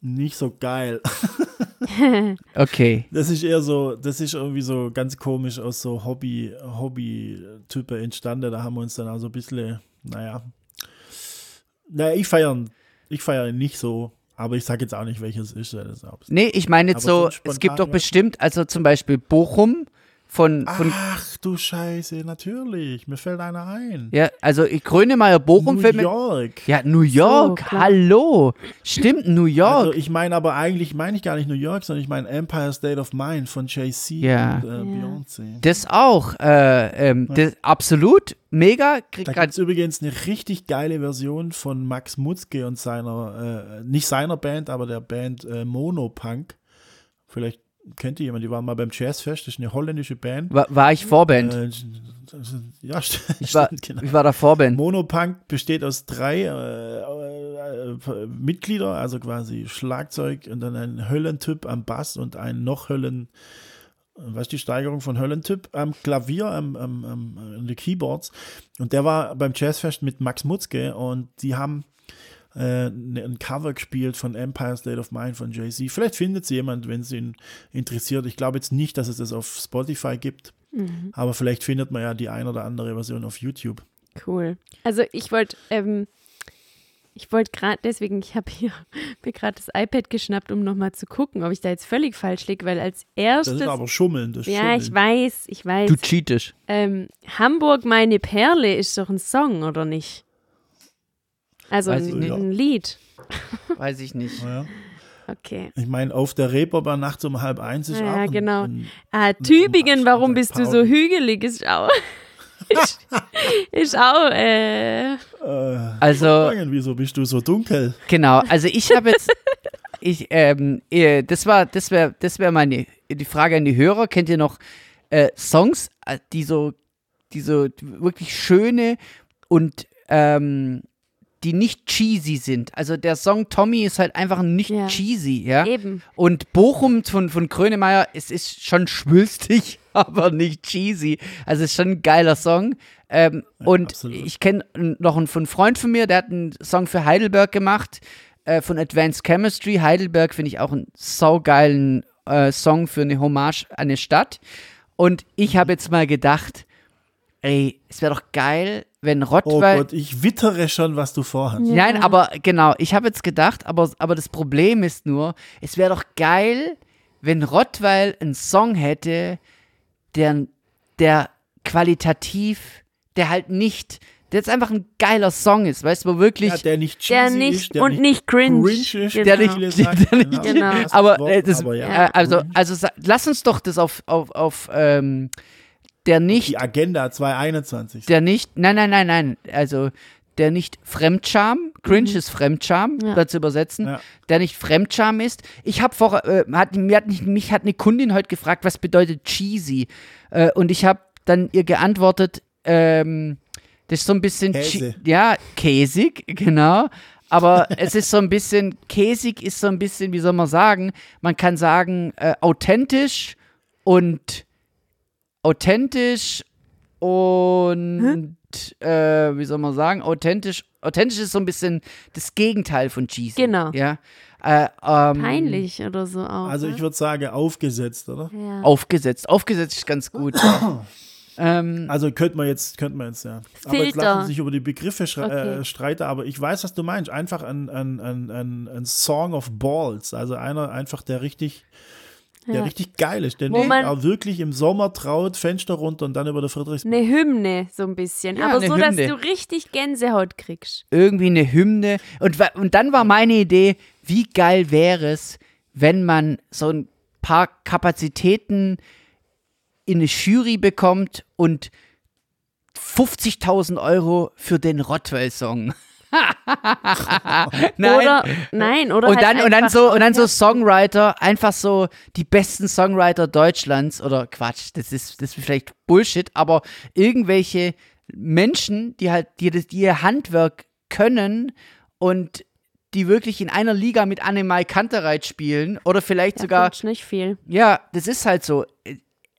Speaker 2: nicht so geil.
Speaker 3: Okay.
Speaker 2: Das ist eher so, das ist irgendwie so ganz komisch aus so Hobby, Hobby-Type entstanden. Da haben wir uns dann also ein bisschen, naja. Naja, ich feiere ich feiere ihn nicht so, aber ich sage jetzt auch nicht, welches ist. Das ist auch-
Speaker 3: Nee, ich meine jetzt
Speaker 2: Aber
Speaker 3: so,
Speaker 2: so
Speaker 3: es gibt doch bestimmt, also zum Beispiel Bochum von, von
Speaker 2: Ach du Scheiße, natürlich. Mir fällt einer ein.
Speaker 3: ja, also Grönemeyer Bochum
Speaker 2: New
Speaker 3: fällt mir.
Speaker 2: York.
Speaker 3: Ja, New York,
Speaker 1: klar.
Speaker 3: hallo. Stimmt, New York.
Speaker 2: Also ich meine aber eigentlich, meine ich gar nicht New York, sondern ich meine Empire State of Mind von Jay-Z
Speaker 3: Ja.
Speaker 2: und äh, Beyoncé.
Speaker 3: Das auch. Äh, ähm, das, absolut. Mega. Krieg
Speaker 2: Da gibt es übrigens eine richtig geile Version von Max Mutzke und seiner, äh, nicht seiner Band, aber der Band äh, Monopunk. Vielleicht kennt ihr jemand, die waren mal beim Jazzfest, das ist eine holländische Band.
Speaker 3: war, war ich Vorband.
Speaker 2: Äh, ja,
Speaker 3: ich, war,
Speaker 2: genau.
Speaker 3: ich war da Vorband.
Speaker 2: Monopunk besteht aus drei äh, äh, äh, Mitglieder, also quasi Schlagzeug und dann ein Höllentyp am Bass und ein noch Höllen, was ist die Steigerung von Höllentyp am Klavier, am, am, am an den Keyboards. Und der war beim Jazzfest mit Max Mutzke und die haben äh, ein Cover gespielt von Empire State of Mind von Jay-Z. Vielleicht findet es jemand, wenn es ihn interessiert. Ich glaube jetzt nicht, dass es das auf Spotify gibt, aber vielleicht findet man ja die ein oder andere Version auf YouTube.
Speaker 1: Cool. Also ich wollte, ähm, ich wollte gerade, deswegen, ich habe hier mir gerade das iPad geschnappt, um nochmal zu gucken, ob ich da jetzt völlig falsch liege, weil als
Speaker 2: Das
Speaker 1: erstes.
Speaker 2: ist aber Schummeln. Das ist
Speaker 1: ja,
Speaker 2: Schummeln.
Speaker 1: ich weiß, ich weiß.
Speaker 3: Du cheatest.
Speaker 1: Ähm, Hamburg, meine Perle ist doch ein Song, oder nicht? Also
Speaker 3: Weiß
Speaker 1: ein, ein Lied.
Speaker 3: Weiß ich nicht.
Speaker 2: Ja.
Speaker 1: Okay.
Speaker 2: Ich meine, auf der Reeperbahn nachts um halb eins ist
Speaker 1: Ja,
Speaker 2: auch ein,
Speaker 1: genau.
Speaker 2: Ein,
Speaker 1: Ah, Tübingen, warum bist du so hügelig? Ist auch. ist, ist auch, äh,
Speaker 2: äh,
Speaker 3: Also,
Speaker 2: Fragen, wieso bist du so dunkel?
Speaker 3: genau. Also ich habe jetzt. Ich, ähm, äh, das war, das wäre, das wäre meine die Frage an die Hörer. Kennt ihr noch äh, Songs, äh, die so, die so wirklich schöne und ähm, die nicht cheesy sind? Also der Song Tommy ist halt einfach nicht
Speaker 1: Ja.
Speaker 3: cheesy, ja.
Speaker 1: eben.
Speaker 3: Und Bochum von, von Grönemeyer, es ist schon schwülstig, aber nicht cheesy. Also es ist schon ein geiler Song. Ähm, und
Speaker 2: absolut.
Speaker 3: ich kenne noch einen, von einem Freund von mir, der hat einen Song für Heidelberg gemacht, äh, von Advanced Chemistry. Heidelberg finde ich auch einen saugeilen äh, Song für eine Hommage an eine Stadt. Und ich habe jetzt mal gedacht, ey, es wäre doch geil, wenn
Speaker 2: Oh
Speaker 3: Rottweil...
Speaker 2: Gott, ich wittere schon, was du vorhast.
Speaker 3: Nein, aber genau, ich habe jetzt gedacht, aber, aber das Problem ist nur, es wäre doch geil, wenn Rottweil einen Song hätte, der, der qualitativ, der halt nicht, der jetzt einfach ein geiler Song ist, weißt du, wo wirklich.
Speaker 2: Ja, der nicht cheesy
Speaker 1: Der nicht
Speaker 2: ist, der
Speaker 1: und
Speaker 2: nicht
Speaker 1: nicht cringe.
Speaker 2: ist,
Speaker 1: Genau.
Speaker 3: Der nicht- der nicht-
Speaker 1: Genau.
Speaker 3: aber, äh, das,
Speaker 2: aber ja.
Speaker 3: äh, also, also lass uns doch das auf, auf, auf ähm, der nicht
Speaker 2: die Agenda 221.
Speaker 3: der nicht, nein, nein, nein, nein, also der nicht Fremdscham, cringe ist Fremdscham,
Speaker 1: Ja.
Speaker 3: dazu übersetzen,
Speaker 2: Ja.
Speaker 3: der nicht Fremdscham ist. Ich habe vor, äh, hat, mir hat, nicht- mich hat eine Kundin heute gefragt, was bedeutet cheesy? Äh, und ich habe dann ihr geantwortet, ähm, das ist so ein bisschen,
Speaker 2: Käse.
Speaker 3: ja, käsig, genau. Aber es ist so ein bisschen, käsig ist so ein bisschen, wie soll man sagen, man kann sagen, äh, authentisch und authentisch und äh, wie soll man sagen, authentisch. Authentisch ist so ein bisschen das Gegenteil von cheesy.
Speaker 1: Genau.
Speaker 3: Ja. Äh, ähm,
Speaker 1: Peinlich oder so auch.
Speaker 2: Also
Speaker 1: ne?
Speaker 2: ich würde sagen, aufgesetzt, oder?
Speaker 1: ja.
Speaker 3: Aufgesetzt. Aufgesetzt ist ganz gut. ähm,
Speaker 2: Also könnte man jetzt, könnte man jetzt, ja. Aber jetzt
Speaker 1: Filter.
Speaker 2: lassen sich über die Begriffe schre-
Speaker 1: Okay.
Speaker 2: äh, streiten, aber ich weiß, was du meinst. Einfach ein, ein, ein, ein, ein Song of Balls. Also einer einfach, der richtig, der
Speaker 1: Ja.
Speaker 2: richtig geil ist, der
Speaker 1: Wo man-
Speaker 2: auch wirklich im Sommer traut, Fenster runter und dann über der Friedrichsburg.
Speaker 1: Eine Hymne, so ein bisschen.
Speaker 3: Ja,
Speaker 1: aber so, dass
Speaker 3: Hymne.
Speaker 1: du richtig Gänsehaut kriegst.
Speaker 3: irgendwie eine Hymne. Und, und dann war meine Idee, wie geil wäre es, wenn man so ein paar Kapazitäten in eine Jury bekommt und 50.000 Euro für den Rottweil-Song. Nein.
Speaker 1: Oder, nein, oder
Speaker 3: und
Speaker 1: halt
Speaker 3: dann, und dann so, und dann so Songwriter, einfach so die besten Songwriter Deutschlands oder Quatsch, das ist, das ist vielleicht Bullshit, aber irgendwelche Menschen, die halt, die, die ihr Handwerk können und die wirklich in einer Liga mit Annemai Kantereit spielen oder vielleicht
Speaker 1: ja,
Speaker 3: sogar
Speaker 1: nicht viel.
Speaker 3: ja, das ist halt so.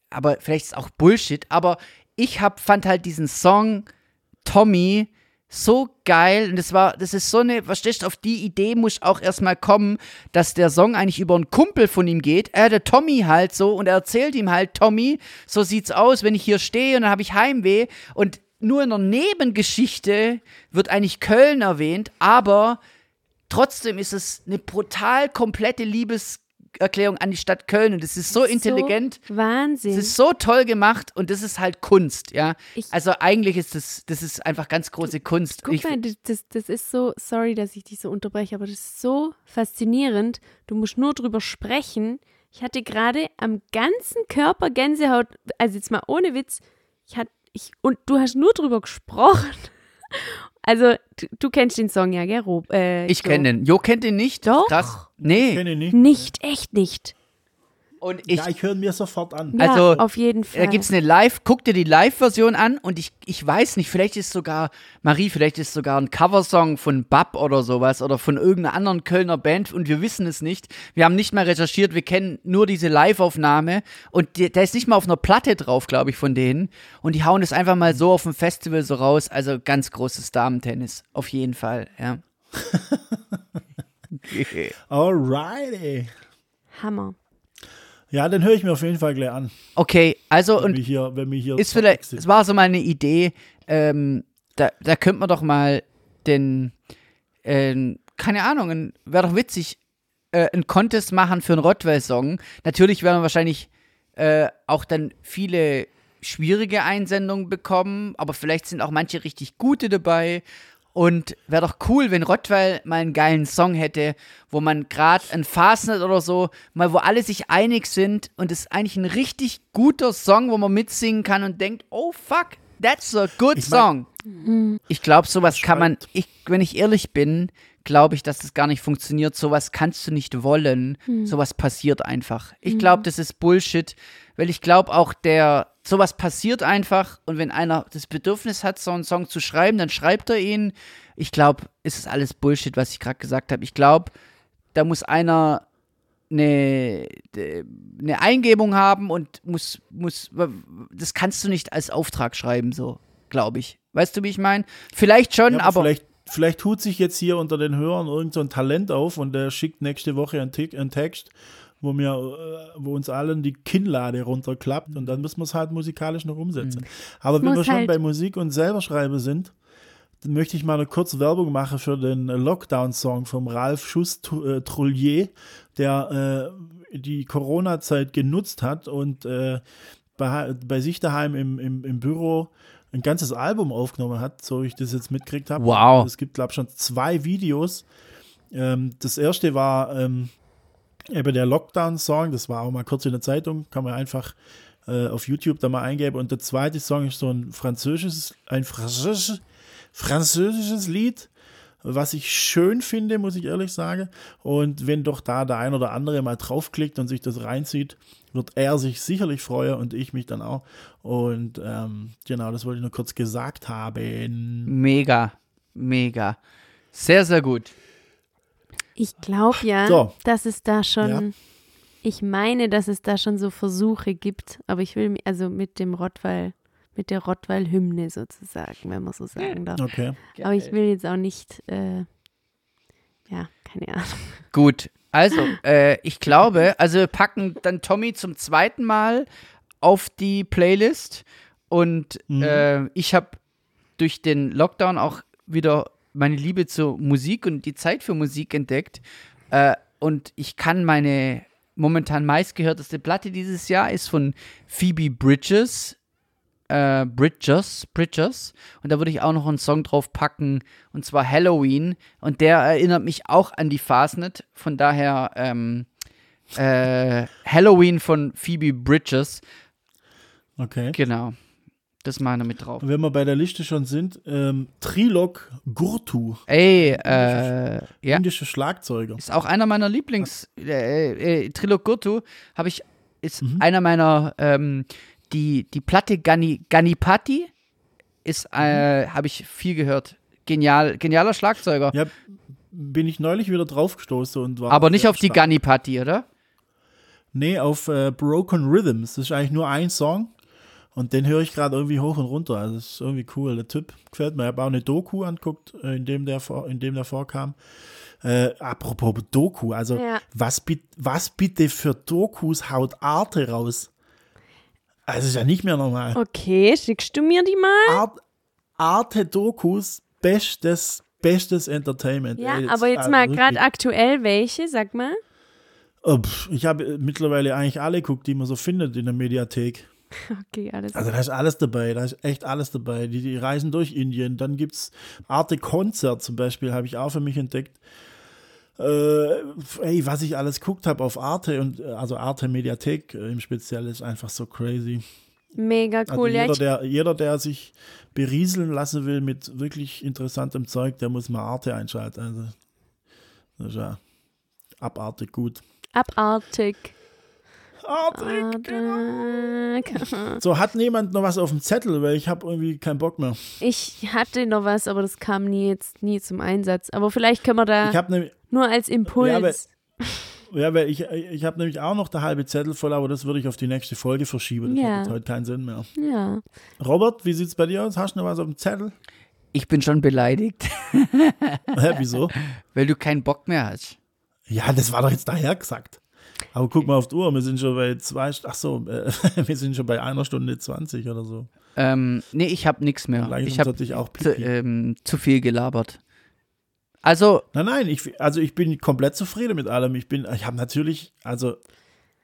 Speaker 3: Aber vielleicht ist es auch Bullshit. Aber ich hab, fand halt diesen Song Tommy so geil. Und das war, das ist so eine, verstehst du, auf die Idee muss auch erstmal kommen, dass der Song eigentlich über einen Kumpel von ihm geht. Er, der Tommy halt so, und er erzählt ihm halt, Tommy, so sieht's aus, wenn ich hier stehe und dann habe ich Heimweh. Und nur in der Nebengeschichte wird eigentlich Köln erwähnt, aber trotzdem ist es eine brutal komplette Liebeserklärung an die Stadt Köln und es ist so intelligent.
Speaker 1: So Wahnsinn.
Speaker 3: Es ist so toll gemacht und das ist halt Kunst, ja.
Speaker 1: Ich-
Speaker 3: also eigentlich ist das, das ist einfach ganz große Kunst.
Speaker 1: Guck
Speaker 3: Ich-
Speaker 1: mal, das, das, das ist so, sorry, dass ich dich so unterbreche, aber das ist so faszinierend. Du musst nur drüber sprechen. Ich hatte gerade am ganzen Körper Gänsehaut, also jetzt mal ohne Witz, ich hatte, ich, und du hast nur drüber gesprochen. Also, du, du kennst den Song ja, gell, Rob? Äh,
Speaker 3: ich kenne den. Jo kennt den nicht.
Speaker 1: Doch.
Speaker 3: Krass. Nee.
Speaker 2: Kenne ich nicht.
Speaker 1: Nicht, echt nicht.
Speaker 3: Und ich,
Speaker 2: ja, ich höre mir sofort an.
Speaker 1: Ja,
Speaker 3: Also,
Speaker 1: auf jeden Fall.
Speaker 3: Da gibt es eine Live, guck dir die Live-Version an und ich, ich weiß nicht, vielleicht ist sogar, Marie, vielleicht ist sogar ein Coversong von Bab oder sowas oder von irgendeiner anderen Kölner Band und wir wissen es nicht. Wir haben nicht mal recherchiert, wir kennen nur diese Live-Aufnahme und die, der ist nicht mal auf einer Platte drauf, glaube ich, von denen. Und die hauen das einfach mal so auf dem Festival so raus. Also ganz großes Damentennis, auf jeden Fall, ja.
Speaker 2: Alrighty.
Speaker 1: Hammer.
Speaker 2: Ja, den höre ich mir auf jeden Fall gleich an.
Speaker 3: Okay, also
Speaker 2: Wenn
Speaker 3: und
Speaker 2: wir hier, wenn wir hier
Speaker 3: ist vielleicht, es war so mal eine Idee, ähm, da, da könnte man doch mal den, ähm, keine Ahnung, wäre doch witzig, äh, einen Contest machen für einen Rottweil-Song. Natürlich werden wir wahrscheinlich äh, auch dann viele schwierige Einsendungen bekommen, aber vielleicht sind auch manche richtig gute dabei. Und wäre doch cool, wenn Rottweil mal einen geilen Song hätte, wo man gerade ein Fastnet oder so, mal wo alle sich einig sind und es ist eigentlich ein richtig guter Song, wo man mitsingen kann und denkt, oh fuck, that's a good
Speaker 2: Ich mein-
Speaker 3: song. Ich glaube, sowas kann man, ich, wenn ich ehrlich bin, glaube ich, dass das gar nicht funktioniert. Sowas kannst du nicht wollen. Sowas passiert einfach. Ich glaube, das ist Bullshit, weil ich glaube auch der, sowas passiert einfach und wenn einer das Bedürfnis hat, so einen Song zu schreiben, dann schreibt er ihn. Ich glaube, es ist alles Bullshit, was ich gerade gesagt habe. Ich glaube, da muss einer eine, eine Eingebung haben und muss, muss, das kannst du nicht als Auftrag schreiben, so, glaube ich. Weißt du, wie ich meine? Vielleicht schon,
Speaker 2: Ja,
Speaker 3: aber.
Speaker 2: vielleicht, vielleicht tut sich jetzt hier unter den Hörern irgend so ein Talent auf und der schickt nächste Woche einen, Tick, einen Text, wo mir, äh, wo uns allen die Kinnlade runterklappt und dann müssen wir es halt musikalisch noch umsetzen.
Speaker 3: Mhm.
Speaker 2: Aber wenn wir schon
Speaker 1: halt-
Speaker 2: bei Musik und selber schreiben sind, dann möchte ich mal eine kurze Werbung machen für den Lockdown-Song vom Ralf Schuss-Trollier, der äh, die Corona-Zeit genutzt hat und äh, bei, bei sich daheim im, im, im Büro ein ganzes Album aufgenommen hat, so wie ich das jetzt mitgekriegt habe.
Speaker 3: Wow.
Speaker 2: Es gibt, glaube ich, schon zwei Videos. Ähm, das erste war ähm, eben der Lockdown-Song, das war auch mal kurz in der Zeitung, kann man einfach äh, auf YouTube da mal eingeben. Und der zweite Song ist so ein französisches, ein französisches, französisches Lied, was ich schön finde, muss ich ehrlich sagen. Und wenn doch da der ein oder andere mal draufklickt und sich das reinzieht, wird er sich sicherlich freuen und ich mich dann auch. Und ähm, genau, das wollte ich nur kurz gesagt haben.
Speaker 3: Mega, mega. Sehr, sehr gut.
Speaker 1: Ich glaube ja,
Speaker 2: So.
Speaker 1: dass es da schon,
Speaker 2: Ja.
Speaker 1: ich meine, dass es da schon so Versuche gibt, aber ich will, also mit dem Rottweil, mit der Rottweil-Hymne sozusagen, wenn man so sagen darf.
Speaker 2: Okay.
Speaker 1: Aber ich will jetzt auch nicht, äh, ja, keine Ahnung.
Speaker 3: Gut, also äh, ich glaube, also wir packen dann Tommy zum zweiten Mal auf die Playlist und
Speaker 2: Mhm.
Speaker 3: äh, ich habe durch den Lockdown auch wieder meine Liebe zur Musik und die Zeit für Musik entdeckt äh, und ich kann meine momentan meistgehörteste Platte dieses Jahr ist von Phoebe Bridges. Äh, Bridges, Bridges. Und da würde ich auch noch einen Song drauf packen, und zwar Halloween. Und der erinnert mich auch an die Fastnet. Von daher ähm, äh, Halloween von Phoebe Bridges.
Speaker 2: Okay.
Speaker 3: Genau. Das meine ich mit drauf.
Speaker 2: Und wenn wir bei der Liste schon sind, ähm, Trilog Gurtu,
Speaker 3: Ey, äh, ja.
Speaker 2: indische Schlagzeuger.
Speaker 3: Ist auch einer meiner Lieblings. Äh, äh, Trilog Gurtu habe ich, ist einer meiner, ähm, die, die Platte Gani, Ganipati ist, äh, habe ich viel gehört. Genial, genialer Schlagzeuger.
Speaker 2: Ja, bin ich neulich wieder draufgestoßen und war.
Speaker 3: Aber nicht
Speaker 2: sehr
Speaker 3: auf die
Speaker 2: stark.
Speaker 3: Ganipati, oder?
Speaker 2: Nee, auf äh, Broken Rhythms. Das ist eigentlich nur ein Song. Und den höre ich gerade irgendwie hoch und runter. Also das ist irgendwie cool. Der Typ gefällt mir. Ich habe auch eine Doku anguckt, äh, in dem der, vor, in dem der vorkam. Äh, apropos Doku, also
Speaker 1: Ja.
Speaker 2: was, was bitte für Dokus haut Arte raus? Also ist ja nicht mehr normal.
Speaker 1: Okay, schickst du mir die mal?
Speaker 2: Art, Arte Dokus, bestes, bestes Entertainment.
Speaker 1: Ja,
Speaker 2: Ey,
Speaker 1: aber jetzt
Speaker 2: äh,
Speaker 1: mal gerade aktuell welche, sag mal.
Speaker 2: Pff, ich habe äh, mittlerweile eigentlich alle geguckt, die man so findet in der Mediathek.
Speaker 1: Okay, alles
Speaker 2: Also da ist alles dabei, da ist echt alles dabei. Die, die reisen durch Indien. Dann gibt es Arte Konzert zum Beispiel, habe ich auch für mich entdeckt. Äh, ey, was ich alles geguckt habe auf Arte und also Arte Mediathek äh, im Speziellen ist einfach so crazy.
Speaker 1: Mega
Speaker 2: Also
Speaker 1: cool. ja,
Speaker 2: jeder, der, jeder, der sich berieseln lassen will mit wirklich interessantem Zeug, der muss mal Arte einschalten. Also das ist ja abartig gut.
Speaker 1: abartig.
Speaker 2: Artig, genau. So, hat niemand noch was auf dem Zettel, weil ich habe irgendwie keinen Bock mehr.
Speaker 1: Ich hatte noch was, aber das kam nie jetzt nie zum Einsatz. Aber vielleicht können wir da
Speaker 2: nämlich
Speaker 1: nur als Impuls.
Speaker 2: Ja, aber- Ja, weil ich, ich habe nämlich auch noch der halbe Zettel voll, aber das würde ich auf die nächste Folge verschieben. Das
Speaker 1: Ja.
Speaker 2: hat heute keinen Sinn mehr.
Speaker 1: ja.
Speaker 2: Robert, wie sieht's bei dir aus? Hast du noch was auf dem Zettel?
Speaker 3: Ich bin schon beleidigt,
Speaker 2: Hä, wieso?
Speaker 3: weil du keinen Bock mehr hast.
Speaker 2: Ja, das war doch jetzt daher gesagt. Aber guck mal auf die Uhr, wir sind schon bei zwei, ach so, äh, wir sind schon bei einer Stunde 20 oder so.
Speaker 3: Ähm, nee, ich habe nichts mehr.
Speaker 2: Langsam
Speaker 3: Ich habe
Speaker 2: auch
Speaker 3: zu, ähm, zu viel gelabert. Also,
Speaker 2: Nein, nein, ich, also ich bin komplett zufrieden mit allem. Ich bin, ich habe natürlich, also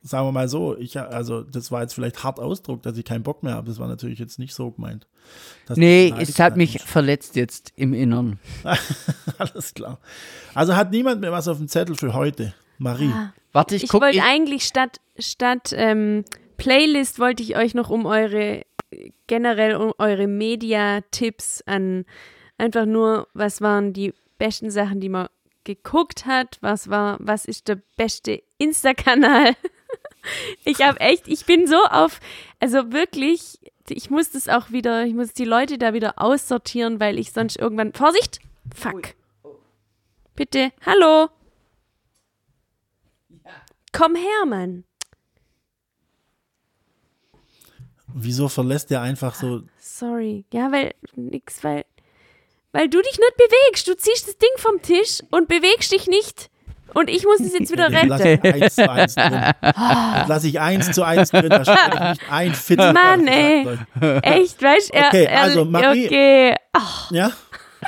Speaker 2: sagen wir mal so, ich, also das war jetzt vielleicht hart Ausdruck, dass ich keinen Bock mehr habe. Das war natürlich jetzt nicht so gemeint. Dass
Speaker 3: nee, es hat mich
Speaker 2: nicht.
Speaker 3: verletzt jetzt im Innern.
Speaker 2: Alles klar. Also hat niemand mehr was auf dem Zettel für heute? Marie.
Speaker 3: Warte, ich,
Speaker 1: Ich
Speaker 3: guck.
Speaker 1: wollte
Speaker 3: Ich,
Speaker 1: eigentlich statt, statt ähm, Playlist wollte ich euch noch um eure generell um eure Media-Tipps an einfach nur, was waren die besten Sachen, die man geguckt hat, was war, was ist der beste Insta-Kanal. Ich habe echt, ich bin so auf, also wirklich, ich muss das auch wieder, ich muss die Leute da wieder aussortieren, weil ich sonst irgendwann, Vorsicht, fuck. Bitte, hallo. Komm her, Mann.
Speaker 2: Wieso verlässt der einfach so?
Speaker 1: Sorry. Ja, weil nix, weil weil du dich nicht bewegst. Du ziehst das Ding vom Tisch und bewegst dich nicht. Und ich muss es jetzt wieder
Speaker 2: Den lasse
Speaker 1: retten.
Speaker 2: ich eins zu eins drin. Den lasse ich eins zu eins drin. Da steht nicht ein Fitzel.
Speaker 1: Mann, ey. Echt, weißt du?
Speaker 2: Okay, also, Marie-
Speaker 1: Okay. Ach,
Speaker 2: Ja?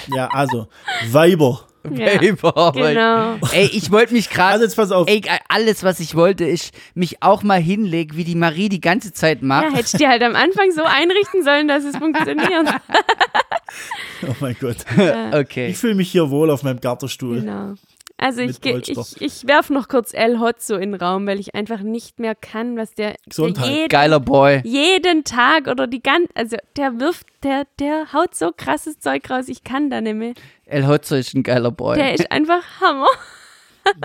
Speaker 2: Ja, also, Weiber.
Speaker 1: Ja.
Speaker 3: Paper,
Speaker 1: Genau.
Speaker 3: Ey, ich wollte mich gerade.
Speaker 2: Also jetzt pass auf.
Speaker 3: Ey, alles, was ich wollte, ist mich auch mal hinlegen, wie die Marie die ganze Zeit macht.
Speaker 1: Ja, hättest du dir halt am Anfang so einrichten sollen, dass es funktioniert.
Speaker 2: Oh mein Gott.
Speaker 3: okay.
Speaker 2: Ich fühle mich hier wohl auf meinem Gartenstuhl.
Speaker 1: Genau. Also ich, ich, ich werf noch kurz El Hotzo in den Raum, weil ich einfach nicht mehr kann, was der, der
Speaker 2: Gesundheit.
Speaker 1: jeden,
Speaker 3: Geiler Boy.
Speaker 1: jeden Tag oder die ganze, also der wirft, der, der haut so krasses Zeug raus, ich kann da nicht mehr.
Speaker 3: El Hotzo ist ein geiler Boy.
Speaker 1: Der ist einfach Hammer.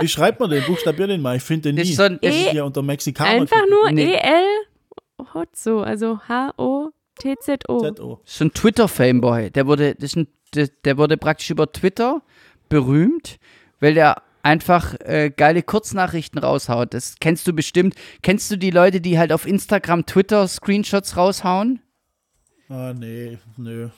Speaker 2: Wie schreibt man den? Buchstabier den mal. Ich finde den nie.
Speaker 3: ist so ein-
Speaker 2: das
Speaker 1: E-
Speaker 2: ist ja unter Mexikaner.
Speaker 1: Einfach nur
Speaker 3: Nee.
Speaker 1: E-L Hotzo, also H-O-T-Z-O.
Speaker 2: ZO.
Speaker 3: so ein Twitter-Fameboy. Der wurde, das ist ein, der, der wurde praktisch über Twitter berühmt, weil der einfach äh, geile Kurznachrichten raushaut. Das kennst du bestimmt. Kennst du die Leute, die halt auf Instagram Twitter Screenshots raushauen?
Speaker 2: Ah, nee, nö.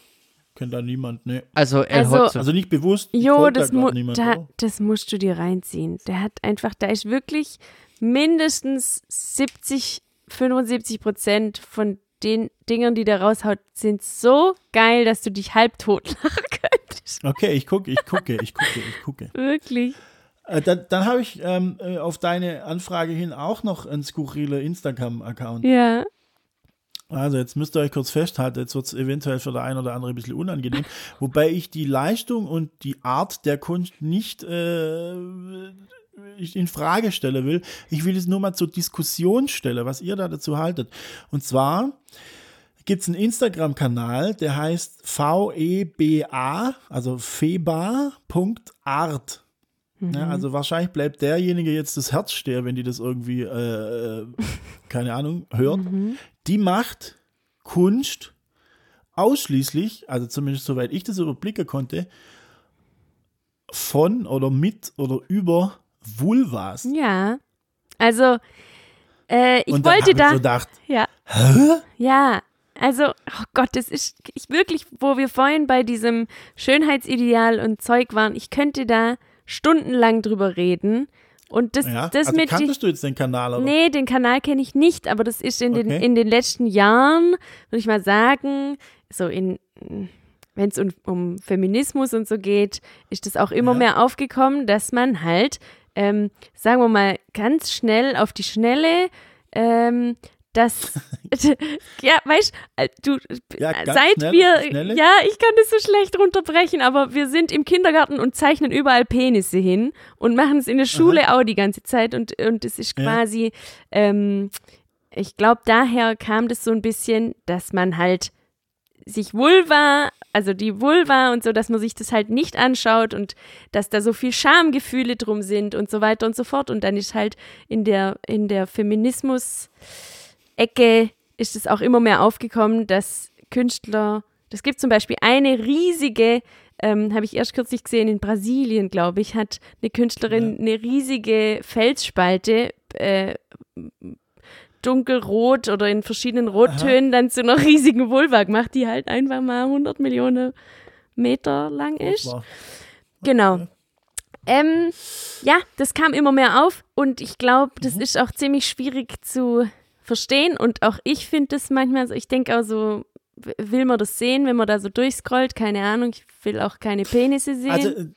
Speaker 2: Kennt da niemand, nee.
Speaker 3: Also El
Speaker 1: Also-
Speaker 3: Hotzo.
Speaker 2: Also nicht bewusst.
Speaker 1: Jo, das,
Speaker 2: da
Speaker 1: mu
Speaker 2: niemand,
Speaker 1: da, das musst du dir reinziehen. Der hat einfach, da ist wirklich mindestens 70, 75 Prozent von den Dingern, die der raushaut, sind so geil, dass du dich halbtot lachen könntest.
Speaker 2: Okay, ich gucke, ich gucke, ich gucke, ich gucke.
Speaker 1: Wirklich.
Speaker 2: Äh, dann dann habe ich ähm, äh, auf deine Anfrage hin auch noch einen skurrile Instagram-Account.
Speaker 1: Ja.
Speaker 2: Also jetzt müsst ihr euch kurz festhalten, jetzt wird es eventuell für der ein oder andere ein bisschen unangenehm, wobei ich die Leistung und die Art der Kunst nicht äh, ich in Frage stellen will. Ich will es nur mal zur Diskussion stellen, was ihr da dazu haltet. Und zwar gibt es einen Instagram-Kanal, der heißt VEBA, also feba.art. Ja, also wahrscheinlich bleibt derjenige jetzt das Herz stehen, wenn die das irgendwie, äh, äh, keine Ahnung, hört. Die macht Kunst ausschließlich, also zumindest soweit ich das überblicken konnte, von oder mit oder über Vulvas.
Speaker 1: Ja. Also, äh, ich
Speaker 2: Und dann
Speaker 1: wollte da.
Speaker 2: ich so gedacht,
Speaker 1: Ja. Ja, also, oh Gott, das ist ich wirklich, wo wir vorhin bei diesem Schönheitsideal und Zeug waren, ich könnte da stundenlang drüber reden. Und das,
Speaker 2: ja,
Speaker 1: das
Speaker 2: also
Speaker 1: mit.
Speaker 2: kanntest du jetzt den Kanal? Oder?
Speaker 1: Nee, den Kanal kenne ich nicht, aber das ist in, den,
Speaker 2: Okay.
Speaker 1: in den letzten Jahren, würde ich mal sagen, so in, wenn es um, um Feminismus und so geht, ist das auch immer
Speaker 2: Ja.
Speaker 1: mehr aufgekommen, dass man halt, ähm, sagen wir mal, ganz schnell auf die Schnelle, ähm, das, ja, weißt du,
Speaker 2: Ja, ganz
Speaker 1: seit
Speaker 2: schnell
Speaker 1: wir,
Speaker 2: Schnelle?
Speaker 1: ja, ich kann das so schlecht runterbrechen, aber wir sind im Kindergarten und zeichnen überall Penisse hin und machen es in der Schule auch die ganze Zeit und, und es ist
Speaker 2: Ja.
Speaker 1: quasi, ähm, ich glaube, daher kam das so ein bisschen, dass man halt sich Vulva, also die Vulva und so, dass man sich das halt nicht anschaut und dass da so viel Schamgefühle drum sind und so weiter und so fort. Und dann ist halt in der, in der Feminismus-Ecke ist es auch immer mehr aufgekommen, dass Künstler, das gibt zum Beispiel eine riesige, ähm, habe ich erst kürzlich gesehen, in Brasilien, glaube ich, hat eine Künstlerin eine riesige Felspalte äh, dunkelrot oder in verschiedenen Rottönen dann zu einer riesigen Vulva gemacht, die halt einfach mal 100 Millionen Meter lang
Speaker 2: Das
Speaker 1: ist. Genau. Ähm, ja, das kam immer mehr auf und ich glaube, das
Speaker 2: Mhm.
Speaker 1: ist auch ziemlich schwierig zu verstehen und auch ich finde das manchmal so, ich denke auch so, will man das sehen, wenn man da so durchscrollt? Keine Ahnung, ich will auch keine Penisse sehen.
Speaker 2: Also äh, äh,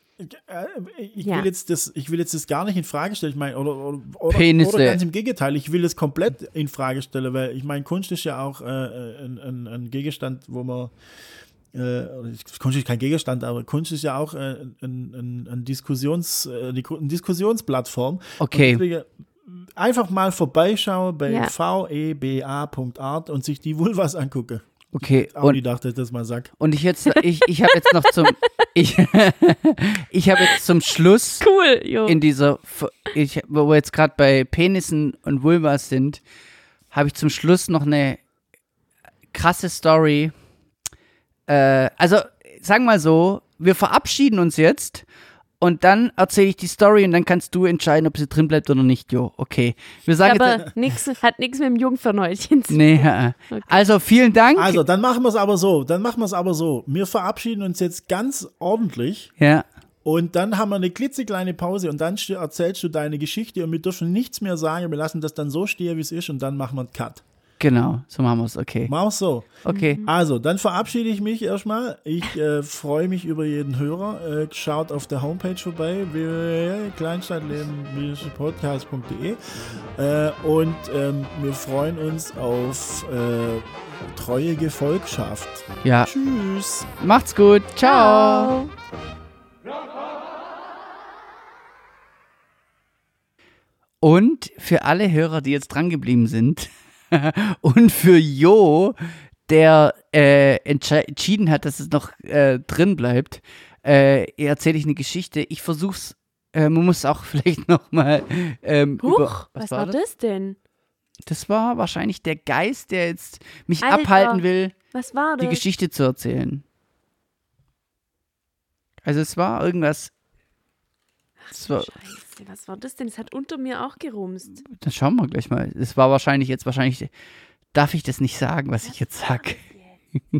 Speaker 2: ich
Speaker 1: Ja.
Speaker 2: will jetzt das, ich will jetzt das gar nicht in Frage stellen. Ich meine, oder, oder, oder,
Speaker 3: Penisse.
Speaker 2: oder ganz im Gegenteil, ich will es komplett in Frage stellen, weil ich meine, Kunst ist ja auch äh, ein, ein, ein Gegenstand, wo man äh, Kunst ist kein Gegenstand, aber Kunst ist ja auch äh, ein, ein, ein Diskussions, äh, eine Ku- eine Diskussionsplattform.
Speaker 3: Okay.
Speaker 2: Deswegen einfach mal vorbeischauen bei
Speaker 3: Ja.
Speaker 2: veba.art und sich die Vulvas angucken.
Speaker 3: Okay,
Speaker 2: Auch
Speaker 3: und,
Speaker 2: die dachte, ich das mal sag.
Speaker 3: und ich jetzt, ich, ich habe jetzt noch zum, ich, ich habe jetzt zum Schluss
Speaker 1: cool, jo.
Speaker 3: in dieser, ich, wo wir jetzt gerade bei Penissen und Vulvas sind, habe ich zum Schluss noch eine krasse Story. Äh, also, sagen wir mal so, wir verabschieden uns jetzt und dann erzähle ich die Story und dann kannst du entscheiden, ob sie drin bleibt oder nicht, Jo. Okay. Wir sagen jetzt,
Speaker 1: Aber nix, hat nichts mit dem Jungfernäulchen zu
Speaker 3: nee, äh, äh. also vielen Dank.
Speaker 2: Also, dann machen wir es aber so. Dann machen wir es aber so. Wir verabschieden uns jetzt ganz ordentlich
Speaker 3: ja.
Speaker 2: und dann haben wir eine klitzekleine Pause und dann st- erzählst du deine Geschichte und wir dürfen nichts mehr sagen. Wir lassen das dann so stehen, wie es ist und dann machen wir einen Cut.
Speaker 3: Genau, so machen wir es. Okay.
Speaker 2: Mach so.
Speaker 3: Okay.
Speaker 2: Also, dann verabschiede ich mich erstmal. Ich äh, freue mich über jeden Hörer. Äh, schaut auf der Homepage vorbei, www.kleinstadtleben-podcast.de äh, und ähm, wir freuen uns auf äh, treue Gefolgschaft.
Speaker 3: Ja.
Speaker 2: Tschüss.
Speaker 3: Macht's gut. Ciao.
Speaker 1: Ciao.
Speaker 3: Und für alle Hörer, die jetzt drangeblieben sind, und für Jo, der äh, entschieden hat, dass es noch äh, drin bleibt, äh, erzähle ich eine Geschichte. Ich versuch's, äh, man muss auch vielleicht nochmal. Ähm,
Speaker 1: Huch,
Speaker 3: über-
Speaker 1: was, war das? denn?
Speaker 3: Das war wahrscheinlich der Geist, der jetzt mich
Speaker 1: Alter.
Speaker 3: abhalten will,
Speaker 1: Was war
Speaker 3: die
Speaker 1: das?
Speaker 3: Geschichte zu erzählen. Also es war irgendwas. Es war,
Speaker 1: Scheiße, was war das denn? Es hat unter mir auch gerumst.
Speaker 3: dann schauen wir gleich mal. Es war wahrscheinlich jetzt wahrscheinlich. Darf ich das nicht sagen, was ich jetzt sag?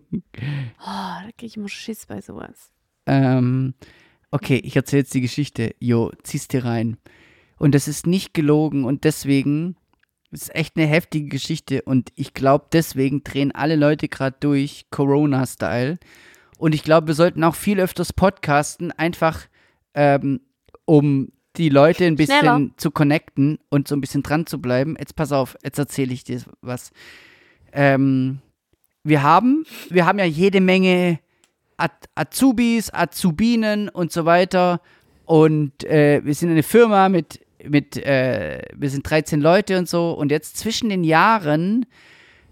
Speaker 1: Oh, da krieg ich immer Schiss bei sowas.
Speaker 3: Ähm, okay, ich erzähle jetzt die Geschichte. Jo, zieh's dir rein. Und das ist nicht gelogen und deswegen das ist echt eine heftige Geschichte und ich glaube, deswegen drehen alle Leute gerade durch, Corona-Style. Und ich glaube, wir sollten auch viel öfters podcasten, einfach ähm, um die Leute ein bisschen
Speaker 1: Schneller.
Speaker 3: zu connecten und so ein bisschen dran zu bleiben. Jetzt pass auf, jetzt erzähle ich dir was. Ähm, wir haben, wir haben ja jede Menge Az Azubis, Azubinen und so weiter. Und äh, wir sind eine Firma mit, mit äh, wir sind 13 Leute und so. Und jetzt zwischen den Jahren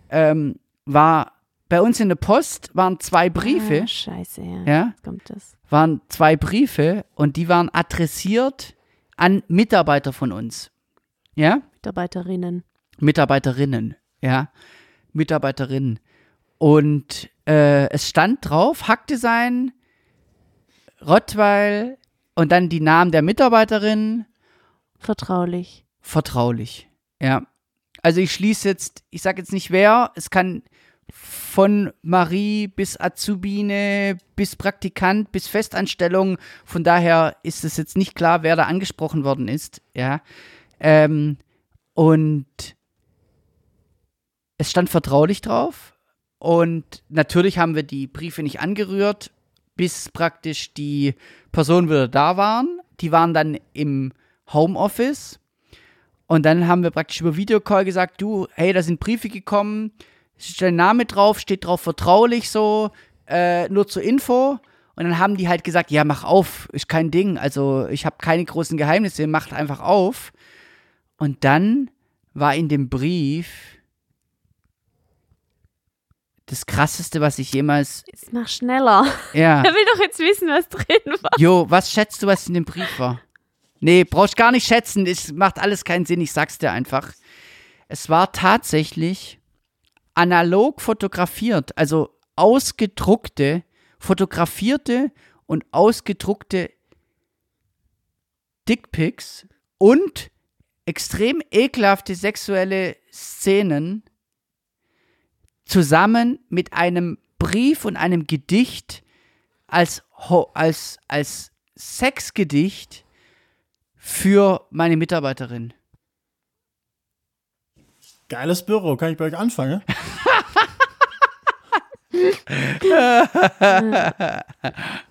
Speaker 3: ähm, war bei uns in der Post waren zwei Briefe,
Speaker 1: Ah, scheiße, ja.
Speaker 3: ja,
Speaker 1: Jetzt kommt das.
Speaker 3: waren zwei Briefe und die waren adressiert an Mitarbeiter von uns. Ja?
Speaker 1: Mitarbeiterinnen.
Speaker 3: Mitarbeiterinnen, ja, Mitarbeiterinnen. Und äh, es stand drauf, Hackdesign, Rottweil und dann die Namen der Mitarbeiterin,
Speaker 1: Vertraulich.
Speaker 3: vertraulich, ja. Also ich schließe jetzt, ich sage jetzt nicht wer, es kann von Marie bis Azubine, bis Praktikant, bis Festanstellung. Von daher ist es jetzt nicht klar, wer da angesprochen worden ist, ja. Ähm, und es stand vertraulich drauf. Und natürlich haben wir die Briefe nicht angerührt, bis praktisch die Personen wieder da waren. Die waren dann im Homeoffice. Und dann haben wir praktisch über Videocall gesagt, du, hey, da sind Briefe gekommen, steht dein Name drauf, steht drauf vertraulich so, äh, nur zur Info. Und dann haben die halt gesagt, ja, mach auf, ist kein Ding. Also ich habe keine großen Geheimnisse, macht einfach auf. Und dann war in dem Brief das krasseste, was ich jemals.
Speaker 1: Jetzt mach schneller.
Speaker 3: Ja.
Speaker 1: Er will doch jetzt wissen, was drin war.
Speaker 3: Jo, was schätzt du, was in dem Brief war? Nee, brauchst gar nicht schätzen. Es macht alles keinen Sinn. Ich sag's dir einfach. Es war tatsächlich analog fotografiert, also ausgedruckte, fotografierte und ausgedruckte Dickpics und extrem ekelhafte sexuelle Szenen zusammen mit einem Brief und einem Gedicht als, als, als Sexgedicht für meine Mitarbeiterin.
Speaker 2: Geiles Büro, kann ich bei euch anfangen?